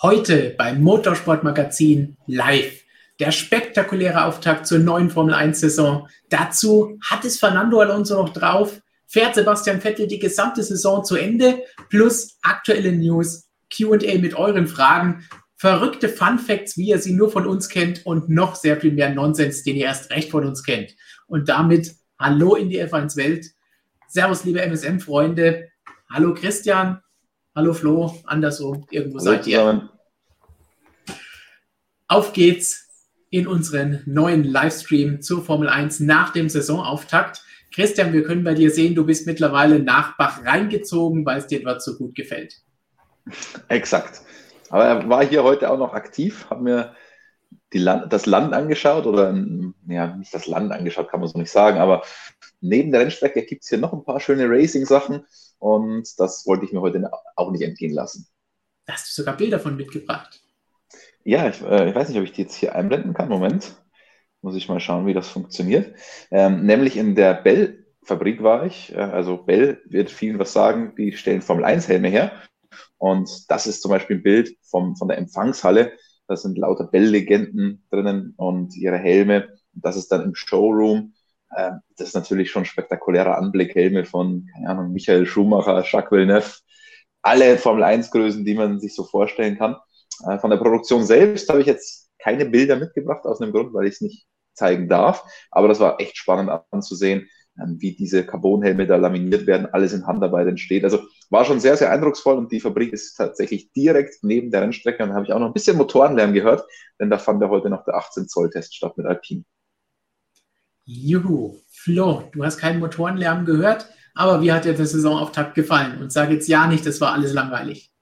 Heute beim Motorsportmagazin live. Der spektakuläre Auftakt zur neuen Formel 1-Saison. Dazu hat es Fernando Alonso noch drauf. Fährt Sebastian Vettel die gesamte Saison zu Ende. Plus aktuelle News, QA mit euren Fragen, verrückte Fun Facts, wie ihr sie nur von uns kennt und noch sehr viel mehr Nonsens, den ihr erst recht von uns kennt. Und damit Hallo in die F1-Welt. Servus, liebe MSM-Freunde. Hallo Christian. Hallo Flo. Anderswo. Irgendwo Hallo seid ihr. Auf geht's in unseren neuen Livestream zur Formel 1 nach dem Saisonauftakt. Christian, wir können bei dir sehen, du bist mittlerweile nach Bach reingezogen, weil es dir dort so gut gefällt. Exakt. Aber er war hier heute auch noch aktiv, hat mir Land, das Land angeschaut oder ja, nicht das Land angeschaut, kann man so nicht sagen, aber neben der Rennstrecke gibt es hier noch ein paar schöne Racing-Sachen und das wollte ich mir heute auch nicht entgehen lassen. Da hast du sogar Bilder von mitgebracht. Ja, ich, äh, ich, weiß nicht, ob ich die jetzt hier einblenden kann. Moment. Muss ich mal schauen, wie das funktioniert. Ähm, nämlich in der Bell-Fabrik war ich. Äh, also Bell wird vielen was sagen, die stellen Formel-1-Helme her. Und das ist zum Beispiel ein Bild vom, von der Empfangshalle. Da sind lauter Bell-Legenden drinnen und ihre Helme. Das ist dann im Showroom. Ähm, das ist natürlich schon ein spektakulärer Anblick. Helme von, keine Ahnung, Michael Schumacher, Jacques Villeneuve. Alle Formel-1-Größen, die man sich so vorstellen kann. Äh, von der Produktion selbst habe ich jetzt keine Bilder mitgebracht, aus einem Grund, weil ich es nicht zeigen darf. Aber das war echt spannend anzusehen, ähm, wie diese Carbonhelme da laminiert werden, alles in Handarbeit entsteht. Also war schon sehr, sehr eindrucksvoll und die Fabrik ist tatsächlich direkt neben der Rennstrecke und da habe ich auch noch ein bisschen Motorenlärm gehört, denn da fand ja heute noch der 18 Zoll Test statt mit Alpine. Juhu, Flo, du hast keinen Motorenlärm gehört, aber wie hat dir der Saisonauftakt gefallen? Und sag jetzt ja nicht, das war alles langweilig.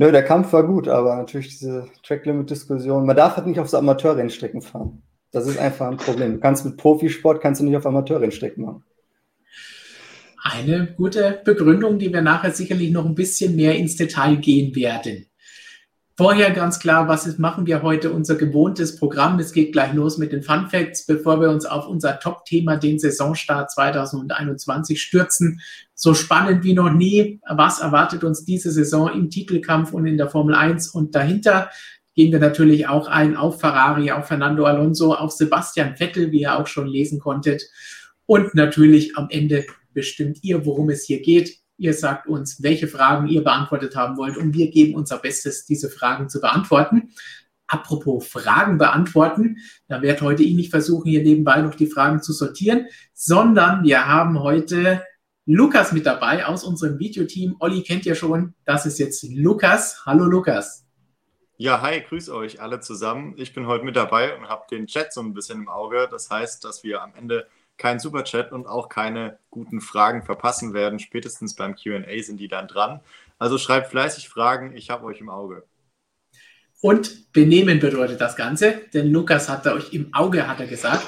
Nö, der Kampf war gut, aber natürlich diese Track-Limit-Diskussion. Man darf halt nicht auf so Amateurrennstrecken fahren. Das ist einfach ein Problem. Du kannst mit Profisport kannst du nicht auf Amateurrennstrecken machen. Eine gute Begründung, die wir nachher sicherlich noch ein bisschen mehr ins Detail gehen werden. Vorher ganz klar, was ist, machen wir heute unser gewohntes Programm? Es geht gleich los mit den Fun Facts, bevor wir uns auf unser Top-Thema, den Saisonstart 2021 stürzen. So spannend wie noch nie. Was erwartet uns diese Saison im Titelkampf und in der Formel 1 und dahinter? Gehen wir natürlich auch ein auf Ferrari, auf Fernando Alonso, auf Sebastian Vettel, wie ihr auch schon lesen konntet. Und natürlich am Ende bestimmt ihr, worum es hier geht. Ihr sagt uns, welche Fragen ihr beantwortet haben wollt und wir geben unser Bestes, diese Fragen zu beantworten. Apropos Fragen beantworten, da werde heute ich nicht versuchen, hier nebenbei noch die Fragen zu sortieren, sondern wir haben heute Lukas mit dabei aus unserem Videoteam. Olli kennt ihr schon, das ist jetzt Lukas. Hallo Lukas. Ja, hi, grüß euch alle zusammen. Ich bin heute mit dabei und habe den Chat so ein bisschen im Auge. Das heißt, dass wir am Ende keinen Superchat und auch keine guten Fragen verpassen werden. Spätestens beim QA sind die dann dran. Also schreibt fleißig Fragen, ich habe euch im Auge. Und benehmen bedeutet das Ganze, denn Lukas hat euch im Auge, hat er gesagt.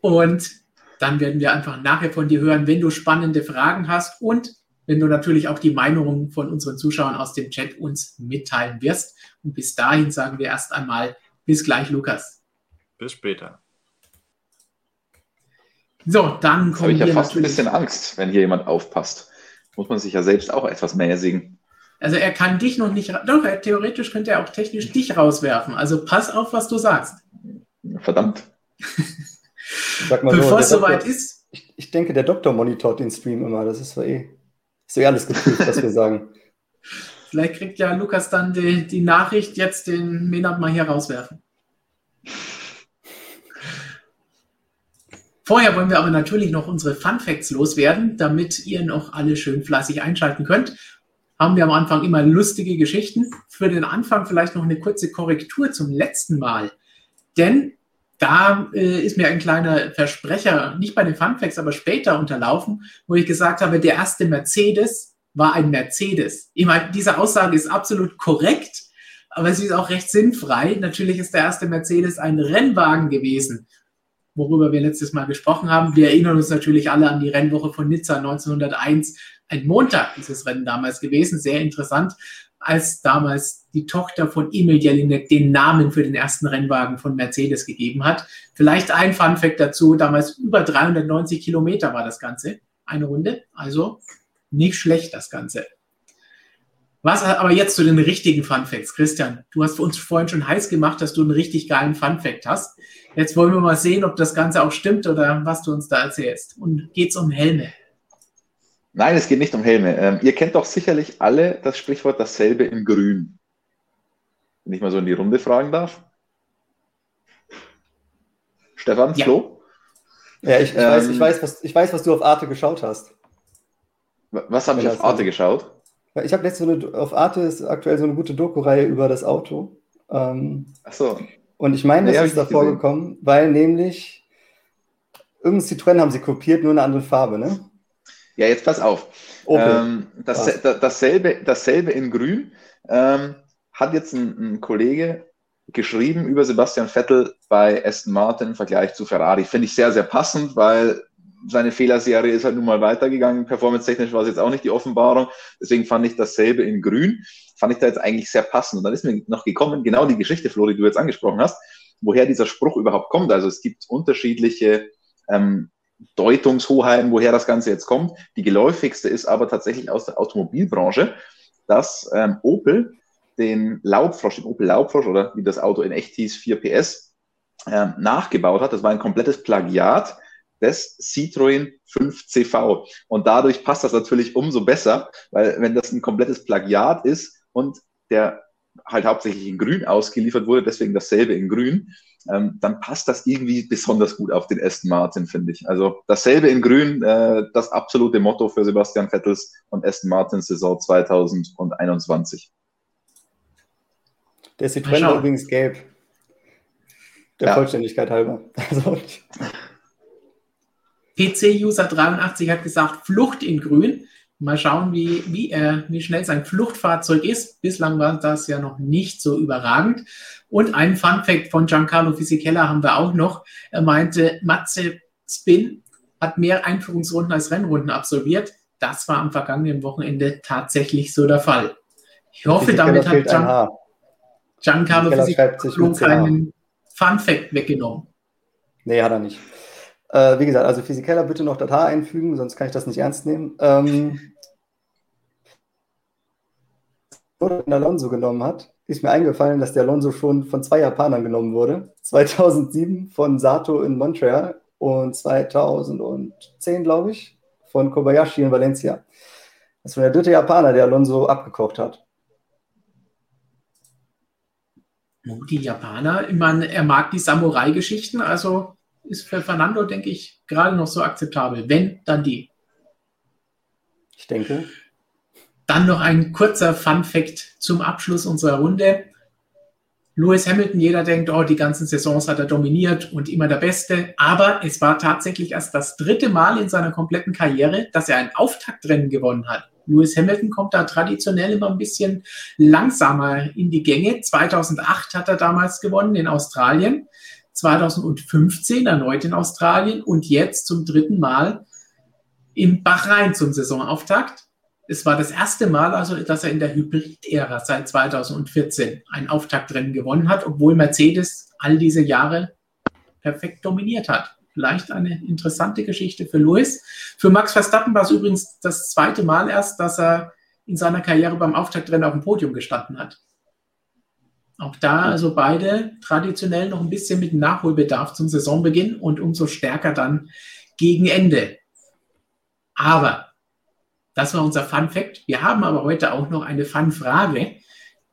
Und dann werden wir einfach nachher von dir hören, wenn du spannende Fragen hast und wenn du natürlich auch die Meinungen von unseren Zuschauern aus dem Chat uns mitteilen wirst. Und bis dahin sagen wir erst einmal bis gleich, Lukas. Bis später. So, dann kommen wir. Ich habe ja fast ein bisschen Angst, wenn hier jemand aufpasst. Muss man sich ja selbst auch etwas mäßigen. Also er kann dich noch nicht, doch, er, theoretisch könnte er auch technisch dich rauswerfen. Also pass auf, was du sagst. Verdammt. Sag mal Bevor so, es soweit ist. Ich, ich, denke, der Doktor monitort den Stream immer. Das ist so eh, ist so eh alles geprüft, was wir sagen. Vielleicht kriegt ja Lukas dann die, die Nachricht, jetzt den Menard mal hier rauswerfen. Vorher wollen wir aber natürlich noch unsere Fun Facts loswerden, damit ihr noch alle schön fleißig einschalten könnt. Haben wir am Anfang immer lustige Geschichten. Für den Anfang vielleicht noch eine kurze Korrektur zum letzten Mal. Denn da äh, ist mir ein kleiner Versprecher, nicht bei den Fun Facts, aber später unterlaufen, wo ich gesagt habe, der erste Mercedes war ein Mercedes. Ich meine, diese Aussage ist absolut korrekt, aber sie ist auch recht sinnfrei. Natürlich ist der erste Mercedes ein Rennwagen gewesen, worüber wir letztes Mal gesprochen haben. Wir erinnern uns natürlich alle an die Rennwoche von Nizza 1901. Ein Montag dieses Rennen damals gewesen, sehr interessant, als damals die Tochter von Emil Jelinek den Namen für den ersten Rennwagen von Mercedes gegeben hat. Vielleicht ein Fun Fact dazu, damals über 390 Kilometer war das Ganze, eine Runde, also nicht schlecht das Ganze. Was aber jetzt zu den richtigen Fun Facts, Christian. Du hast für uns vorhin schon heiß gemacht, dass du einen richtig geilen Fun Fact hast. Jetzt wollen wir mal sehen, ob das Ganze auch stimmt oder was du uns da erzählst. Und geht es um Helme? Nein, es geht nicht um Helme. Ähm, ihr kennt doch sicherlich alle das Sprichwort dasselbe in Grün. Wenn ich mal so in die Runde fragen darf. Stefan, ja. Flo? Ja, ich, ich, ähm, weiß, ich, weiß, was, ich weiß, was du auf Arte geschaut hast. Was habe ich auf Arte geschaut? Ich habe jetzt so eine, auf Arte ist aktuell so eine gute Doku-Reihe über das Auto. Ähm, Ach so. Und ich meine, das nee, ist da vorgekommen, weil nämlich irgendein Citroën haben sie kopiert, nur eine andere Farbe, ne? Ja, jetzt pass auf. Ähm, das, dasselbe, dasselbe in Grün ähm, hat jetzt ein, ein, Kollege geschrieben über Sebastian Vettel bei Aston Martin im Vergleich zu Ferrari. Finde ich sehr, sehr passend, weil seine Fehlerserie ist halt nun mal weitergegangen. Performance-technisch war es jetzt auch nicht die Offenbarung. Deswegen fand ich dasselbe in Grün. Fand ich da jetzt eigentlich sehr passend. Und dann ist mir noch gekommen, genau die Geschichte, Flo, die du jetzt angesprochen hast, woher dieser Spruch überhaupt kommt. Also es gibt unterschiedliche ähm, Deutungshoheiten, woher das Ganze jetzt kommt. Die geläufigste ist aber tatsächlich aus der Automobilbranche, dass ähm, Opel den Laubfrosch, den Opel Laubfrosch oder wie das Auto in echt hieß, 4 PS, ähm, nachgebaut hat. Das war ein komplettes Plagiat des Citroën 5CV. Und dadurch passt das natürlich umso besser, weil wenn das ein komplettes Plagiat ist und der halt hauptsächlich in Grün ausgeliefert wurde, deswegen dasselbe in Grün, ähm, dann passt das irgendwie besonders gut auf den Aston Martin, finde ich. Also dasselbe in Grün, äh, das absolute Motto für Sebastian Vettels und Aston Martins Saison 2021. Der Citroën übrigens gelb. Der ja. Vollständigkeit halber. Also, PC-User83 hat gesagt, Flucht in Grün. Mal schauen, wie, wie, äh, wie schnell sein Fluchtfahrzeug ist. Bislang war das ja noch nicht so überragend. Und ein Fun Fact von Giancarlo Fisichella haben wir auch noch. Er meinte, Matze Spin hat mehr Einführungsrunden als Rennrunden absolviert. Das war am vergangenen Wochenende tatsächlich so der Fall. Ich hoffe, damit hat Gian, Giancarlo Fisichella keinen Fun Fact weggenommen. Nee, hat er nicht. Äh, wie gesagt, also Physikeller bitte noch Datei einfügen, sonst kann ich das nicht ernst nehmen. Ähm, Alonso genommen hat, ist mir eingefallen, dass der Alonso schon von zwei Japanern genommen wurde. 2007 von Sato in Montreal und 2010, glaube ich, von Kobayashi in Valencia. Das war der dritte Japaner, der Alonso abgekocht hat. Die Japaner, ich meine, er mag die Samurai-Geschichten, also ist für Fernando, denke ich, gerade noch so akzeptabel. Wenn, dann die. Ich denke. Dann noch ein kurzer Fun-Fact zum Abschluss unserer Runde. Lewis Hamilton, jeder denkt, oh, die ganzen Saisons hat er dominiert und immer der Beste. Aber es war tatsächlich erst das dritte Mal in seiner kompletten Karriere, dass er ein Auftaktrennen gewonnen hat. Lewis Hamilton kommt da traditionell immer ein bisschen langsamer in die Gänge. 2008 hat er damals gewonnen in Australien. 2015 erneut in Australien und jetzt zum dritten Mal in Bahrain zum Saisonauftakt. Es war das erste Mal, also, dass er in der Hybrid-Ära seit 2014 ein Auftaktrennen gewonnen hat, obwohl Mercedes all diese Jahre perfekt dominiert hat. Vielleicht eine interessante Geschichte für Lewis. Für Max Verstappen war es übrigens das zweite Mal erst, dass er in seiner Karriere beim Auftaktrennen auf dem Podium gestanden hat. Auch da also beide traditionell noch ein bisschen mit Nachholbedarf zum Saisonbeginn und umso stärker dann gegen Ende. Aber das war unser Fun Fact. Wir haben aber heute auch noch eine Fun Frage,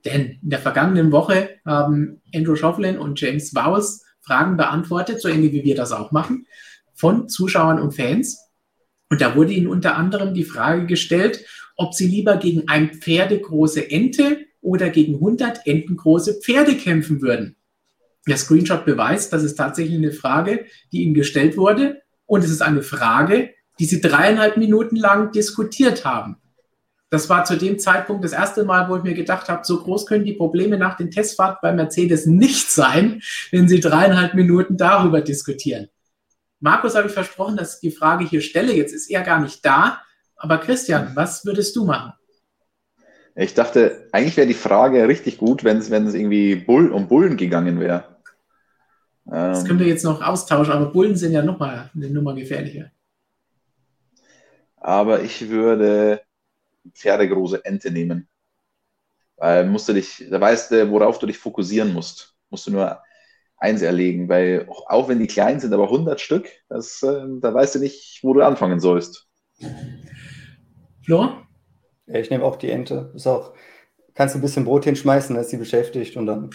denn in der vergangenen Woche haben Andrew Schofflin und James Vowles Fragen beantwortet, so ähnlich wie wir das auch machen, von Zuschauern und Fans. Und da wurde ihnen unter anderem die Frage gestellt, ob sie lieber gegen ein pferdegroße Ente oder gegen 100 entengroße Pferde kämpfen würden. Der Screenshot beweist, das ist tatsächlich eine Frage, die ihm gestellt wurde. Und es ist eine Frage, die sie dreieinhalb Minuten lang diskutiert haben. Das war zu dem Zeitpunkt das erste Mal, wo ich mir gedacht habe, so groß können die Probleme nach den Testfahrten bei Mercedes nicht sein, wenn sie dreieinhalb Minuten darüber diskutieren. Markus habe ich versprochen, dass ich die Frage hier stelle. Jetzt ist er gar nicht da. Aber Christian, was würdest du machen? Ich dachte, eigentlich wäre die Frage richtig gut, wenn es, irgendwie Bull, um Bullen gegangen wäre. Das können wir jetzt noch austauschen, aber Bullen sind ja nochmal eine Nummer gefährlicher. Aber ich würde pferdegroße Ente nehmen. Weil musst du dich, da weißt du, worauf du dich fokussieren musst. Musst du nur eins erlegen, weil auch wenn die klein sind, aber 100 Stück, das, äh, da weißt du nicht, wo du anfangen sollst. Flo? Ja, ich nehme auch die Ente. Ist auch, kannst du ein bisschen Brot hinschmeißen, dann ist sie beschäftigt und dann.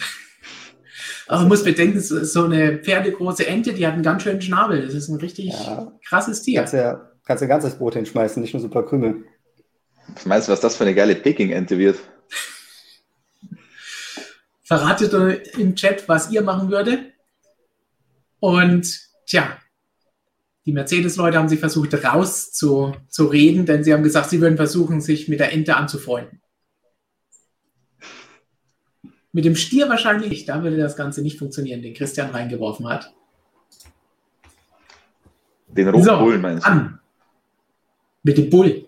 Aber man muss bedenken, so eine pferdegroße Ente, die hat einen ganz schönen Schnabel. Das ist ein richtig ja, krasses Tier. Kannst ja, kannst ja ganzes Brot hinschmeißen, nicht nur so ein paar Krümel. Was meinst du, was das für eine geile Peking-Ente wird? Verratet im Chat, was ihr machen würdet. Und tja, die Mercedes-Leute haben sich versucht rauszureden, denn sie haben gesagt, sie würden versuchen, sich mit der Ente anzufreunden. Mit dem Stier wahrscheinlich nicht. Da würde das Ganze nicht funktionieren, den Christian reingeworfen hat. Den Rotbullen so, meinst du? Mit dem Bull.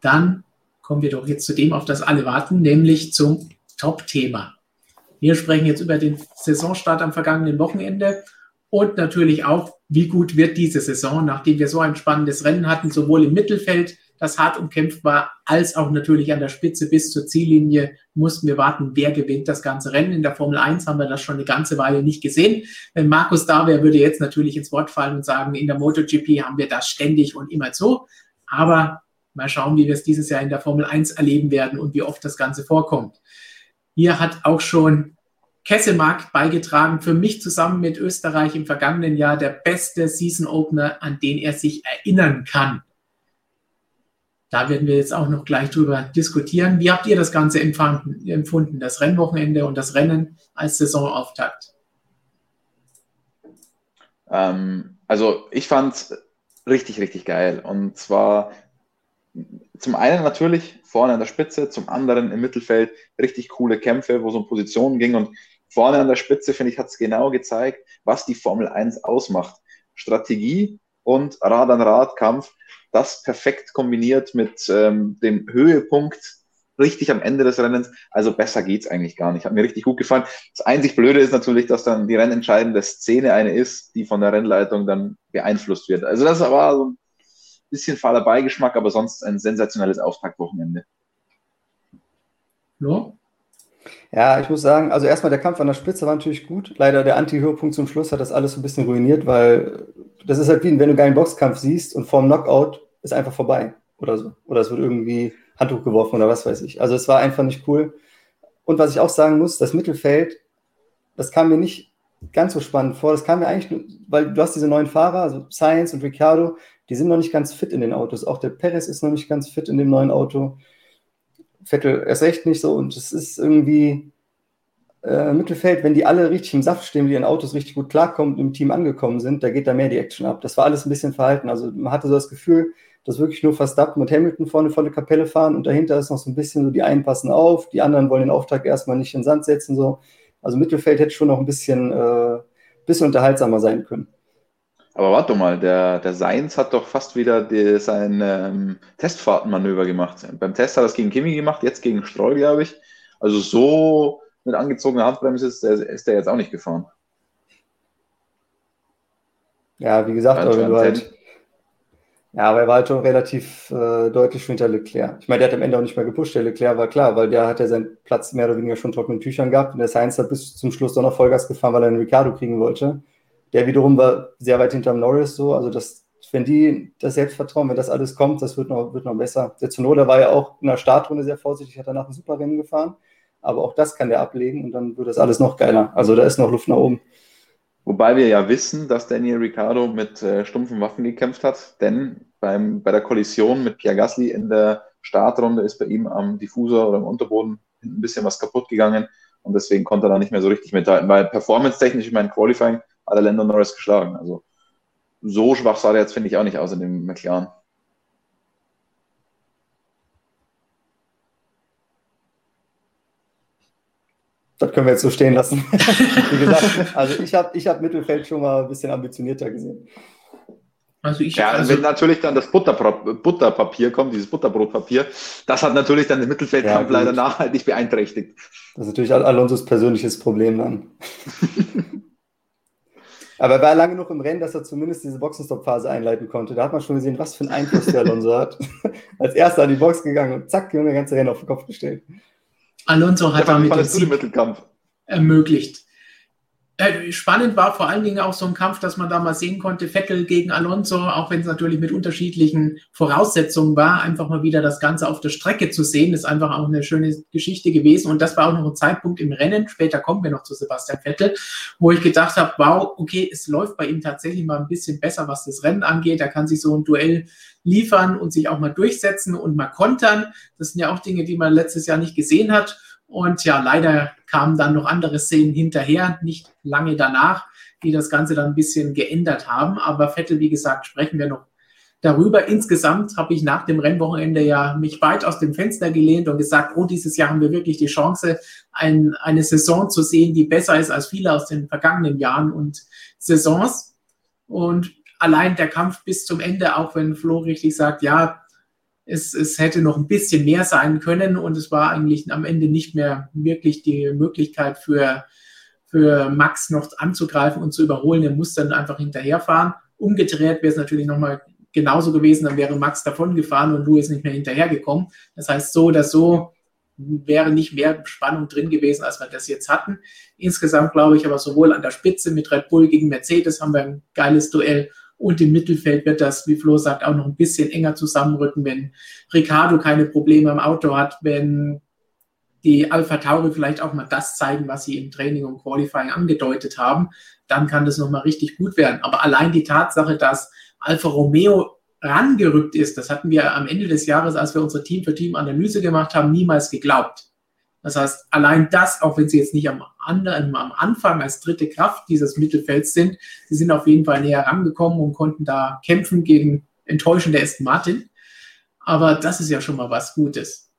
Dann kommen wir doch jetzt zu dem, auf das alle warten, nämlich zum Top-Thema. Wir sprechen jetzt über den Saisonstart am vergangenen Wochenende und natürlich auch, wie gut wird diese Saison, nachdem wir so ein spannendes Rennen hatten, sowohl im Mittelfeld, das hart umkämpft war, als auch natürlich an der Spitze bis zur Ziellinie mussten wir warten, wer gewinnt das ganze Rennen. In der Formel 1 haben wir das schon eine ganze Weile nicht gesehen. Wenn Markus da wäre, würde jetzt natürlich ins Wort fallen und sagen, in der MotoGP haben wir das ständig und immer so. Aber mal schauen, wie wir es dieses Jahr in der Formel 1 erleben werden und wie oft das Ganze vorkommt. Hier hat auch schon Kesselmarkt beigetragen, für mich zusammen mit Österreich im vergangenen Jahr der beste Season Opener, an den er sich erinnern kann. Da werden wir jetzt auch noch gleich drüber diskutieren. Wie habt ihr das Ganze empfunden, das Rennwochenende und das Rennen als Saisonauftakt? Ähm, also ich fand es richtig, richtig geil. Und zwar zum einen natürlich vorne an der Spitze, zum anderen im Mittelfeld richtig coole Kämpfe, wo es um Positionen ging. Und vorne an der Spitze, finde ich, hat es genau gezeigt, was die Formel 1 ausmacht. Strategie und Rad-an-Rad-Kampf, das perfekt kombiniert mit ähm, dem Höhepunkt richtig am Ende des Rennens. Also besser geht's eigentlich gar nicht. Hat mir richtig gut gefallen. Das einzig Blöde ist natürlich, dass dann die rennentscheidende Szene eine ist, die von der Rennleitung dann beeinflusst wird. Also das war so ein bisschen fahler Beigeschmack, aber sonst ein sensationelles Auftaktwochenende. No? Ja, ich muss sagen, also erstmal der Kampf an der Spitze war natürlich gut. Leider der Anti-Höhepunkt zum Schluss hat das alles so ein bisschen ruiniert, weil das ist halt wie, wenn du einen geilen Boxkampf siehst und vorm Knockout ist einfach vorbei oder so. Oder es wird irgendwie Handtuch geworfen oder was weiß ich. Also es war einfach nicht cool. Und was ich auch sagen muss, das Mittelfeld, das kam mir nicht ganz so spannend vor. Das kam mir eigentlich, nur, weil du hast diese neuen Fahrer, also Science und Ricciardo, die sind noch nicht ganz fit in den Autos. Auch der Perez ist noch nicht ganz fit in dem neuen Auto. Vettel erst recht nicht so. Und es ist irgendwie äh, Mittelfeld, wenn die alle richtig im Saft stehen, die ihren Autos richtig gut klarkommen und im Team angekommen sind, da geht da mehr die Action ab. Das war alles ein bisschen verhalten. Also man hatte so das Gefühl, dass wirklich nur Verstappen und Hamilton vorne volle Kapelle fahren und dahinter ist noch so ein bisschen so, die einen passen auf, die anderen wollen den Auftrag erstmal nicht in den Sand setzen. So. Also Mittelfeld hätte schon noch ein bisschen, äh, bisschen unterhaltsamer sein können. Aber warte mal, der, der Seins hat doch fast wieder die, sein ähm, Testfahrtenmanöver gemacht. Beim Test hat er es gegen Kimi gemacht, jetzt gegen Stroll, glaube ich. Also so mit angezogener Handbremse ist der, ist der jetzt auch nicht gefahren. Ja, wie gesagt, aber du halt, ja, aber er war halt schon relativ äh, deutlich hinter Leclerc. Ich meine, der hat am Ende auch nicht mehr gepusht, der Leclerc war klar, weil der hat ja seinen Platz mehr oder weniger schon trockenen Tüchern gehabt und der Sainz hat bis zum Schluss doch noch Vollgas gefahren, weil er einen Ricardo kriegen wollte. Der wiederum war sehr weit hinterm Norris so. Also das, wenn die das Selbstvertrauen, wenn das alles kommt, das wird noch, wird noch besser. Der Zunoda war ja auch in der Startrunde sehr vorsichtig, hat danach ein super Rennen gefahren. Aber auch das kann der ablegen und dann wird das alles noch geiler. Also da ist noch Luft nach oben. Wobei wir ja wissen, dass Daniel Ricciardo mit äh, stumpfen Waffen gekämpft hat, denn beim, bei der Kollision mit Pierre Gasly in der Startrunde ist bei ihm am Diffusor oder im Unterboden ein bisschen was kaputt gegangen und deswegen konnte er da nicht mehr so richtig mithalten. Weil performance-technisch, ich meine, Qualifying alle Länder Lando Norris geschlagen. Also so schwach sah der jetzt, finde ich, auch nicht aus in dem McLaren. Das können wir jetzt so stehen lassen. Wie gesagt, also ich habe ich hab Mittelfeld schon mal ein bisschen ambitionierter gesehen. Also ich ja, also wenn natürlich dann das Butterpro- Butterpapier kommt, dieses Butterbrotpapier, das hat natürlich dann den Mittelfeldkampf ja, leider nachhaltig beeinträchtigt. Das ist natürlich Al- Alonsos persönliches Problem dann. Aber er war lange genug im Rennen, dass er zumindest diese Boxenstopp-Phase einleiten konnte. Da hat man schon gesehen, was für einen Einfluss der Alonso hat. Als erster an die Box gegangen und zack, der ganze Rennen auf den Kopf gestellt. Alonso hat damit den Mittelkampf ermöglicht. Äh, spannend war vor allen Dingen auch so ein Kampf, dass man da mal sehen konnte, Vettel gegen Alonso, auch wenn es natürlich mit unterschiedlichen Voraussetzungen war, einfach mal wieder das Ganze auf der Strecke zu sehen, ist einfach auch eine schöne Geschichte gewesen. Und das war auch noch ein Zeitpunkt im Rennen, später kommen wir noch zu Sebastian Vettel, wo ich gedacht habe, wow, okay, es läuft bei ihm tatsächlich mal ein bisschen besser, was das Rennen angeht. Er kann sich so ein Duell liefern und sich auch mal durchsetzen und mal kontern. Das sind ja auch Dinge, die man letztes Jahr nicht gesehen hat. Und ja, leider kamen dann noch andere Szenen hinterher, nicht lange danach, die das Ganze dann ein bisschen geändert haben. Aber Vettel, wie gesagt, sprechen wir noch darüber. Insgesamt habe ich nach dem Rennwochenende ja mich weit aus dem Fenster gelehnt und gesagt, oh, dieses Jahr haben wir wirklich die Chance, ein, eine Saison zu sehen, die besser ist als viele aus den vergangenen Jahren und Saisons. Und allein der Kampf bis zum Ende, auch wenn Flo richtig sagt, ja, es, es hätte noch ein bisschen mehr sein können und es war eigentlich am Ende nicht mehr wirklich die Möglichkeit für, für Max noch anzugreifen und zu überholen. Er muss dann einfach hinterherfahren. Umgedreht wäre es natürlich nochmal genauso gewesen, dann wäre Max davon gefahren und Louis nicht mehr hinterhergekommen. Das heißt, so oder so wäre nicht mehr Spannung drin gewesen, als wir das jetzt hatten. Insgesamt glaube ich aber sowohl an der Spitze mit Red Bull gegen Mercedes haben wir ein geiles Duell und im Mittelfeld wird das, wie Flo sagt, auch noch ein bisschen enger zusammenrücken, wenn Ricardo keine Probleme im Auto hat, wenn die Alpha Tauri vielleicht auch mal das zeigen, was sie im Training und Qualifying angedeutet haben, dann kann das nochmal richtig gut werden. Aber allein die Tatsache, dass Alfa Romeo rangerückt ist, das hatten wir am Ende des Jahres, als wir unsere Team-für-Team-Analyse gemacht haben, niemals geglaubt. Das heißt, allein das, auch wenn sie jetzt nicht am, anderen, am Anfang als dritte Kraft dieses Mittelfelds sind, sie sind auf jeden Fall näher rangekommen und konnten da kämpfen gegen enttäuschende Aston Martin. Aber das ist ja schon mal was Gutes.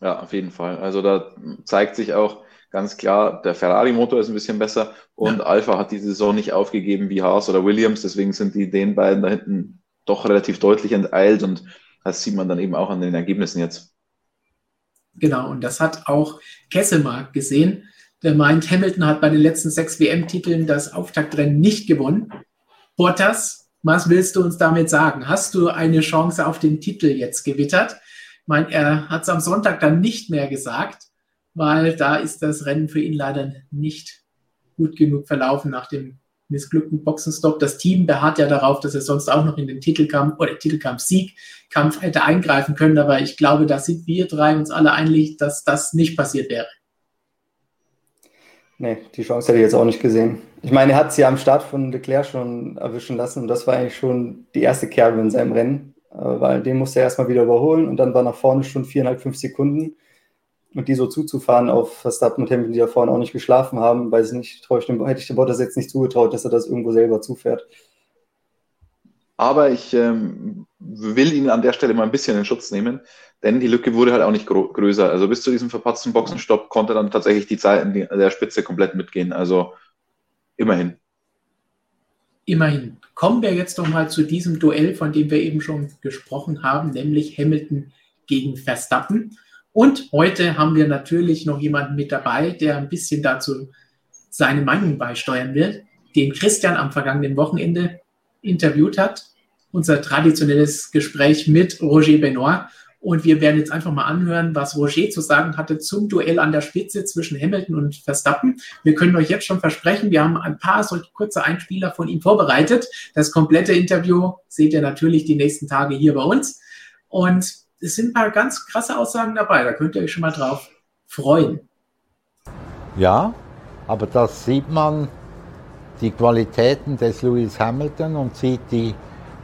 Ja, auf jeden Fall. Also da zeigt sich auch ganz klar, der Ferrari-Motor ist ein bisschen besser und ja. Alpha hat diese Saison nicht aufgegeben wie Haas oder Williams. Deswegen sind die den beiden da hinten doch relativ deutlich enteilt und das sieht man dann eben auch an den Ergebnissen jetzt. Genau, und das hat auch Kesselmark gesehen. Der meint, Hamilton hat bei den letzten sechs WM-Titeln das Auftaktrennen nicht gewonnen. Bottas, was willst du uns damit sagen? Hast du eine Chance auf den Titel jetzt gewittert? Ich meine, er hat es am Sonntag dann nicht mehr gesagt, weil da ist das Rennen für ihn leider nicht gut genug verlaufen nach dem missglückten Boxenstopp. Das Team beharrt ja darauf, dass er sonst auch noch in den Titelkampf oder Titelkampf-Siegkampf hätte eingreifen können. Aber ich glaube, da sind wir drei uns alle einig, dass das nicht passiert wäre. Nee, die Chance hätte ich jetzt auch nicht gesehen. Ich meine, er hat sie ja am Start von Leclerc schon erwischen lassen und das war eigentlich schon die erste Kerbe in seinem Rennen, äh, weil den musste er erstmal wieder überholen und dann war nach vorne schon viereinhalb, fünf Sekunden und die so zuzufahren auf Verstappen und Hamilton, die da vorne auch nicht geschlafen haben, weiß ich nicht, ich dem, hätte ich dem Bottas jetzt nicht zugetraut, dass er das irgendwo selber zufährt. Aber ich ähm, will ihn an der Stelle mal ein bisschen in Schutz nehmen, denn die Lücke wurde halt auch nicht größer. Also bis zu diesem verpatzten Boxenstopp konnte dann tatsächlich die Zeit in der Spitze komplett mitgehen. Also immerhin. Immerhin. Kommen wir jetzt noch mal zu diesem Duell, von dem wir eben schon gesprochen haben, nämlich Hamilton gegen Verstappen. Und heute haben wir natürlich noch jemanden mit dabei, der ein bisschen dazu seine Meinung beisteuern wird, den Christian am vergangenen Wochenende interviewt hat. Unser traditionelles Gespräch mit Roger Benoit. Und wir werden jetzt einfach mal anhören, was Roger zu sagen hatte zum Duell an der Spitze zwischen Hamilton und Verstappen. Wir können euch jetzt schon versprechen, wir haben ein paar solche kurze Einspieler von ihm vorbereitet. Das komplette Interview seht ihr natürlich die nächsten Tage hier bei uns. Und es sind ein paar ganz krasse Aussagen dabei. Da könnt ihr euch schon mal drauf freuen. Ja, aber das sieht man die Qualitäten des Lewis Hamilton und sieht die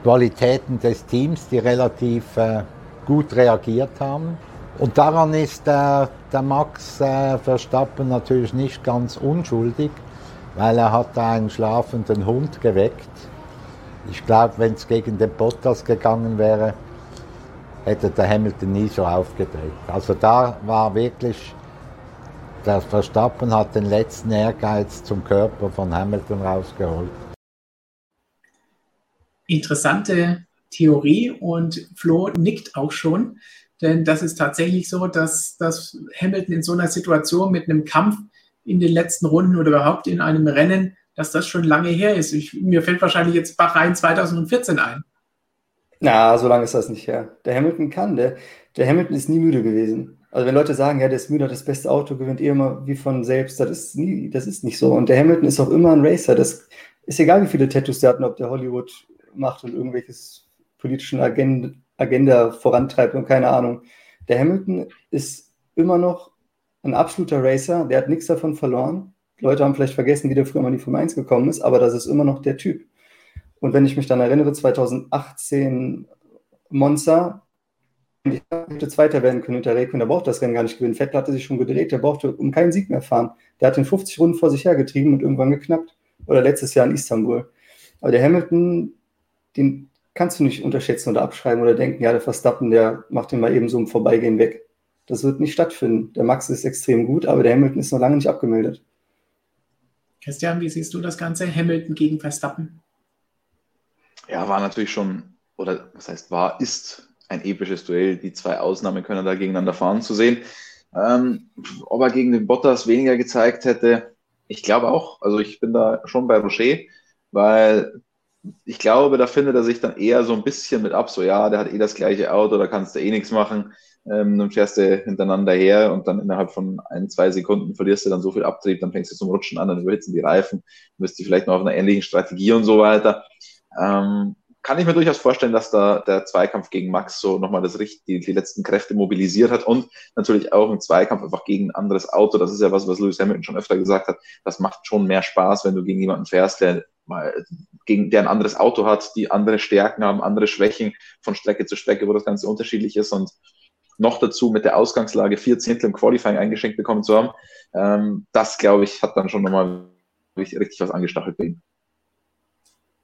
Qualitäten des Teams, die relativ äh, gut reagiert haben. Und daran ist äh, der Max äh, Verstappen natürlich nicht ganz unschuldig, weil er hat einen schlafenden Hund geweckt. Ich glaube, wenn es gegen den Bottas gegangen wäre, hätte der Hamilton nie so aufgedreht. Also da war wirklich der Verstappen hat den letzten Ehrgeiz zum Körper von Hamilton rausgeholt. Interessante Theorie und Flo nickt auch schon, denn das ist tatsächlich so, dass, dass Hamilton in so einer Situation mit einem Kampf in den letzten Runden oder überhaupt in einem Rennen, dass das schon lange her ist. Ich, mir fällt wahrscheinlich jetzt Bahrain 2014 ein. Na, so lange ist das nicht her. Der Hamilton kann, der, der Hamilton ist nie müde gewesen. Also wenn Leute sagen, ja, der ist müde, hat das beste Auto, gewinnt eh immer wie von selbst, das ist nie, das ist nicht so. Und der Hamilton ist auch immer ein Racer. Das ist egal, wie viele Tattoos der hat und ob der Hollywood macht und irgendwelches politischen Agenda, Agenda vorantreibt und keine Ahnung. Der Hamilton ist immer noch ein absoluter Racer, der hat nichts davon verloren. Leute haben vielleicht vergessen, wie der früher mal in die Formel 1 gekommen ist, aber das ist immer noch der Typ. Und wenn ich mich dann erinnere, 2018 Monza, ich hätte Zweiter werden können hinter Räikkönen, der braucht das Rennen gar nicht gewinnen. Vettel hatte sich schon gedreht, der brauchte um keinen Sieg mehr fahren. Der hat den 50 Runden vor sich hergetrieben und irgendwann geknappt. Oder letztes Jahr in Istanbul. Aber der Hamilton, den kannst du nicht unterschätzen oder abschreiben oder denken, ja, der Verstappen, der macht den mal eben so im Vorbeigehen weg. Das wird nicht stattfinden. Der Max ist extrem gut, aber der Hamilton ist noch lange nicht abgemeldet. Christian, wie siehst du das Ganze? Hamilton gegen Verstappen? Ja, war natürlich schon, oder was heißt war, ist ein episches Duell. Die zwei Ausnahmen können da gegeneinander fahren zu sehen. Ähm, ob er gegen den Bottas weniger gezeigt hätte, ich glaube auch. Also ich bin da schon bei Rocher, weil ich glaube, da findet er sich dann eher so ein bisschen mit ab, so ja, der hat eh das gleiche Auto, da kannst du eh nichts machen. Ähm, dann fährst du hintereinander her und dann innerhalb von ein, zwei Sekunden verlierst du dann so viel Abtrieb, dann fängst du zum Rutschen an, dann überhitzen die Reifen, bist du vielleicht noch auf einer ähnlichen Strategie und so weiter. Ähm, kann ich mir durchaus vorstellen, dass da der Zweikampf gegen Max so nochmal das die, die letzten Kräfte mobilisiert hat und natürlich auch ein Zweikampf einfach gegen ein anderes Auto. Das ist ja was, was Lewis Hamilton schon öfter gesagt hat. Das macht schon mehr Spaß, wenn du gegen jemanden fährst, der mal gegen der ein anderes Auto hat, die andere Stärken haben, andere Schwächen von Strecke zu Strecke, wo das Ganze unterschiedlich ist und noch dazu mit der Ausgangslage vier Zehntel im Qualifying eingeschenkt bekommen zu haben, ähm, das glaube ich hat dann schon nochmal richtig, richtig was angestachelt bei ihm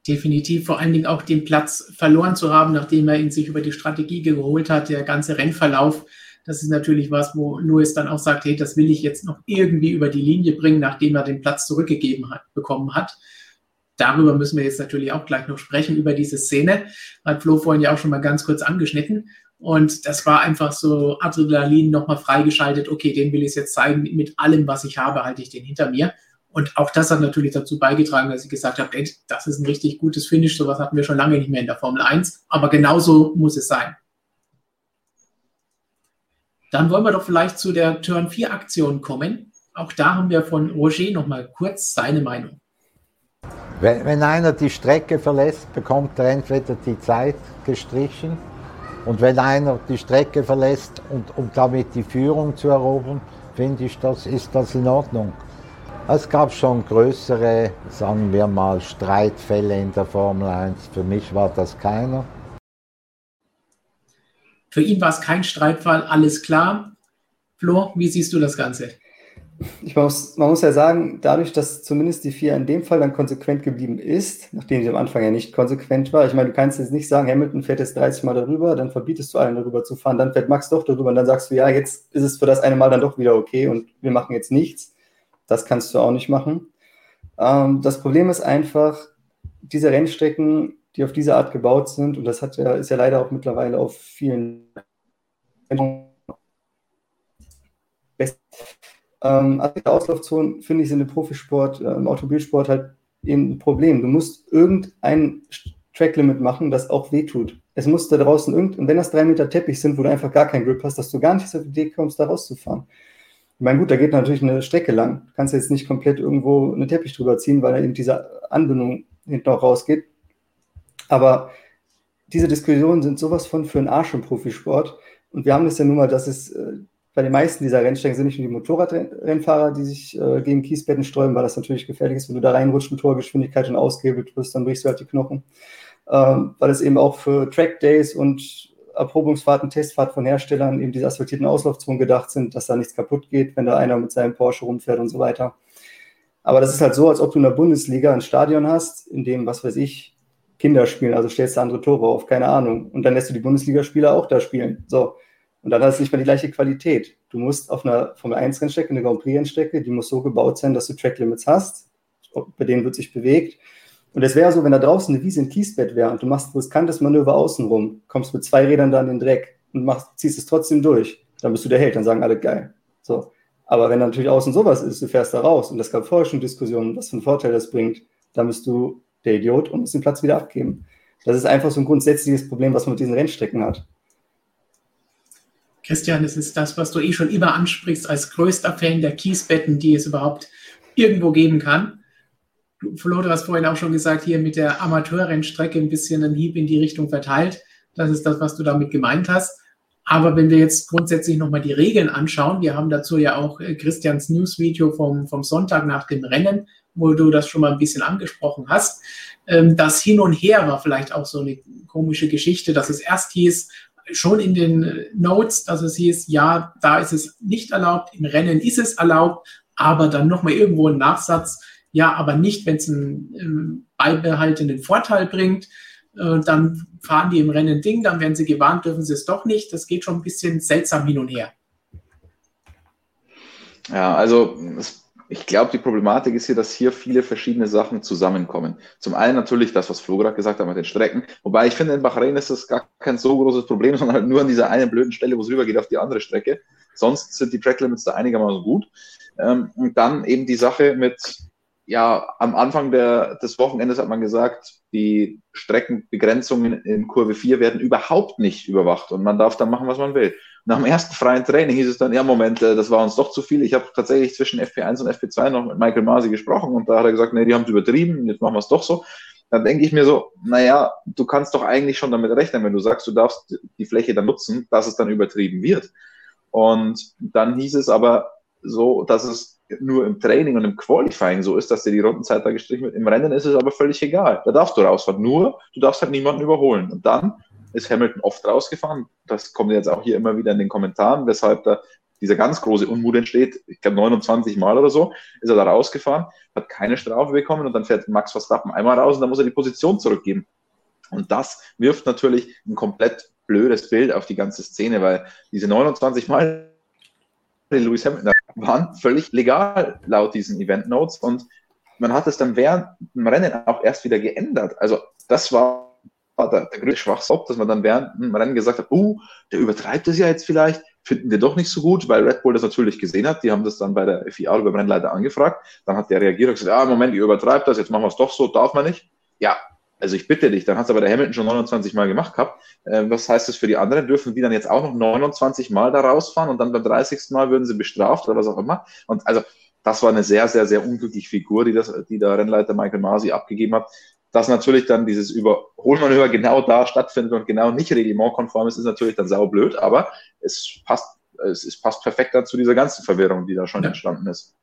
definitiv vor allen Dingen auch den Platz verloren zu haben, nachdem er ihn sich über die Strategie geholt hat, der ganze Rennverlauf. Das ist natürlich was, wo Lewis dann auch sagt, hey, das will ich jetzt noch irgendwie über die Linie bringen, nachdem er den Platz zurückgegeben hat, bekommen hat. Darüber müssen wir jetzt natürlich auch gleich noch sprechen, über diese Szene. Hat Flo vorhin ja auch schon mal ganz kurz angeschnitten. Und das war einfach so Adrenalin nochmal freigeschaltet. Okay, den will ich jetzt zeigen. Mit allem, was ich habe, halte ich den hinter mir. Und auch das hat natürlich dazu beigetragen, dass ich gesagt habe, ey, das ist ein richtig gutes Finish, sowas hatten wir schon lange nicht mehr in der Formel 1, aber genauso muss es sein. Dann wollen wir doch vielleicht zu der Turn 4 Aktion kommen. Auch da haben wir von Roger nochmal kurz seine Meinung. Wenn, wenn einer die Strecke verlässt, bekommt er entweder die Zeit gestrichen und wenn einer die Strecke verlässt und um damit die Führung zu erobern, finde ich, das ist das in Ordnung. Es gab schon größere, sagen wir mal, Streitfälle in der Formel 1. Für mich war das keiner. Für ihn war es kein Streitfall, alles klar. Flo, wie siehst du das Ganze? Ich muss, man muss ja sagen, dadurch, dass zumindest die vier in dem Fall dann konsequent geblieben ist, nachdem sie am Anfang ja nicht konsequent war. Ich meine, du kannst jetzt nicht sagen, Hamilton fährt jetzt 30 Mal darüber, dann verbietest du allen darüber zu fahren, dann fährt Max doch darüber und dann sagst du, ja, jetzt ist es für das eine Mal dann doch wieder okay und wir machen jetzt nichts. Das kannst du auch nicht machen. Ähm, das Problem ist einfach, diese Rennstrecken, die auf diese Art gebaut sind, und das hat ja, ist ja leider auch mittlerweile auf vielen ähm, also Auslaufzonen, finde ich, sind im Profisport, äh, im Automobilsport halt eben ein Problem. Du musst irgendein Tracklimit machen, das auch wehtut. Es muss da draußen irgend, und wenn das drei Meter Teppich sind, wo du einfach gar keinen Grip hast, dass du gar nicht auf die Idee kommst, da rauszufahren. Ich meine, gut, da geht natürlich eine Strecke lang. Du kannst jetzt nicht komplett irgendwo einen Teppich drüber ziehen, weil da eben diese Anbindung hinten auch rausgeht. Aber diese Diskussionen sind sowas von für einen Arsch im Profisport. Und wir haben das ja nun mal, dass es äh, bei den meisten dieser Rennstrecken sind nicht nur die Motorradrennfahrer, die sich äh, gegen Kiesbetten sträuben, weil das natürlich gefährlich ist, wenn du da reinrutscht mit hoher Geschwindigkeit und ausgehebelt wirst, dann brichst du halt die Knochen. Ähm, weil es eben auch für Track Days und Erprobungsfahrten, Testfahrt von Herstellern eben diese asphaltierten Auslaufzonen gedacht sind, dass da nichts kaputt geht, wenn da einer mit seinem Porsche rumfährt und so weiter. Aber das ist halt so, als ob du in der Bundesliga ein Stadion hast, in dem, was weiß ich, Kinder spielen, also stellst du andere Tore auf, keine Ahnung. Und dann lässt du die Bundesligaspieler auch da spielen. So. Und dann hat es nicht mehr die gleiche Qualität. Du musst auf einer Formel 1 Rennstrecke, eine Grand Prix Rennstrecke, die muss so gebaut sein, dass du Track Limits hast, bei denen wird sich bewegt. Und es wäre so, wenn da draußen eine Wiese in Kiesbett wäre und du machst ein riskantes Manöver außenrum, kommst mit zwei Rädern da in den Dreck und machst, ziehst es trotzdem durch, dann bist du der Held, dann sagen alle geil. So. Aber wenn natürlich außen sowas ist, du fährst da raus und es gab vorher schon Diskussionen, was für einen Vorteil das bringt, dann bist du der Idiot und musst den Platz wieder abgeben. Das ist einfach so ein grundsätzliches Problem, was man mit diesen Rennstrecken hat. Christian, es ist das, was du eh schon immer ansprichst, als größter Fan der Kiesbetten, die es überhaupt irgendwo geben kann. Flo, du hast vorhin auch schon gesagt, hier mit der Amateurrennstrecke ein bisschen einen Hieb in die Richtung verteilt. Das ist das, was du damit gemeint hast. Aber wenn wir jetzt grundsätzlich nochmal die Regeln anschauen, wir haben dazu ja auch äh, Christians Newsvideo vom, vom Sonntag nach dem Rennen, wo du das schon mal ein bisschen angesprochen hast. Ähm, das Hin und Her war vielleicht auch so eine komische Geschichte, dass es erst hieß, schon in den Notes, dass es hieß, ja, da ist es nicht erlaubt, im Rennen ist es erlaubt, aber dann nochmal irgendwo ein Nachsatz, ja, aber nicht, wenn es einen ähm, beibehaltenen Vorteil bringt. Äh, dann fahren die im Rennen Ding, dann werden sie gewarnt, dürfen sie es doch nicht. Das geht schon ein bisschen seltsam hin und her. Ja, also es ich glaube, die Problematik ist hier, dass hier viele verschiedene Sachen zusammenkommen. Zum einen natürlich das, was Flo gerade gesagt hat mit den Strecken. Wobei ich finde, in Bahrain ist das gar kein so großes Problem, sondern halt nur an dieser einen blöden Stelle, wo es rübergeht auf die andere Strecke. Sonst sind die Track Limits da einigermaßen gut. Ähm, und dann eben die Sache mit, ja, am Anfang der, des Wochenendes hat man gesagt, die Streckenbegrenzungen in Kurve 4 werden überhaupt nicht überwacht und man darf dann machen, was man will. Nach dem ersten freien Training hieß es dann, ja, Moment, äh, das war uns doch zu viel. Ich habe tatsächlich zwischen FP1 und FP2 noch mit Michael Masi gesprochen und da hat er gesagt, nee, die haben es übertrieben, jetzt machen wir es doch so. Dann denke ich mir so, naja, du kannst doch eigentlich schon damit rechnen, wenn du sagst, du darfst die Fläche dann nutzen, dass es dann übertrieben wird. Und dann hieß es aber so, dass es nur im Training und im Qualifying so ist, dass dir die Rundenzeit da gestrichen wird. Im Rennen ist es aber völlig egal. Da darfst du rausfahren. Nur, du darfst halt niemanden überholen. Und dann ist Hamilton oft rausgefahren. Das kommt jetzt auch hier immer wieder in den Kommentaren, weshalb da dieser ganz große Unmut entsteht. Ich glaube 29 Mal oder so ist er da rausgefahren, hat keine Strafe bekommen und dann fährt Max Verstappen einmal raus und dann muss er die Position zurückgeben. Und das wirft natürlich ein komplett blödes Bild auf die ganze Szene, weil diese 29 Mal, Lewis Hamilton waren völlig legal laut diesen Event Notes und man hat es dann während dem Rennen auch erst wieder geändert. Also das war der, der größte Schwachsinn, dass man dann während dem Rennen gesagt hat, uh, der übertreibt es ja jetzt vielleicht, finden wir doch nicht so gut, weil Red Bull das natürlich gesehen hat. Die haben das dann bei der FIA über Rennleiter angefragt. Dann hat der reagiert und gesagt, ja, Moment, ihr übertreibt das, jetzt machen wir es doch so, darf man nicht. Ja, also ich bitte dich, dann hat es aber der Hamilton schon 29 Mal gemacht gehabt. Äh, was heißt das für die anderen? Dürfen die dann jetzt auch noch 29 Mal da rausfahren und dann beim 30. Mal würden sie bestraft oder was auch immer? Und also das war eine sehr, sehr, sehr unglückliche Figur, die, das, die der Rennleiter Michael Masi abgegeben hat dass natürlich dann dieses Überholmanöver genau da stattfindet und genau nicht reglementkonform ist, ist natürlich dann saublöd, aber es passt, es, es passt perfekt dann zu dieser ganzen Verwirrung, die da schon ja. entstanden ist.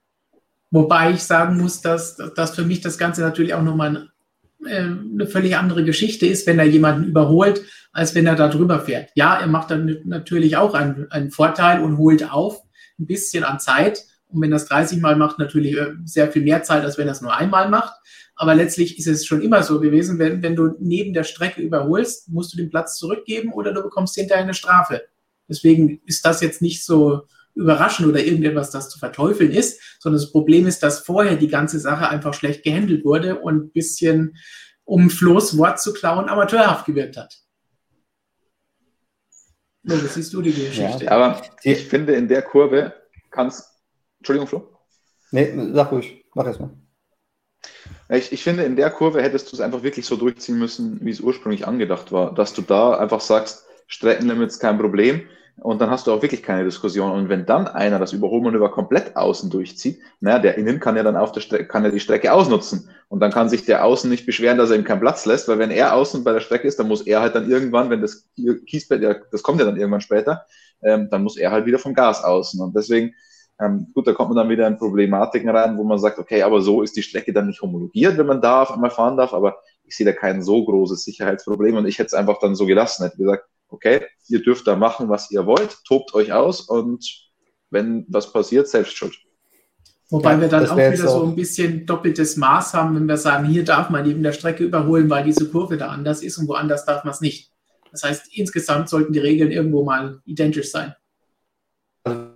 Wobei ich sagen muss, dass, dass für mich das Ganze natürlich auch nochmal äh, eine völlig andere Geschichte ist, wenn er jemanden überholt, als wenn er da drüber fährt. Ja, er macht dann natürlich auch einen, einen Vorteil und holt auf ein bisschen an Zeit. Und wenn er es 30 Mal macht, natürlich äh, sehr viel mehr Zeit, als wenn er es nur einmal macht. Aber letztlich ist es schon immer so gewesen, wenn, wenn du neben der Strecke überholst, musst du den Platz zurückgeben oder du bekommst hinterher eine Strafe. Deswegen ist das jetzt nicht so überraschend oder irgendetwas, das zu verteufeln ist, sondern das Problem ist, dass vorher die ganze Sache einfach schlecht gehandelt wurde und ein bisschen, um Flo's Wort zu klauen, amateurhaft gewirkt hat. So, das siehst du die Geschichte. Ja, aber ich finde, in der Kurve kannst. Entschuldigung, Flo? Nee, sag ruhig, mach erst mal. Ich, ich finde, in der Kurve hättest du es einfach wirklich so durchziehen müssen, wie es ursprünglich angedacht war, dass du da einfach sagst, Streckenlimits kein Problem und dann hast du auch wirklich keine Diskussion. Und wenn dann einer das Überholmanöver komplett außen durchzieht, naja, der Innen kann ja dann auf der Strecke, kann ja die Strecke ausnutzen. Und dann kann sich der Außen nicht beschweren, dass er ihm keinen Platz lässt, weil wenn er außen bei der Strecke ist, dann muss er halt dann irgendwann, wenn das Kiesbett, das kommt ja dann irgendwann später, ähm, dann muss er halt wieder vom Gas außen. Und deswegen, ähm, gut, da kommt man dann wieder in Problematiken rein, wo man sagt, okay, aber so ist die Strecke dann nicht homologiert, wenn man da auf einmal fahren darf, aber ich sehe da kein so großes Sicherheitsproblem und ich hätte es einfach dann so gelassen, hätte gesagt, okay, ihr dürft da machen, was ihr wollt, tobt euch aus und wenn was passiert, selbst schuld. Wobei ja, wir dann auch wieder so ein bisschen doppeltes Maß haben, wenn wir sagen, hier darf man neben der Strecke überholen, weil diese Kurve da anders ist und woanders darf man es nicht. Das heißt, insgesamt sollten die Regeln irgendwo mal identisch sein. Also,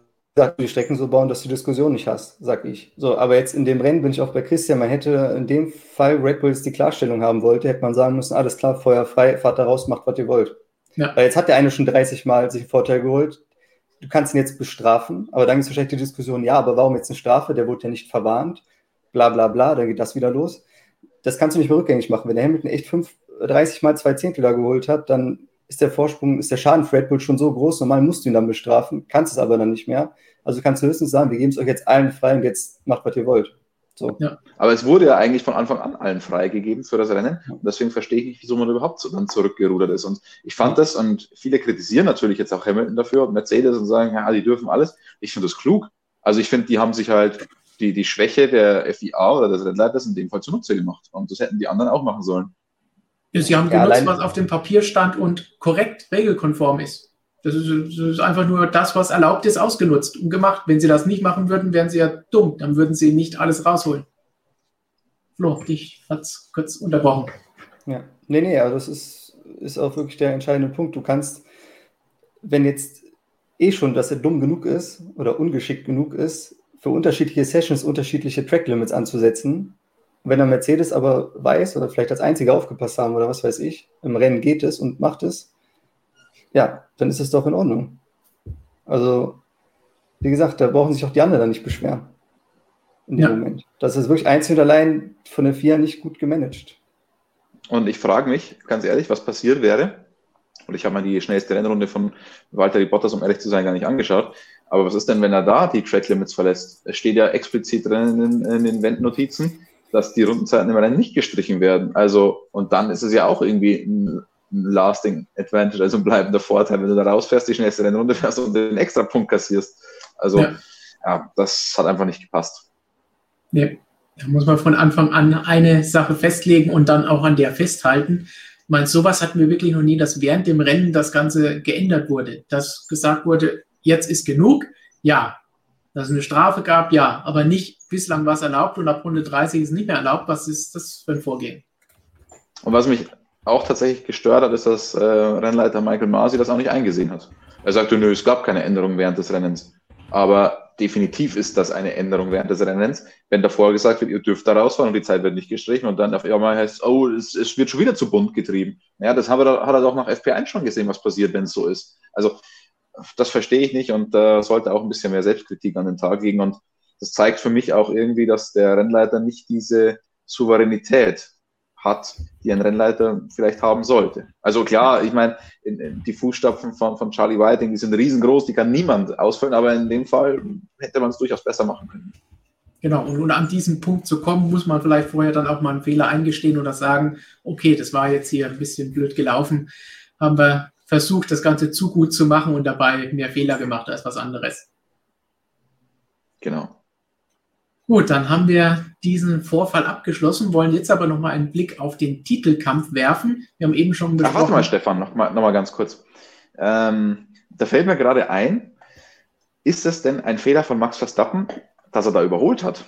die Strecken so bauen, dass du Diskussion nicht hast, sag ich. So, aber jetzt in dem Rennen bin ich auch bei Christian. Man hätte in dem Fall Red Bulls die Klarstellung haben wollte, hätte man sagen müssen, alles klar, Feuer frei, fahrt da raus, macht, was ihr wollt. Ja. Weil jetzt hat der eine schon 30 Mal sich einen Vorteil geholt. Du kannst ihn jetzt bestrafen, aber dann ist wahrscheinlich die Diskussion, ja, aber warum jetzt eine Strafe? Der wurde ja nicht verwarnt, bla bla bla, dann geht das wieder los. Das kannst du nicht mehr rückgängig machen. Wenn der Hamilton echt 5, 30 Mal zwei Zehntel da geholt hat, dann ist der Vorsprung, ist der Schaden für Red Bull schon so groß, normal musst du ihn dann bestrafen, kannst es aber dann nicht mehr. Also kannst du höchstens sagen, wir geben es euch jetzt allen frei und jetzt macht, was ihr wollt. So. Ja. Aber es wurde ja eigentlich von Anfang an allen freigegeben für das Rennen. Und deswegen verstehe ich nicht, wieso man überhaupt so dann zurückgerudert ist. Und ich fand das, und viele kritisieren natürlich jetzt auch Hamilton dafür, Mercedes und sagen, ja, die dürfen alles. Ich finde das klug. Also ich finde, die haben sich halt die, die Schwäche der FIA oder des Rennleiters in dem Fall zunutze gemacht. Und das hätten die anderen auch machen sollen. Sie haben ja, genutzt, was auf dem Papier stand und korrekt regelkonform ist. Das ist, das ist, einfach nur das, was erlaubt ist, ausgenutzt und gemacht. Wenn Sie das nicht machen würden, wären Sie ja dumm. Dann würden Sie nicht alles rausholen. Flo, dich hat es kurz unterbrochen. Ja, nee, nee, also das ist, ist auch wirklich der entscheidende Punkt. Du kannst, wenn jetzt eh schon, dass er dumm genug ist oder ungeschickt genug ist, für unterschiedliche Sessions unterschiedliche Track-Limits anzusetzen, wenn der Mercedes aber weiß oder vielleicht als einziger aufgepasst haben oder was weiß ich, im Rennen geht es und macht es, ja, dann ist es doch in Ordnung. Also, wie gesagt, da brauchen sich auch die anderen dann nicht beschweren. In dem ja. Moment. Das ist wirklich einzig und allein von der FIA nicht gut gemanagt. Und ich frage mich, ganz ehrlich, was passiert wäre, und ich habe mir die schnellste Rennrunde von Walter Bottas, um ehrlich zu sein, gar nicht angeschaut. Aber was ist denn, wenn er da die Track Limits verlässt? Es steht ja explizit drin in, in den Wendnotizen, dass die Rundenzeiten im Rennen nicht gestrichen werden. Also, und dann ist es ja auch irgendwie ein lasting Advantage, also ein bleibender Vorteil, wenn du da rausfährst, die schnellste Rennrunde fährst und den extra Punkt kassierst. Also, ja. ja, das hat einfach nicht gepasst. Nee, da muss man von Anfang an eine Sache festlegen und dann auch an der festhalten. Ich meine, sowas hatten wir wirklich noch nie, dass während dem Rennen das Ganze geändert wurde, dass gesagt wurde, jetzt ist genug, ja, dass es eine Strafe gab, ja, aber nicht bislang war es erlaubt und ab Runde 30 ist es nicht mehr erlaubt. Was ist das für ein Vorgehen? Und was mich auch tatsächlich gestört hat, ist, dass äh, Rennleiter Michael Masi das auch nicht eingesehen hat. Er sagte, nö, es gab keine Änderung während des Rennens. Aber definitiv ist das eine Änderung während des Rennens, wenn davor gesagt wird, ihr dürft da rausfahren und die Zeit wird nicht gestrichen und dann auf einmal heißt oh, es, es wird schon wieder zu bunt getrieben. Ja, das haben wir, hat er doch nach FP1 schon gesehen, was passiert, wenn es so ist. Also das verstehe ich nicht und äh, sollte auch ein bisschen mehr Selbstkritik an den Tag legen. Und das zeigt für mich auch irgendwie, dass der Rennleiter nicht diese Souveränität hat, die ein Rennleiter vielleicht haben sollte. Also klar, ich meine, die Fußstapfen von, von Charlie Whiting, die sind riesengroß, die kann niemand ausfüllen, aber in dem Fall hätte man es durchaus besser machen können. Genau, und um an diesen Punkt zu kommen, muss man vielleicht vorher dann auch mal einen Fehler eingestehen oder sagen, okay, das war jetzt hier ein bisschen blöd gelaufen, haben wir versucht, das Ganze zu gut zu machen und dabei mehr Fehler gemacht als was anderes. Genau. Gut, dann haben wir diesen Vorfall abgeschlossen, wollen jetzt aber nochmal einen Blick auf den Titelkampf werfen. Wir haben eben schon besprochen. Ach, warte mal, Stefan, nochmal noch mal ganz kurz. Ähm, da fällt mir gerade ein, ist es denn ein Fehler von Max Verstappen, dass er da überholt hat?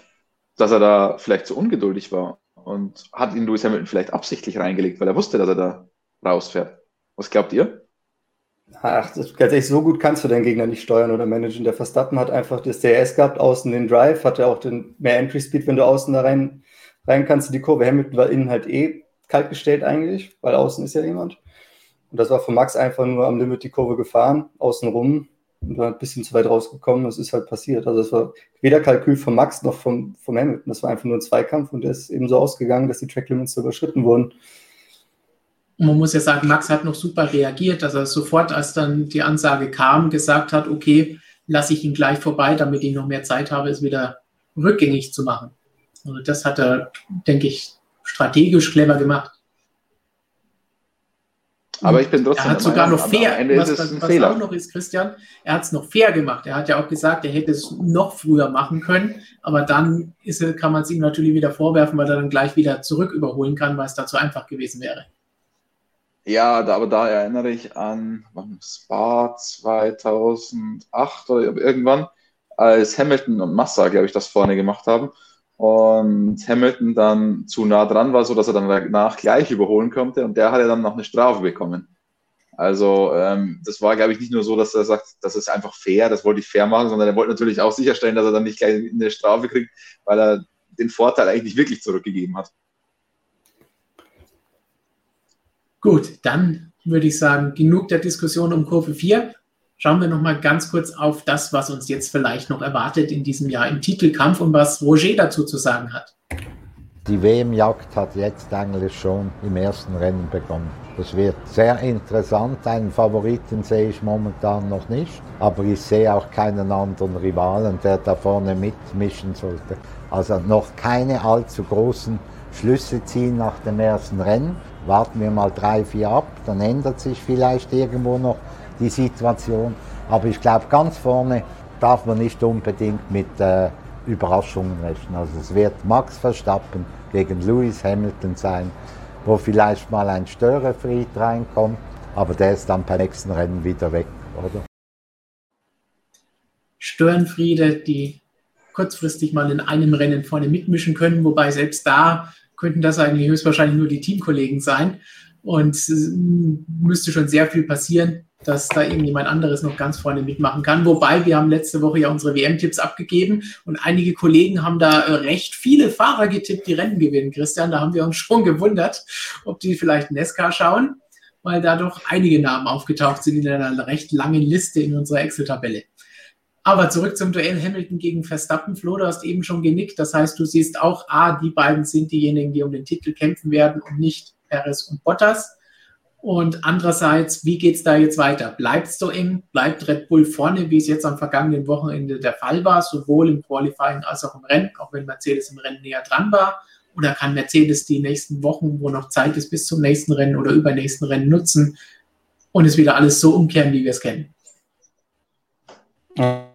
Dass er da vielleicht zu ungeduldig war und hat ihn Lewis Hamilton vielleicht absichtlich reingelegt, weil er wusste, dass er da rausfährt? Was glaubt ihr? Ach, das, ganz ehrlich, so gut kannst du deinen Gegner nicht steuern oder managen. Der Verstappen hat einfach das DRS gehabt, außen den Drive, hatte auch den mehr Entry Speed, wenn du außen da rein, rein kannst die Kurve. Hamilton war innen halt eh kalt gestellt eigentlich, weil außen ist ja jemand. Und das war von Max einfach nur am Limit die Kurve gefahren, außen rum und war ein bisschen zu weit rausgekommen. Das ist halt passiert. Also es war weder Kalkül von Max noch vom, vom Hamilton. Das war einfach nur ein Zweikampf und der ist eben so ausgegangen, dass die Track Limits überschritten wurden. Und man muss ja sagen, Max hat noch super reagiert, dass er sofort, als dann die Ansage kam, gesagt hat, okay, lasse ich ihn gleich vorbei, damit ich noch mehr Zeit habe, es wieder rückgängig zu machen. Also das hat er, denke ich, strategisch clever gemacht. Aber ich bin trotzdem. Er hat sogar noch fair, was, was, was auch noch ist, Christian, er hat es noch fair gemacht. Er hat ja auch gesagt, er hätte es noch früher machen können, aber dann ist, kann man es ihm natürlich wieder vorwerfen, weil er dann gleich wieder zurück überholen kann, weil es da zu einfach gewesen wäre. Ja, da, aber da erinnere ich an Spa 2008 oder irgendwann, als Hamilton und Massa, glaube ich, das vorne gemacht haben und Hamilton dann zu nah dran war, so dass er dann danach gleich überholen konnte und der hat ja dann noch eine Strafe bekommen. Also ähm, das war, glaube ich, nicht nur so, dass er sagt, das ist einfach fair, das wollte ich fair machen, sondern er wollte natürlich auch sicherstellen, dass er dann nicht gleich eine Strafe kriegt, weil er den Vorteil eigentlich nicht wirklich zurückgegeben hat. Gut, dann würde ich sagen, genug der Diskussion um Kurve 4. Schauen wir noch mal ganz kurz auf das, was uns jetzt vielleicht noch erwartet in diesem Jahr im Titelkampf und was Roger dazu zu sagen hat. Die WM-Jagd hat jetzt eigentlich schon im ersten Rennen begonnen. Das wird sehr interessant. Einen Favoriten sehe ich momentan noch nicht, aber ich sehe auch keinen anderen Rivalen, der da vorne mitmischen sollte. Also noch keine allzu großen Schlüsse ziehen nach dem ersten Rennen. Warten wir mal drei, vier ab, dann ändert sich vielleicht irgendwo noch die Situation. Aber ich glaube, ganz vorne darf man nicht unbedingt mit äh, Überraschungen rechnen. Also es wird Max Verstappen gegen Lewis Hamilton sein, wo vielleicht mal ein Störefried reinkommt, aber der ist dann beim nächsten Rennen wieder weg, oder? Störenfriede, die kurzfristig mal in einem Rennen vorne mitmischen können, wobei selbst da könnten das eigentlich höchstwahrscheinlich nur die Teamkollegen sein. Und müsste schon sehr viel passieren, dass da irgendjemand anderes noch ganz vorne mitmachen kann. Wobei wir haben letzte Woche ja unsere WM-Tipps abgegeben und einige Kollegen haben da äh, recht viele Fahrer getippt, die Rennen gewinnen. Christian, da haben wir uns schon gewundert, ob die vielleicht Nesca schauen, weil da doch einige Namen aufgetaucht sind in einer recht langen Liste in unserer Excel-Tabelle. Aber zurück zum Duell Hamilton gegen Verstappen. Flo, du hast eben schon genickt. Das heißt, du siehst auch, ah, die beiden sind diejenigen, die um den Titel kämpfen werden und nicht Perez und Bottas. Und andererseits, wie geht es da jetzt weiter? Bleibt es so eng? Bleibt Red Bull vorne, wie es jetzt am vergangenen Wochenende der Fall war, sowohl im Qualifying als auch im Rennen, auch wenn Mercedes im Rennen näher dran war? Oder kann Mercedes die nächsten Wochen, wo noch Zeit ist, bis zum nächsten Rennen oder übernächsten Rennen nutzen und es wieder alles so umkehren, wie wir es kennen? Ich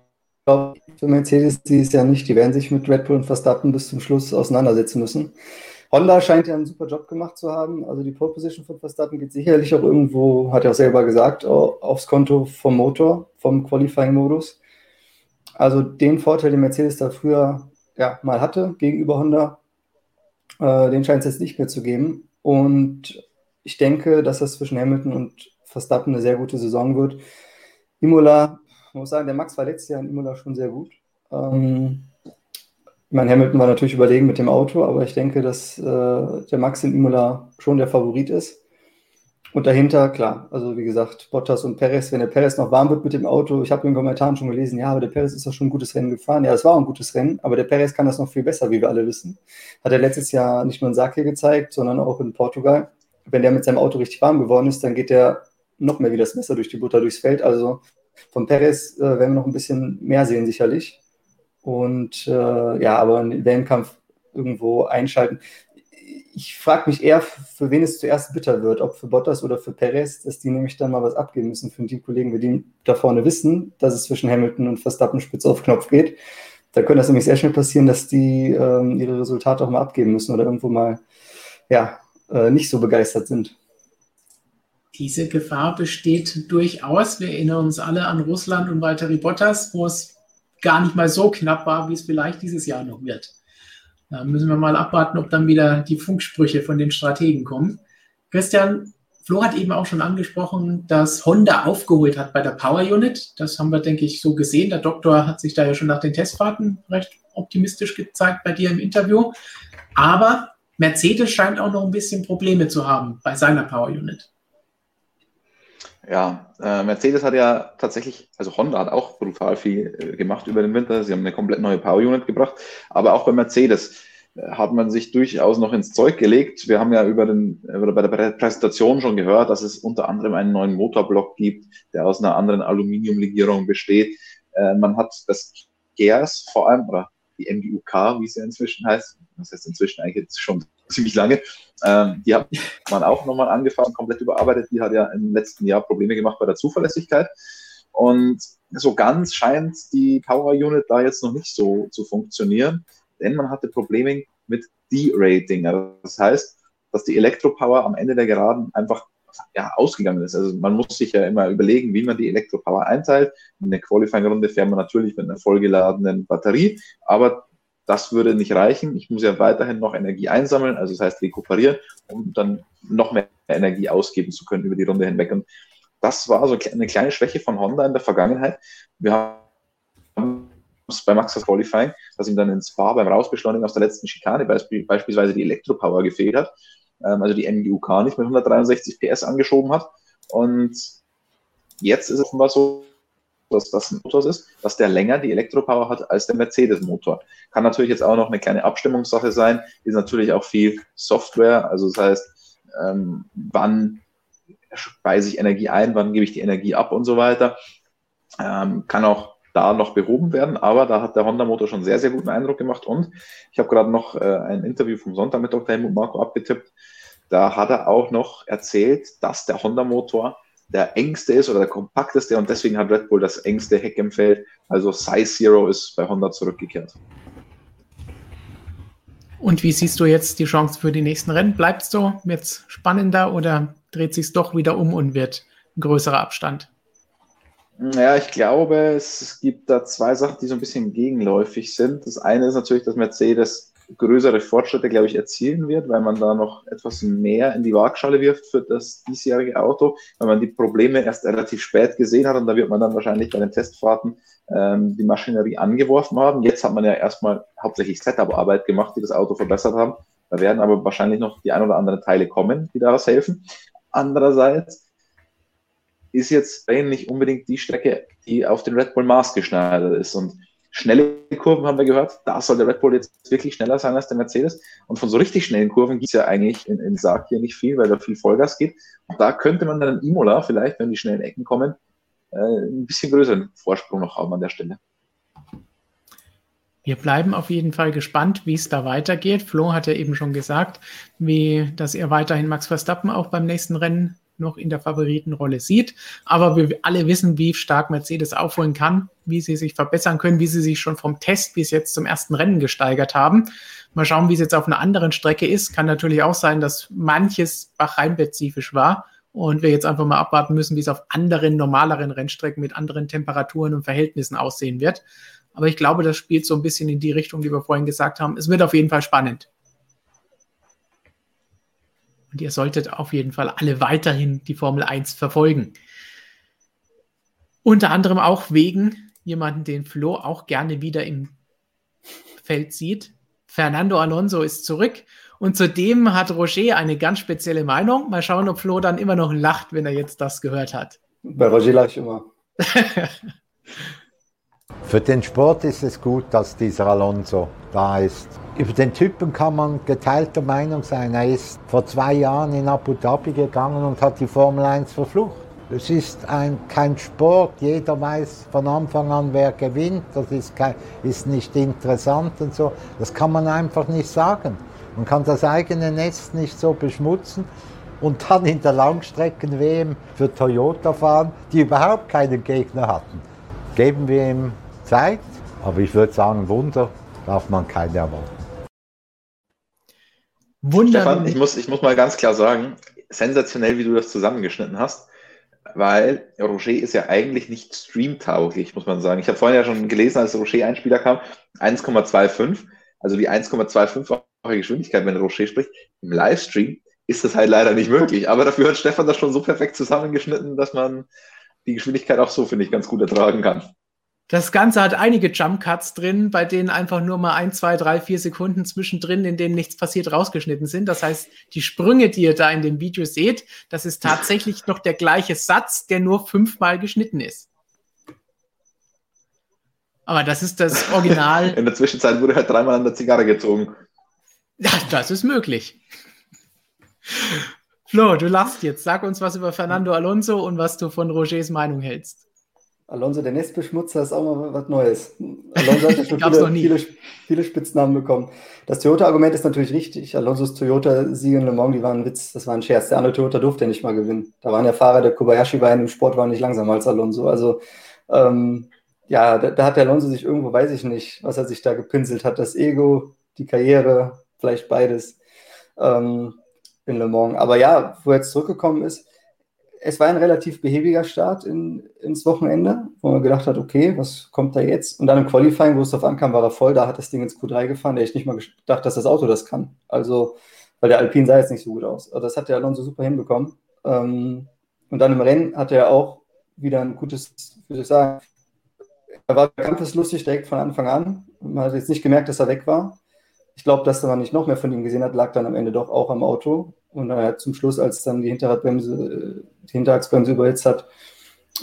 glaube, für Mercedes, die ist ja nicht, die werden sich mit Red Bull und Verstappen bis zum Schluss auseinandersetzen müssen. Honda scheint ja einen super Job gemacht zu haben. Also die Pole Position von Verstappen geht sicherlich auch irgendwo, hat er auch selber gesagt, aufs Konto vom Motor, vom Qualifying-Modus. Also den Vorteil, den Mercedes da früher ja, mal hatte gegenüber Honda, äh, den scheint es jetzt nicht mehr zu geben. Und ich denke, dass das zwischen Hamilton und Verstappen eine sehr gute Saison wird. Imola, ich muss sagen, der Max war letztes Jahr in Imola schon sehr gut. Ähm, ich meine, Hamilton war natürlich überlegen mit dem Auto, aber ich denke, dass äh, der Max in Imola schon der Favorit ist. Und dahinter, klar, also wie gesagt, Bottas und Perez, wenn der Perez noch warm wird mit dem Auto, ich habe in den Kommentaren schon gelesen, ja, aber der Perez ist doch schon ein gutes Rennen gefahren. Ja, es war ein gutes Rennen, aber der Perez kann das noch viel besser, wie wir alle wissen. Hat er letztes Jahr nicht nur in Sake gezeigt, sondern auch in Portugal. Wenn der mit seinem Auto richtig warm geworden ist, dann geht der noch mehr wie das Messer durch die Butter durchs Feld. Also von Perez äh, werden wir noch ein bisschen mehr sehen, sicherlich. Und äh, ja, aber einen Wellenkampf irgendwo einschalten. Ich frage mich eher, für wen es zuerst bitter wird, ob für Bottas oder für Perez, dass die nämlich dann mal was abgeben müssen für die Kollegen, die da vorne wissen, dass es zwischen Hamilton und Verstappen spitz auf Knopf geht. Da könnte das nämlich sehr schnell passieren, dass die ähm, ihre Resultate auch mal abgeben müssen oder irgendwo mal ja, äh, nicht so begeistert sind. Diese Gefahr besteht durchaus. Wir erinnern uns alle an Russland und Valtteri Bottas, wo es gar nicht mal so knapp war, wie es vielleicht dieses Jahr noch wird. Da müssen wir mal abwarten, ob dann wieder die Funksprüche von den Strategen kommen. Christian, Flo hat eben auch schon angesprochen, dass Honda aufgeholt hat bei der Power Unit. Das haben wir, denke ich, so gesehen. Der Doktor hat sich da ja schon nach den Testfahrten recht optimistisch gezeigt bei dir im Interview. Aber Mercedes scheint auch noch ein bisschen Probleme zu haben bei seiner Power Unit. Ja, äh, Mercedes hat ja tatsächlich, also Honda hat auch brutal viel äh, gemacht über den Winter. Sie haben eine komplett neue Power Unit gebracht. Aber auch bei Mercedes äh, hat man sich durchaus noch ins Zeug gelegt. Wir haben ja über den, oder bei der Präsentation schon gehört, dass es unter anderem einen neuen Motorblock gibt, der aus einer anderen Aluminiumlegierung besteht. Äh, man hat das GERS vor allem, oder die MGUK, wie es ja inzwischen heißt, das heißt inzwischen eigentlich jetzt schon ziemlich lange. Ähm, die hat man auch nochmal angefangen, komplett überarbeitet. Die hat ja im letzten Jahr Probleme gemacht bei der Zuverlässigkeit. Und so ganz scheint die Power Unit da jetzt noch nicht so zu funktionieren, denn man hatte Probleme mit D-Rating. Also das heißt, dass die Elektropower am Ende der Geraden einfach ja, ausgegangen ist. Also man muss sich ja immer überlegen, wie man die Elektropower einteilt. In der Qualifying-Runde fährt man natürlich mit einer vollgeladenen Batterie, aber das würde nicht reichen. Ich muss ja weiterhin noch Energie einsammeln, also das heißt rekuperieren, um dann noch mehr Energie ausgeben zu können über die Runde hinweg. Und das war so eine kleine Schwäche von Honda in der Vergangenheit. Wir haben es bei Max Qualifying, dass ihm dann ins Spa beim Rausbeschleunigen aus der letzten Schikane beispielsweise die Elektropower gefehlt hat, ähm, also die MGUK nicht mit 163 PS angeschoben hat. Und jetzt ist es offenbar so, dass das ein Motor ist, dass der länger die Elektropower hat als der Mercedes-Motor. Kann natürlich jetzt auch noch eine kleine Abstimmungssache sein, ist natürlich auch viel Software, also das heißt, ähm, wann speise ich Energie ein, wann gebe ich die Energie ab und so weiter. Ähm, kann auch da noch behoben werden, aber da hat der Honda-Motor schon sehr, sehr guten Eindruck gemacht und ich habe gerade noch äh, ein Interview vom Sonntag mit Dr. Helmut Marco abgetippt. Da hat er auch noch erzählt, dass der Honda-Motor der engste ist oder der kompakteste und deswegen hat Red Bull das engste Heck im Feld. Also Size Zero ist bei Honda zurückgekehrt. Und wie siehst du jetzt die Chance für die nächsten Rennen? Bleibt es so jetzt spannender oder dreht sich doch wieder um und wird ein größerer Abstand? Ja, ich glaube, es gibt da zwei Sachen, die so ein bisschen gegenläufig sind. Das eine ist natürlich, dass Mercedes größere Fortschritte, glaube ich, erzielen wird, weil man da noch etwas mehr in die Waagschale wirft für das diesjährige Auto, weil man die Probleme erst relativ spät gesehen hat und da wird man dann wahrscheinlich bei den Testfahrten ähm, die Maschinerie angeworfen haben. Jetzt hat man ja erstmal hauptsächlich Setup-Arbeit gemacht, die das Auto verbessert haben. Da werden aber wahrscheinlich noch die ein oder anderen Teile kommen, die daraus helfen. Andererseits ist jetzt Spain nicht unbedingt die Strecke, die auf den Red Bull Mars geschneidert ist und Schnelle Kurven haben wir gehört, da soll der Red Bull jetzt wirklich schneller sein als der Mercedes. Und von so richtig schnellen Kurven gibt es ja eigentlich in, in Sark hier nicht viel, weil da viel Vollgas geht. Und da könnte man dann in Imola vielleicht, wenn die schnellen Ecken kommen, äh, ein bisschen größeren Vorsprung noch haben an der Stelle. Wir bleiben auf jeden Fall gespannt, wie es da weitergeht. Flo hat ja eben schon gesagt, wie, dass er weiterhin Max Verstappen auch beim nächsten Rennen noch in der Favoritenrolle sieht. Aber wir alle wissen, wie stark Mercedes aufholen kann, wie sie sich verbessern können, wie sie sich schon vom Test bis jetzt zum ersten Rennen gesteigert haben. Mal schauen, wie es jetzt auf einer anderen Strecke ist. Kann natürlich auch sein, dass manches Bach-Rhein-spezifisch war und wir jetzt einfach mal abwarten müssen, wie es auf anderen, normaleren Rennstrecken mit anderen Temperaturen und Verhältnissen aussehen wird. Aber ich glaube, das spielt so ein bisschen in die Richtung, die wir vorhin gesagt haben. Es wird auf jeden Fall spannend. Und ihr solltet auf jeden Fall alle weiterhin die Formel 1 verfolgen. Unter anderem auch wegen jemanden, den Flo auch gerne wieder im Feld sieht. Fernando Alonso ist zurück und zudem hat Roger eine ganz spezielle Meinung. Mal schauen, ob Flo dann immer noch lacht, wenn er jetzt das gehört hat. Bei Roger lache ich immer. Für den Sport ist es gut, dass dieser Alonso da ist. Über den Typen kann man geteilter Meinung sein. Er ist vor zwei Jahren in Abu Dhabi gegangen und hat die Formel 1 verflucht. Es ist ein, kein Sport, jeder weiß von Anfang an, wer gewinnt, das ist, kein, ist nicht interessant und so. Das kann man einfach nicht sagen. Man kann das eigene Nest nicht so beschmutzen und dann in der Langstrecken-WM für Toyota fahren, die überhaupt keinen Gegner hatten. Geben wir ihm Zeit, aber ich würde sagen, Wunder darf man keine erwarten. Wunder. Stefan, ich muss, ich muss mal ganz klar sagen, sensationell, wie du das zusammengeschnitten hast, weil Roger ist ja eigentlich nicht streamtauglich, muss man sagen. Ich habe vorhin ja schon gelesen, als Roger Einspieler kam, 1,25, also die 1,25-fache Geschwindigkeit, wenn Roger spricht, im Livestream ist das halt leider nicht möglich. Aber dafür hat Stefan das schon so perfekt zusammengeschnitten, dass man die Geschwindigkeit auch so, finde ich, ganz gut ertragen kann. Das Ganze hat einige Jump Cuts drin, bei denen einfach nur mal ein, zwei, drei, vier Sekunden zwischendrin, in denen nichts passiert, rausgeschnitten sind. Das heißt, die Sprünge, die ihr da in dem Video seht, das ist tatsächlich noch der gleiche Satz, der nur fünfmal geschnitten ist. Aber das ist das Original. In der Zwischenzeit wurde halt dreimal an der Zigarre gezogen. Ja, das ist möglich. Flo, du lachst jetzt. Sag uns was über Fernando Alonso und was du von Rogers Meinung hältst. Alonso, der Nestbeschmutzer, ist auch mal was Neues. Alonso hat ja schon viele, viele, viele, Spitznamen bekommen. Das Toyota-Argument ist natürlich richtig. Alonsos Toyota-Siege in Le Mans, die waren ein Witz, das war ein Scherz. Der andere Toyota durfte ja nicht mal gewinnen. Da waren ja Fahrer, der Kobayashi war im Sport, war nicht langsamer als Alonso. Also, ähm, ja, da, da, hat der Alonso sich irgendwo, weiß ich nicht, was er sich da gepinselt hat. Das Ego, die Karriere, vielleicht beides ähm, in Le Mans. Aber ja, wo er jetzt zurückgekommen ist, es war ein relativ behäbiger Start in, ins Wochenende, wo man gedacht hat, okay, was kommt da jetzt? Und dann im Qualifying, wo es darauf ankam, war er voll, da hat das Ding ins Q3 gefahren, der ich nicht mal gedacht, dass das Auto das kann. Also, weil der Alpine sah jetzt nicht so gut aus. Also das hat der Alonso super hinbekommen. Ähm, Und dann im Rennen hatte er auch wieder ein gutes, wie soll ich sagen, er war kampfeslustig direkt von Anfang an. Man hat jetzt nicht gemerkt, dass er weg war. Ich glaube, dass man nicht noch mehr von ihm gesehen hat, lag dann am Ende doch auch am Auto. Und dann hat zum Schluss, als dann die Hinterradbremse, äh, die Hinterachsbremse überhitzt hat,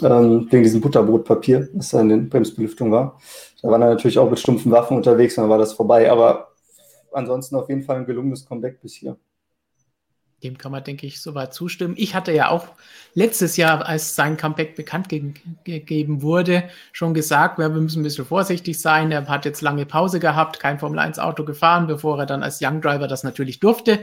ähm, wegen diesem Butterbrotpapier, das da in der Bremsbelüftung war, da waren er natürlich auch mit stumpfen Waffen unterwegs und dann war das vorbei. Aber ansonsten auf jeden Fall ein gelungenes Comeback bis hier. Dem kann man, denke ich, soweit zustimmen. Ich hatte ja auch letztes Jahr, als sein Comeback bekannt ge gegeben wurde, schon gesagt, wir müssen ein bisschen vorsichtig sein. Er hat jetzt lange Pause gehabt, kein Formel-1-Auto gefahren, bevor er dann als Young Driver das natürlich durfte.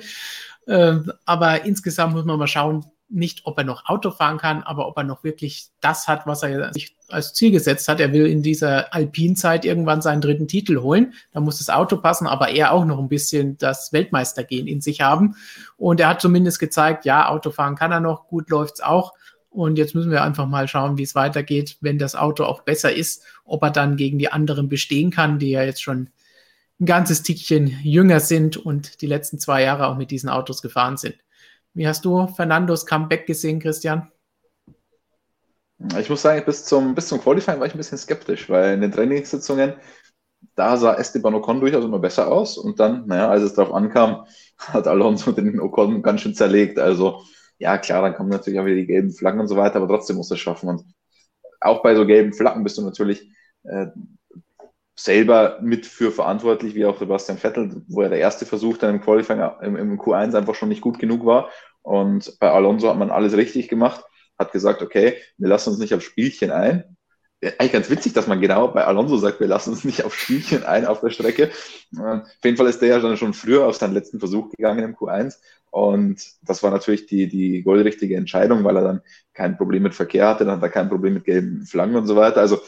Äh, aber insgesamt muss man mal schauen, nicht, ob er noch Auto fahren kann, aber ob er noch wirklich das hat, was er sich als Ziel gesetzt hat. Er will in dieser Alpinzeit irgendwann seinen dritten Titel holen. Da muss das Auto passen, aber er auch noch ein bisschen das Weltmeistergehen in sich haben. Und er hat zumindest gezeigt, ja, Autofahren kann er noch, gut läuft's auch. Und jetzt müssen wir einfach mal schauen, wie es weitergeht, wenn das Auto auch besser ist, ob er dann gegen die anderen bestehen kann, die ja jetzt schon ein ganzes Tickchen jünger sind und die letzten zwei Jahre auch mit diesen Autos gefahren sind. Wie hast du Fernandos Comeback gesehen, Christian? Ich muss sagen, bis zum, bis zum Qualifying war ich ein bisschen skeptisch, weil in den Trainingssitzungen, da sah Esteban Ocon durchaus immer besser aus. Und dann, naja, als es darauf ankam, hat Alonso den Ocon ganz schön zerlegt. Also, ja, klar, dann kommen natürlich auch wieder die gelben Flaggen und so weiter, aber trotzdem muss er schaffen. Und auch bei so gelben Flaggen bist du natürlich äh, selber mit für verantwortlich, wie auch Sebastian Vettel, wo er der erste Versuch dann im Qualifying im, im Q1 einfach schon nicht gut genug war. Und bei Alonso hat man alles richtig gemacht, hat gesagt, okay, wir lassen uns nicht auf Spielchen ein. Eigentlich ganz witzig, dass man genau bei Alonso sagt, wir lassen uns nicht auf Spielchen ein auf der Strecke. Auf jeden Fall ist der ja schon früher auf seinen letzten Versuch gegangen im Q1. Und das war natürlich die, die goldrichtige Entscheidung, weil er dann kein Problem mit Verkehr hatte, dann hat er kein Problem mit gelben Flaggen und so weiter. Also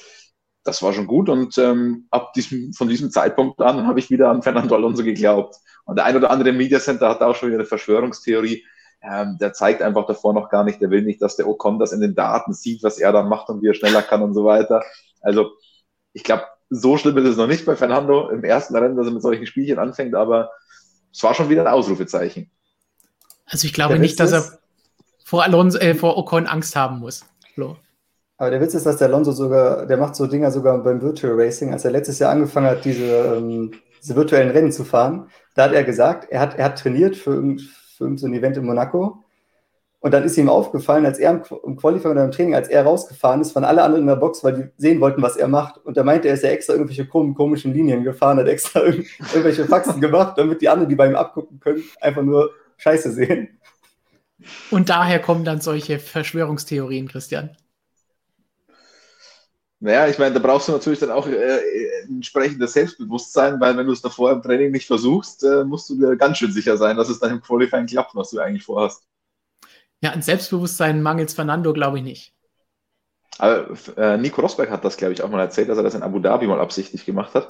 das war schon gut und ähm, ab diesem, von diesem Zeitpunkt an habe ich wieder an Fernando Alonso geglaubt. Und der ein oder andere Media Center hat auch schon wieder eine Verschwörungstheorie. Ähm, der zeigt einfach davor noch gar nicht, der will nicht, dass der Ocon das in den Daten sieht, was er dann macht und wie er schneller kann und so weiter. Also ich glaube, so schlimm ist es noch nicht bei Fernando im ersten Rennen, dass er mit solchen Spielchen anfängt, aber es war schon wieder ein Ausrufezeichen. Also ich glaube der nicht, dass er vor, Alonso, äh, vor Ocon Angst haben muss. Flo. Aber der Witz ist, dass der Alonso sogar, der macht so Dinger sogar beim Virtual Racing, als er letztes Jahr angefangen hat, diese, ähm, diese virtuellen Rennen zu fahren, da hat er gesagt, er hat, er hat trainiert für, für irgendein Event in Monaco. Und dann ist ihm aufgefallen, als er im Qualifying oder im Training, als er rausgefahren ist, waren alle anderen in der Box, weil die sehen wollten, was er macht. Und da meinte er, ist ja extra irgendwelche komischen Linien gefahren, hat extra irgendwelche Faxen gemacht, damit die anderen, die bei ihm abgucken können, einfach nur Scheiße sehen. Und daher kommen dann solche Verschwörungstheorien, Christian. Naja, ich meine, da brauchst du natürlich dann auch äh, entsprechendes Selbstbewusstsein, weil wenn du es davor im Training nicht versuchst, äh, musst du dir ganz schön sicher sein, dass es dann im Qualifying klappt, was du eigentlich vorhast. Ja, an Selbstbewusstsein mangelt Fernando, glaube ich, nicht. Aber, äh, Nico Rosberg hat das, glaube ich, auch mal erzählt, dass er das in Abu Dhabi mal absichtlich gemacht hat.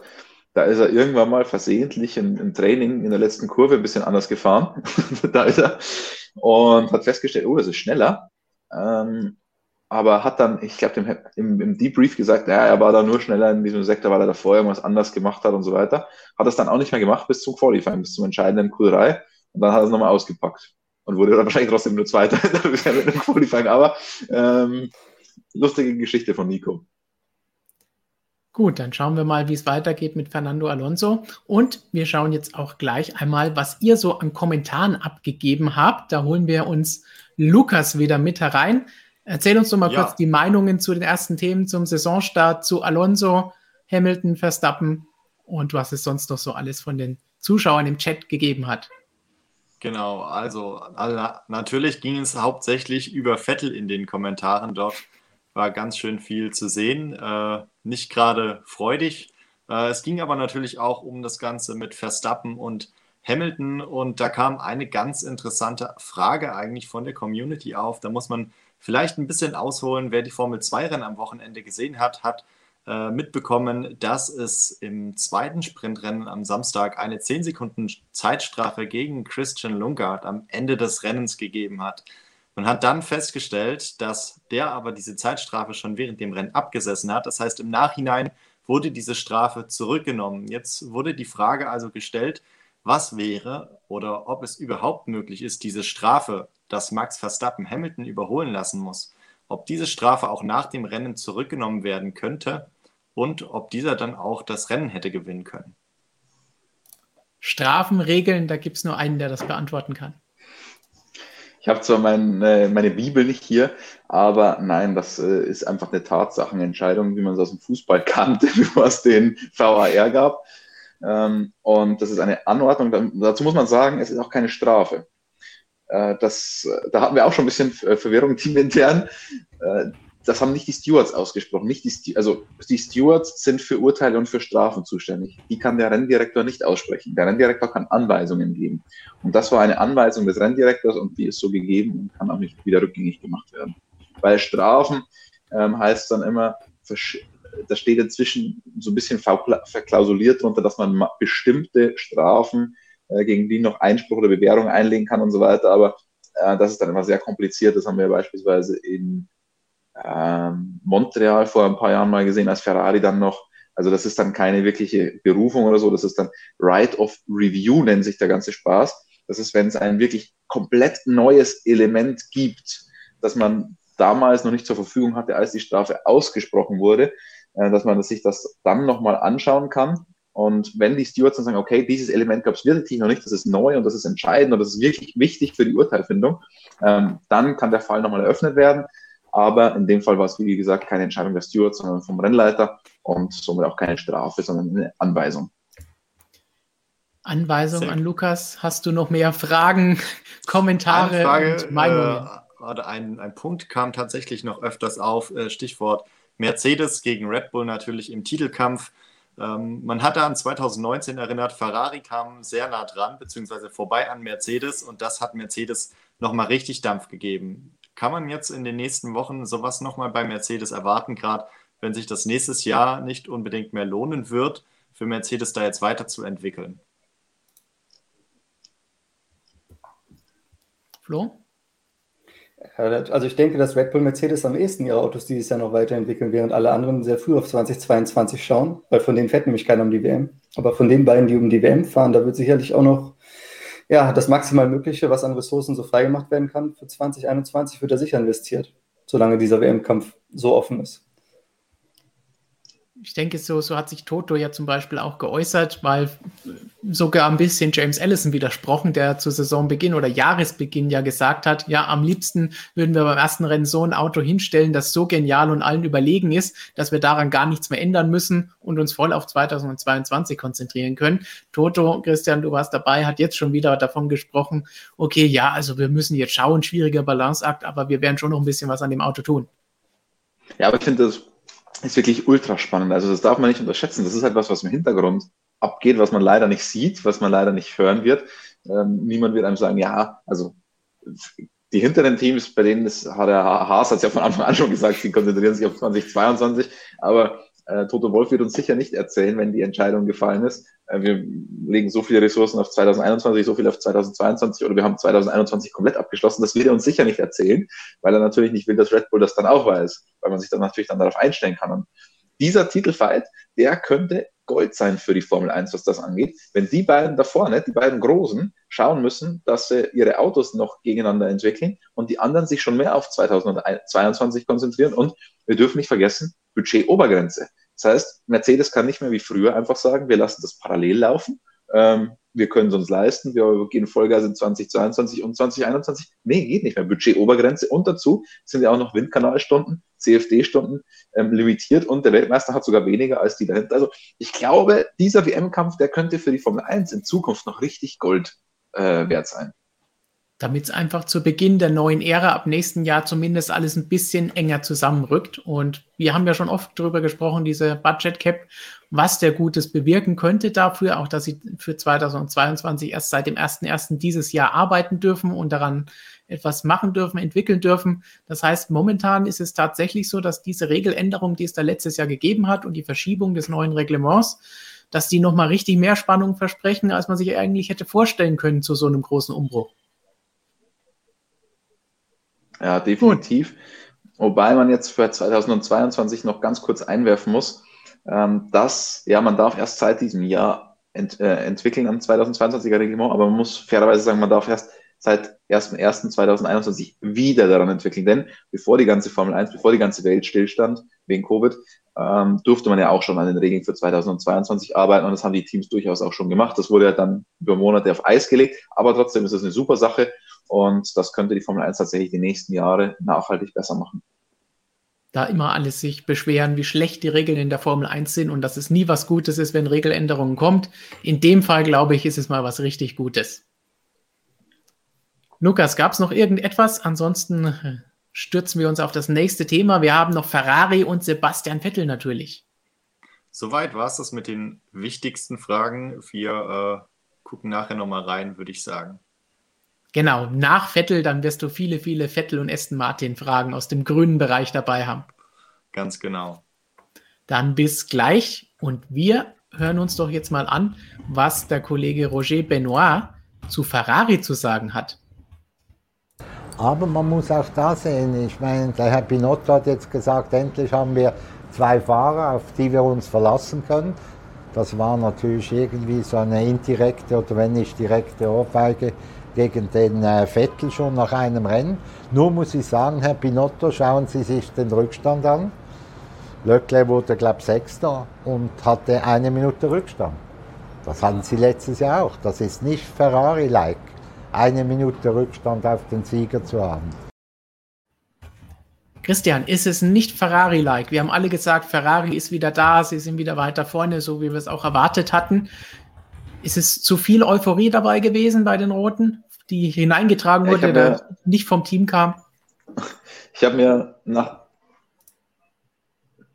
Da ist er irgendwann mal versehentlich im, im Training in der letzten Kurve ein bisschen anders gefahren. da ist er und hat festgestellt, oh, das ist schneller. Ähm, aber hat dann, ich glaube, im, im Debrief gesagt, ja, er war da nur schneller in diesem Sektor, weil er da vorher irgendwas anders gemacht hat und so weiter. Hat das dann auch nicht mehr gemacht bis zum Qualifying, bis zum entscheidenden Q3 und dann hat er es nochmal ausgepackt und wurde dann wahrscheinlich trotzdem nur Zweiter der Qualifying, aber ähm, lustige Geschichte von Nico. Gut, dann schauen wir mal, wie es weitergeht mit Fernando Alonso. Und wir schauen jetzt auch gleich einmal, was ihr so an Kommentaren abgegeben habt. Da holen wir uns Lukas wieder mit herein. Erzähl uns doch mal ja. kurz die Meinungen zu den ersten Themen zum Saisonstart, zu Alonso, Hamilton, Verstappen und was es sonst noch so alles von den Zuschauern im Chat gegeben hat. Genau, also, also natürlich ging es hauptsächlich über Vettel in den Kommentaren. Dort war ganz schön viel zu sehen, äh, nicht gerade freudig. Äh, es ging aber natürlich auch um das Ganze mit Verstappen und Hamilton und da kam eine ganz interessante Frage eigentlich von der Community auf. Da muss man Vielleicht ein bisschen ausholen, wer die Formel 2-Rennen am Wochenende gesehen hat, hat äh, mitbekommen, dass es im zweiten Sprintrennen am Samstag eine 10 Sekunden Zeitstrafe gegen Christian Lungard am Ende des Rennens gegeben hat. Man hat dann festgestellt, dass der aber diese Zeitstrafe schon während dem Rennen abgesessen hat. Das heißt, im Nachhinein wurde diese Strafe zurückgenommen. Jetzt wurde die Frage also gestellt, was wäre oder ob es überhaupt möglich ist, diese Strafe, dass Max Verstappen Hamilton überholen lassen muss, ob diese Strafe auch nach dem Rennen zurückgenommen werden könnte und ob dieser dann auch das Rennen hätte gewinnen können. Strafenregeln, da gibt es nur einen, der das beantworten kann. Ich habe zwar mein, äh, meine Bibel nicht hier, aber nein, das äh, ist einfach eine Tatsachenentscheidung, wie man es aus dem Fußball kannte, bevor es den VAR gab. Ähm, und das ist eine Anordnung. Dazu muss man sagen, es ist auch keine Strafe. Äh, das, da hatten wir auch schon ein bisschen Verwirrung teamintern das haben nicht die Stewards ausgesprochen. Nicht die, also die Stewards sind für Urteile und für Strafen zuständig. Die kann der Renndirektor nicht aussprechen. Der Renndirektor kann Anweisungen geben. Und das war eine Anweisung des Renndirektors und die ist so gegeben und kann auch nicht wieder rückgängig gemacht werden. Bei Strafen ähm, heißt dann immer, da steht inzwischen so ein bisschen verklausuliert drunter, dass man bestimmte Strafen, äh, gegen die noch Einspruch oder Bewährung einlegen kann und so weiter. Aber äh, das ist dann immer sehr kompliziert. Das haben wir beispielsweise in ähm, Montreal vor ein paar Jahren mal gesehen, als Ferrari dann noch, also das ist dann keine wirkliche Berufung oder so, das ist dann Right of Review, nennt sich der ganze Spaß. Das ist, wenn es ein wirklich komplett neues Element gibt, das man damals noch nicht zur Verfügung hatte, als die Strafe ausgesprochen wurde, äh, dass man sich das dann nochmal anschauen kann. Und wenn die Stewards dann sagen, okay, dieses Element gab es wirklich noch nicht, das ist neu und das ist entscheidend und das ist wirklich wichtig für die Urteilfindung, ähm, dann kann der Fall nochmal eröffnet werden. Aber in dem Fall war es, wie gesagt, keine Entscheidung der Stewards, sondern vom Rennleiter und somit auch keine Strafe, sondern eine Anweisung. Anweisung Sehr. an Lukas. Hast du noch mehr Fragen, Kommentare Eine Frage, und Meinungen? Äh, ein, ein Punkt kam tatsächlich noch öfters auf, äh, Stichwort Mercedes gegen Red Bull natürlich im Titelkampf. Ähm, man hatte an 2019 erinnert, Ferrari kam sehr nah dran, beziehungsweise vorbei an Mercedes und das hat Mercedes nochmal richtig Dampf gegeben. Kann man jetzt in den nächsten Wochen sowas nochmal bei Mercedes erwarten, gerade wenn sich das nächstes Jahr nicht unbedingt mehr lohnen wird, für Mercedes da jetzt weiterzuentwickeln? Flo? Also ich denke, dass Red Bull Mercedes am ehesten ihre Autos dieses Jahr noch weiterentwickeln, während alle anderen sehr früh auf 2022 schauen, weil von denen fährt nämlich keiner um die WM. Aber von den beiden, die um die WM fahren, da wird sicherlich auch noch ja, das maximal Mögliche, was an Ressourcen so freigemacht werden kann, für 2021 wird er sicher investiert, solange dieser WM-Kampf so offen ist ich denke, so, so hat sich Toto ja zum Beispiel auch geäußert, weil sogar ein bisschen James Allison widersprochen, der zu Saisonbeginn oder Jahresbeginn ja gesagt hat, ja, am liebsten würden wir beim ersten Rennen so ein Auto hinstellen, das so genial und allen überlegen ist, dass wir daran gar nichts mehr ändern müssen und uns voll auf 2022 konzentrieren können. Toto, Christian, du warst dabei, hat jetzt schon wieder davon gesprochen, okay, ja, also wir müssen jetzt schauen, schwieriger Balanceakt, aber wir werden schon noch ein bisschen was an dem Auto tun. Ja, aber ich finde das ist wirklich ultra spannend. Also das darf man nicht unterschätzen. Das ist halt was, was im Hintergrund abgeht, was man leider nicht sieht, was man leider nicht hören wird. Ähm, niemand wird einem sagen, ja, also die hinteren Teams, bei denen ist, hat der Haas hat es ja von Anfang an schon gesagt, sie konzentrieren sich auf 2022, aber äh, Toto Wolf wird uns sicher nicht erzählen, wenn die Entscheidung gefallen ist. Äh, wir legen so viele Ressourcen auf 2021, so viel auf 2022 oder wir haben 2021 komplett abgeschlossen. Das wird er uns sicher nicht erzählen, weil er natürlich nicht will, dass Red Bull das dann auch weiß, weil man sich dann natürlich dann darauf einstellen kann. Und dieser Titelfight, der könnte Gold sein für die Formel 1, was das angeht. Wenn die beiden da vorne, die beiden Großen, schauen müssen, dass sie ihre Autos noch gegeneinander entwickeln und die anderen sich schon mehr auf 2022 konzentrieren. Und wir dürfen nicht vergessen, Budget-Obergrenze. Das heißt, Mercedes kann nicht mehr wie früher einfach sagen, wir lassen das parallel laufen. Ähm, wir können es uns leisten, wir gehen Vollgas in 2022 und 2021. Nee, geht nicht mehr. Budget-Obergrenze und dazu sind ja auch noch Windkanalstunden, CFD-Stunden ähm, limitiert und der Weltmeister hat sogar weniger als die dahinter. Also ich glaube, dieser WM-Kampf, der könnte für die Formel 1 in Zukunft noch richtig Gold äh, wert sein damit es einfach zu Beginn der neuen Ära ab nächsten Jahr zumindest alles ein bisschen enger zusammenrückt. Und wir haben ja schon oft darüber gesprochen, diese Budget Cap, was der Gutes bewirken könnte dafür, auch dass sie für 2022 erst seit dem 1.1. dieses Jahr arbeiten dürfen und daran etwas machen dürfen, entwickeln dürfen. Das heißt, momentan ist es tatsächlich so, dass diese Regeländerung, die es da letztes Jahr gegeben hat und die Verschiebung des neuen Reglements, dass die nochmal richtig mehr Spannung versprechen, als man sich eigentlich hätte vorstellen können zu so einem großen Umbruch. Ja, definitiv. Gut. Wobei man jetzt für 2022 noch ganz kurz einwerfen muss, ähm, dass, ja, man darf erst seit diesem Jahr ent, äh, entwickeln am 2022er Reglement, aber man muss fairerweise sagen, man darf erst seit 1.1.2021 wieder daran entwickeln. Denn bevor die ganze Formel 1, bevor die ganze Welt stillstand, wegen Covid, ähm, durfte man ja auch schon an den Regeln für 2022 arbeiten und das haben die Teams durchaus auch schon gemacht. Das wurde ja dann über Monate auf Eis gelegt, aber trotzdem ist es eine super Sache und das könnte die Formel 1 tatsächlich die nächsten Jahre nachhaltig besser machen. Da immer alles sich beschweren, wie schlecht die Regeln in der Formel 1 sind und dass es nie was Gutes ist, wenn Regeländerungen kommt. In dem Fall, glaube ich, ist es mal was richtig Gutes. Lukas, gab es noch irgendetwas? Ansonsten äh, stürzen wir uns auf das nächste Thema. Wir haben noch Ferrari und Sebastian Vettel natürlich. Soweit war es das mit den wichtigsten Fragen. Wir äh, gucken nachher nochmal rein, würde ich sagen. Genau, nach Vettel, dann wirst du viele, viele Vettel und Aston Martin Fragen aus dem grünen Bereich dabei haben. Ganz genau. Dann bis gleich und wir hören uns doch jetzt mal an, was der Kollege Roger Benoit zu Ferrari zu sagen hat. Aber man muss auch da sehen, ich meine, der Herr Pinotto hat jetzt gesagt, endlich haben wir zwei Fahrer, auf die wir uns verlassen können. Das war natürlich irgendwie so eine indirekte oder wenn nicht direkte Ohrfeige gegen den äh, Vettel schon nach einem Rennen. Nur muss ich sagen, Herr Pinotto, schauen Sie sich den Rückstand an. Leclerc wurde, glaube ich, Sechster und hatte eine Minute Rückstand. Das hatten Sie letztes Jahr auch. Das ist nicht Ferrari-like eine Minute Rückstand auf den Sieger zu haben. Christian, ist es nicht Ferrari-like? Wir haben alle gesagt, Ferrari ist wieder da, sie sind wieder weiter vorne, so wie wir es auch erwartet hatten. Ist es zu viel Euphorie dabei gewesen bei den Roten, die hineingetragen wurde, der nicht vom Team kam? Ich habe mir nach.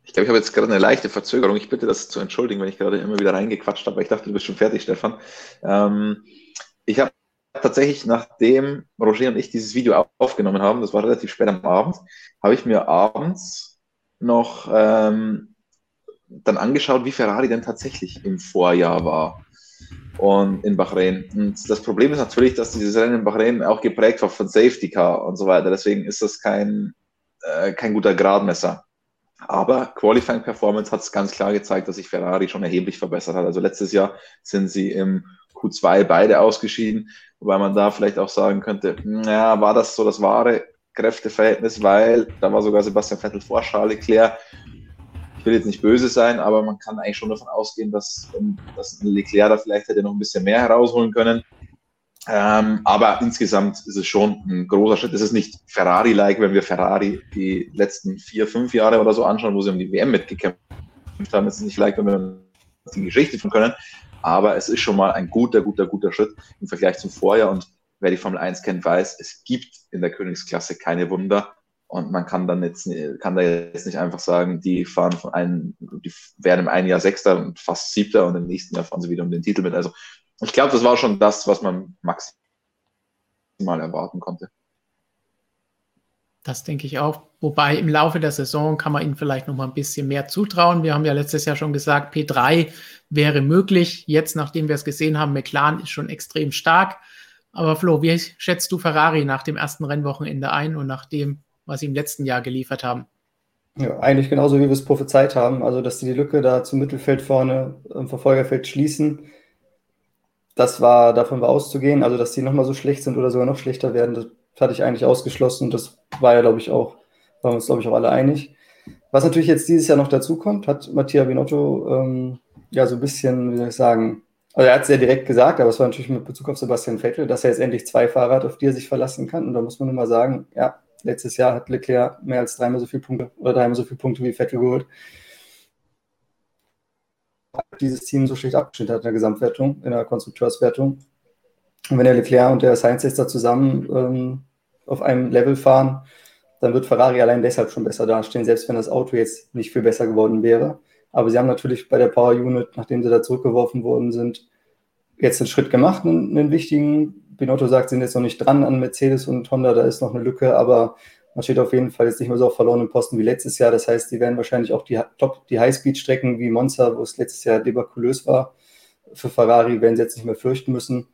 Ich glaube, ich habe jetzt gerade eine leichte Verzögerung. Ich bitte das zu entschuldigen, wenn ich gerade immer wieder reingequatscht habe, weil ich dachte, du bist schon fertig, Stefan. Ähm, ich habe tatsächlich, nachdem Roger und ich dieses Video aufgenommen haben, das war relativ spät am Abend, habe ich mir abends noch ähm, dann angeschaut, wie Ferrari denn tatsächlich im Vorjahr war und in Bahrain. Und das Problem ist natürlich, dass dieses Rennen in Bahrain auch geprägt war von Safety Car und so weiter. Deswegen ist das kein, äh, kein guter Gradmesser. Aber Qualifying Performance hat es ganz klar gezeigt, dass sich Ferrari schon erheblich verbessert hat. Also letztes Jahr sind sie im Q2 beide ausgeschieden, wobei man da vielleicht auch sagen könnte, ja, war das so das wahre Kräfteverhältnis, weil da war sogar Sebastian Vettel vor Charles Leclerc. Will jetzt nicht böse sein, aber man kann eigentlich schon davon ausgehen, dass, dass Leclerc da vielleicht hätte noch ein bisschen mehr herausholen können. Ähm, aber insgesamt ist es schon ein großer Schritt. Es ist nicht Ferrari-like, wenn wir Ferrari die letzten vier, fünf Jahre oder so anschauen, wo sie um die WM mitgekämpft haben. Es ist nicht like, wenn wir die Geschichte von können. Aber es ist schon mal ein guter, guter, guter Schritt im Vergleich zum Vorjahr. Und wer die Formel 1 kennt, weiß, es gibt in der Königsklasse keine Wunder. Und man kann dann jetzt, kann da jetzt nicht einfach sagen, die fahren von einem, die werden im einen Jahr Sechster und fast Siebter und im nächsten Jahr fahren sie wieder um den Titel mit. Also ich glaube, das war schon das, was man maximal erwarten konnte. Das denke ich auch. Wobei im Laufe der Saison kann man ihnen vielleicht noch mal ein bisschen mehr zutrauen. Wir haben ja letztes Jahr schon gesagt, P3 wäre möglich. Jetzt, nachdem wir es gesehen haben, McLaren ist schon extrem stark. Aber Flo, wie schätzt du Ferrari nach dem ersten Rennwochenende ein und nach dem, was sie im letzten Jahr geliefert haben? Ja, eigentlich genauso, wie wir es prophezeit haben. Also, dass sie die Lücke da zum Mittelfeld vorne im Verfolgerfeld schließen, das war, davon war auszugehen. Also, dass die nochmal so schlecht sind oder sogar noch schlechter werden, das hatte ich eigentlich ausgeschlossen und das war ja, glaube ich, auch, waren wir uns, glaube ich, auch alle einig. Was natürlich jetzt dieses Jahr noch dazu kommt, hat Mattia Binotto ähm, ja so ein bisschen, wie soll ich sagen, also er hat es sehr direkt gesagt, aber es war natürlich mit Bezug auf Sebastian Vettel, dass er jetzt endlich zwei Fahrer hat, auf die er sich verlassen kann. Und da muss man nur mal sagen, ja, letztes Jahr hat Leclerc mehr als dreimal so viele Punkte oder dreimal so viele Punkte wie Vettel geholt. Dieses Team so schlecht abgeschnitten hat in der Gesamtwertung, in der Konstrukteurswertung. Und wenn der Leclerc und der Sainz jetzt da zusammen ähm, auf einem Level fahren, dann wird Ferrari allein deshalb schon besser dastehen, selbst wenn das Auto jetzt nicht viel besser geworden wäre. Aber sie haben natürlich bei der Power Unit, nachdem sie da zurückgeworfen worden sind, jetzt einen Schritt gemacht, einen, einen wichtigen. Binotto sagt, sie sind jetzt noch nicht dran an Mercedes und Honda, da ist noch eine Lücke, aber man steht auf jeden Fall jetzt nicht mehr so auf verlorenen Posten wie letztes Jahr. Das heißt, die werden wahrscheinlich auch die, Top, die Highspeed-Strecken wie Monza, wo es letztes Jahr debakulös war, für Ferrari werden sie jetzt nicht mehr fürchten müssen.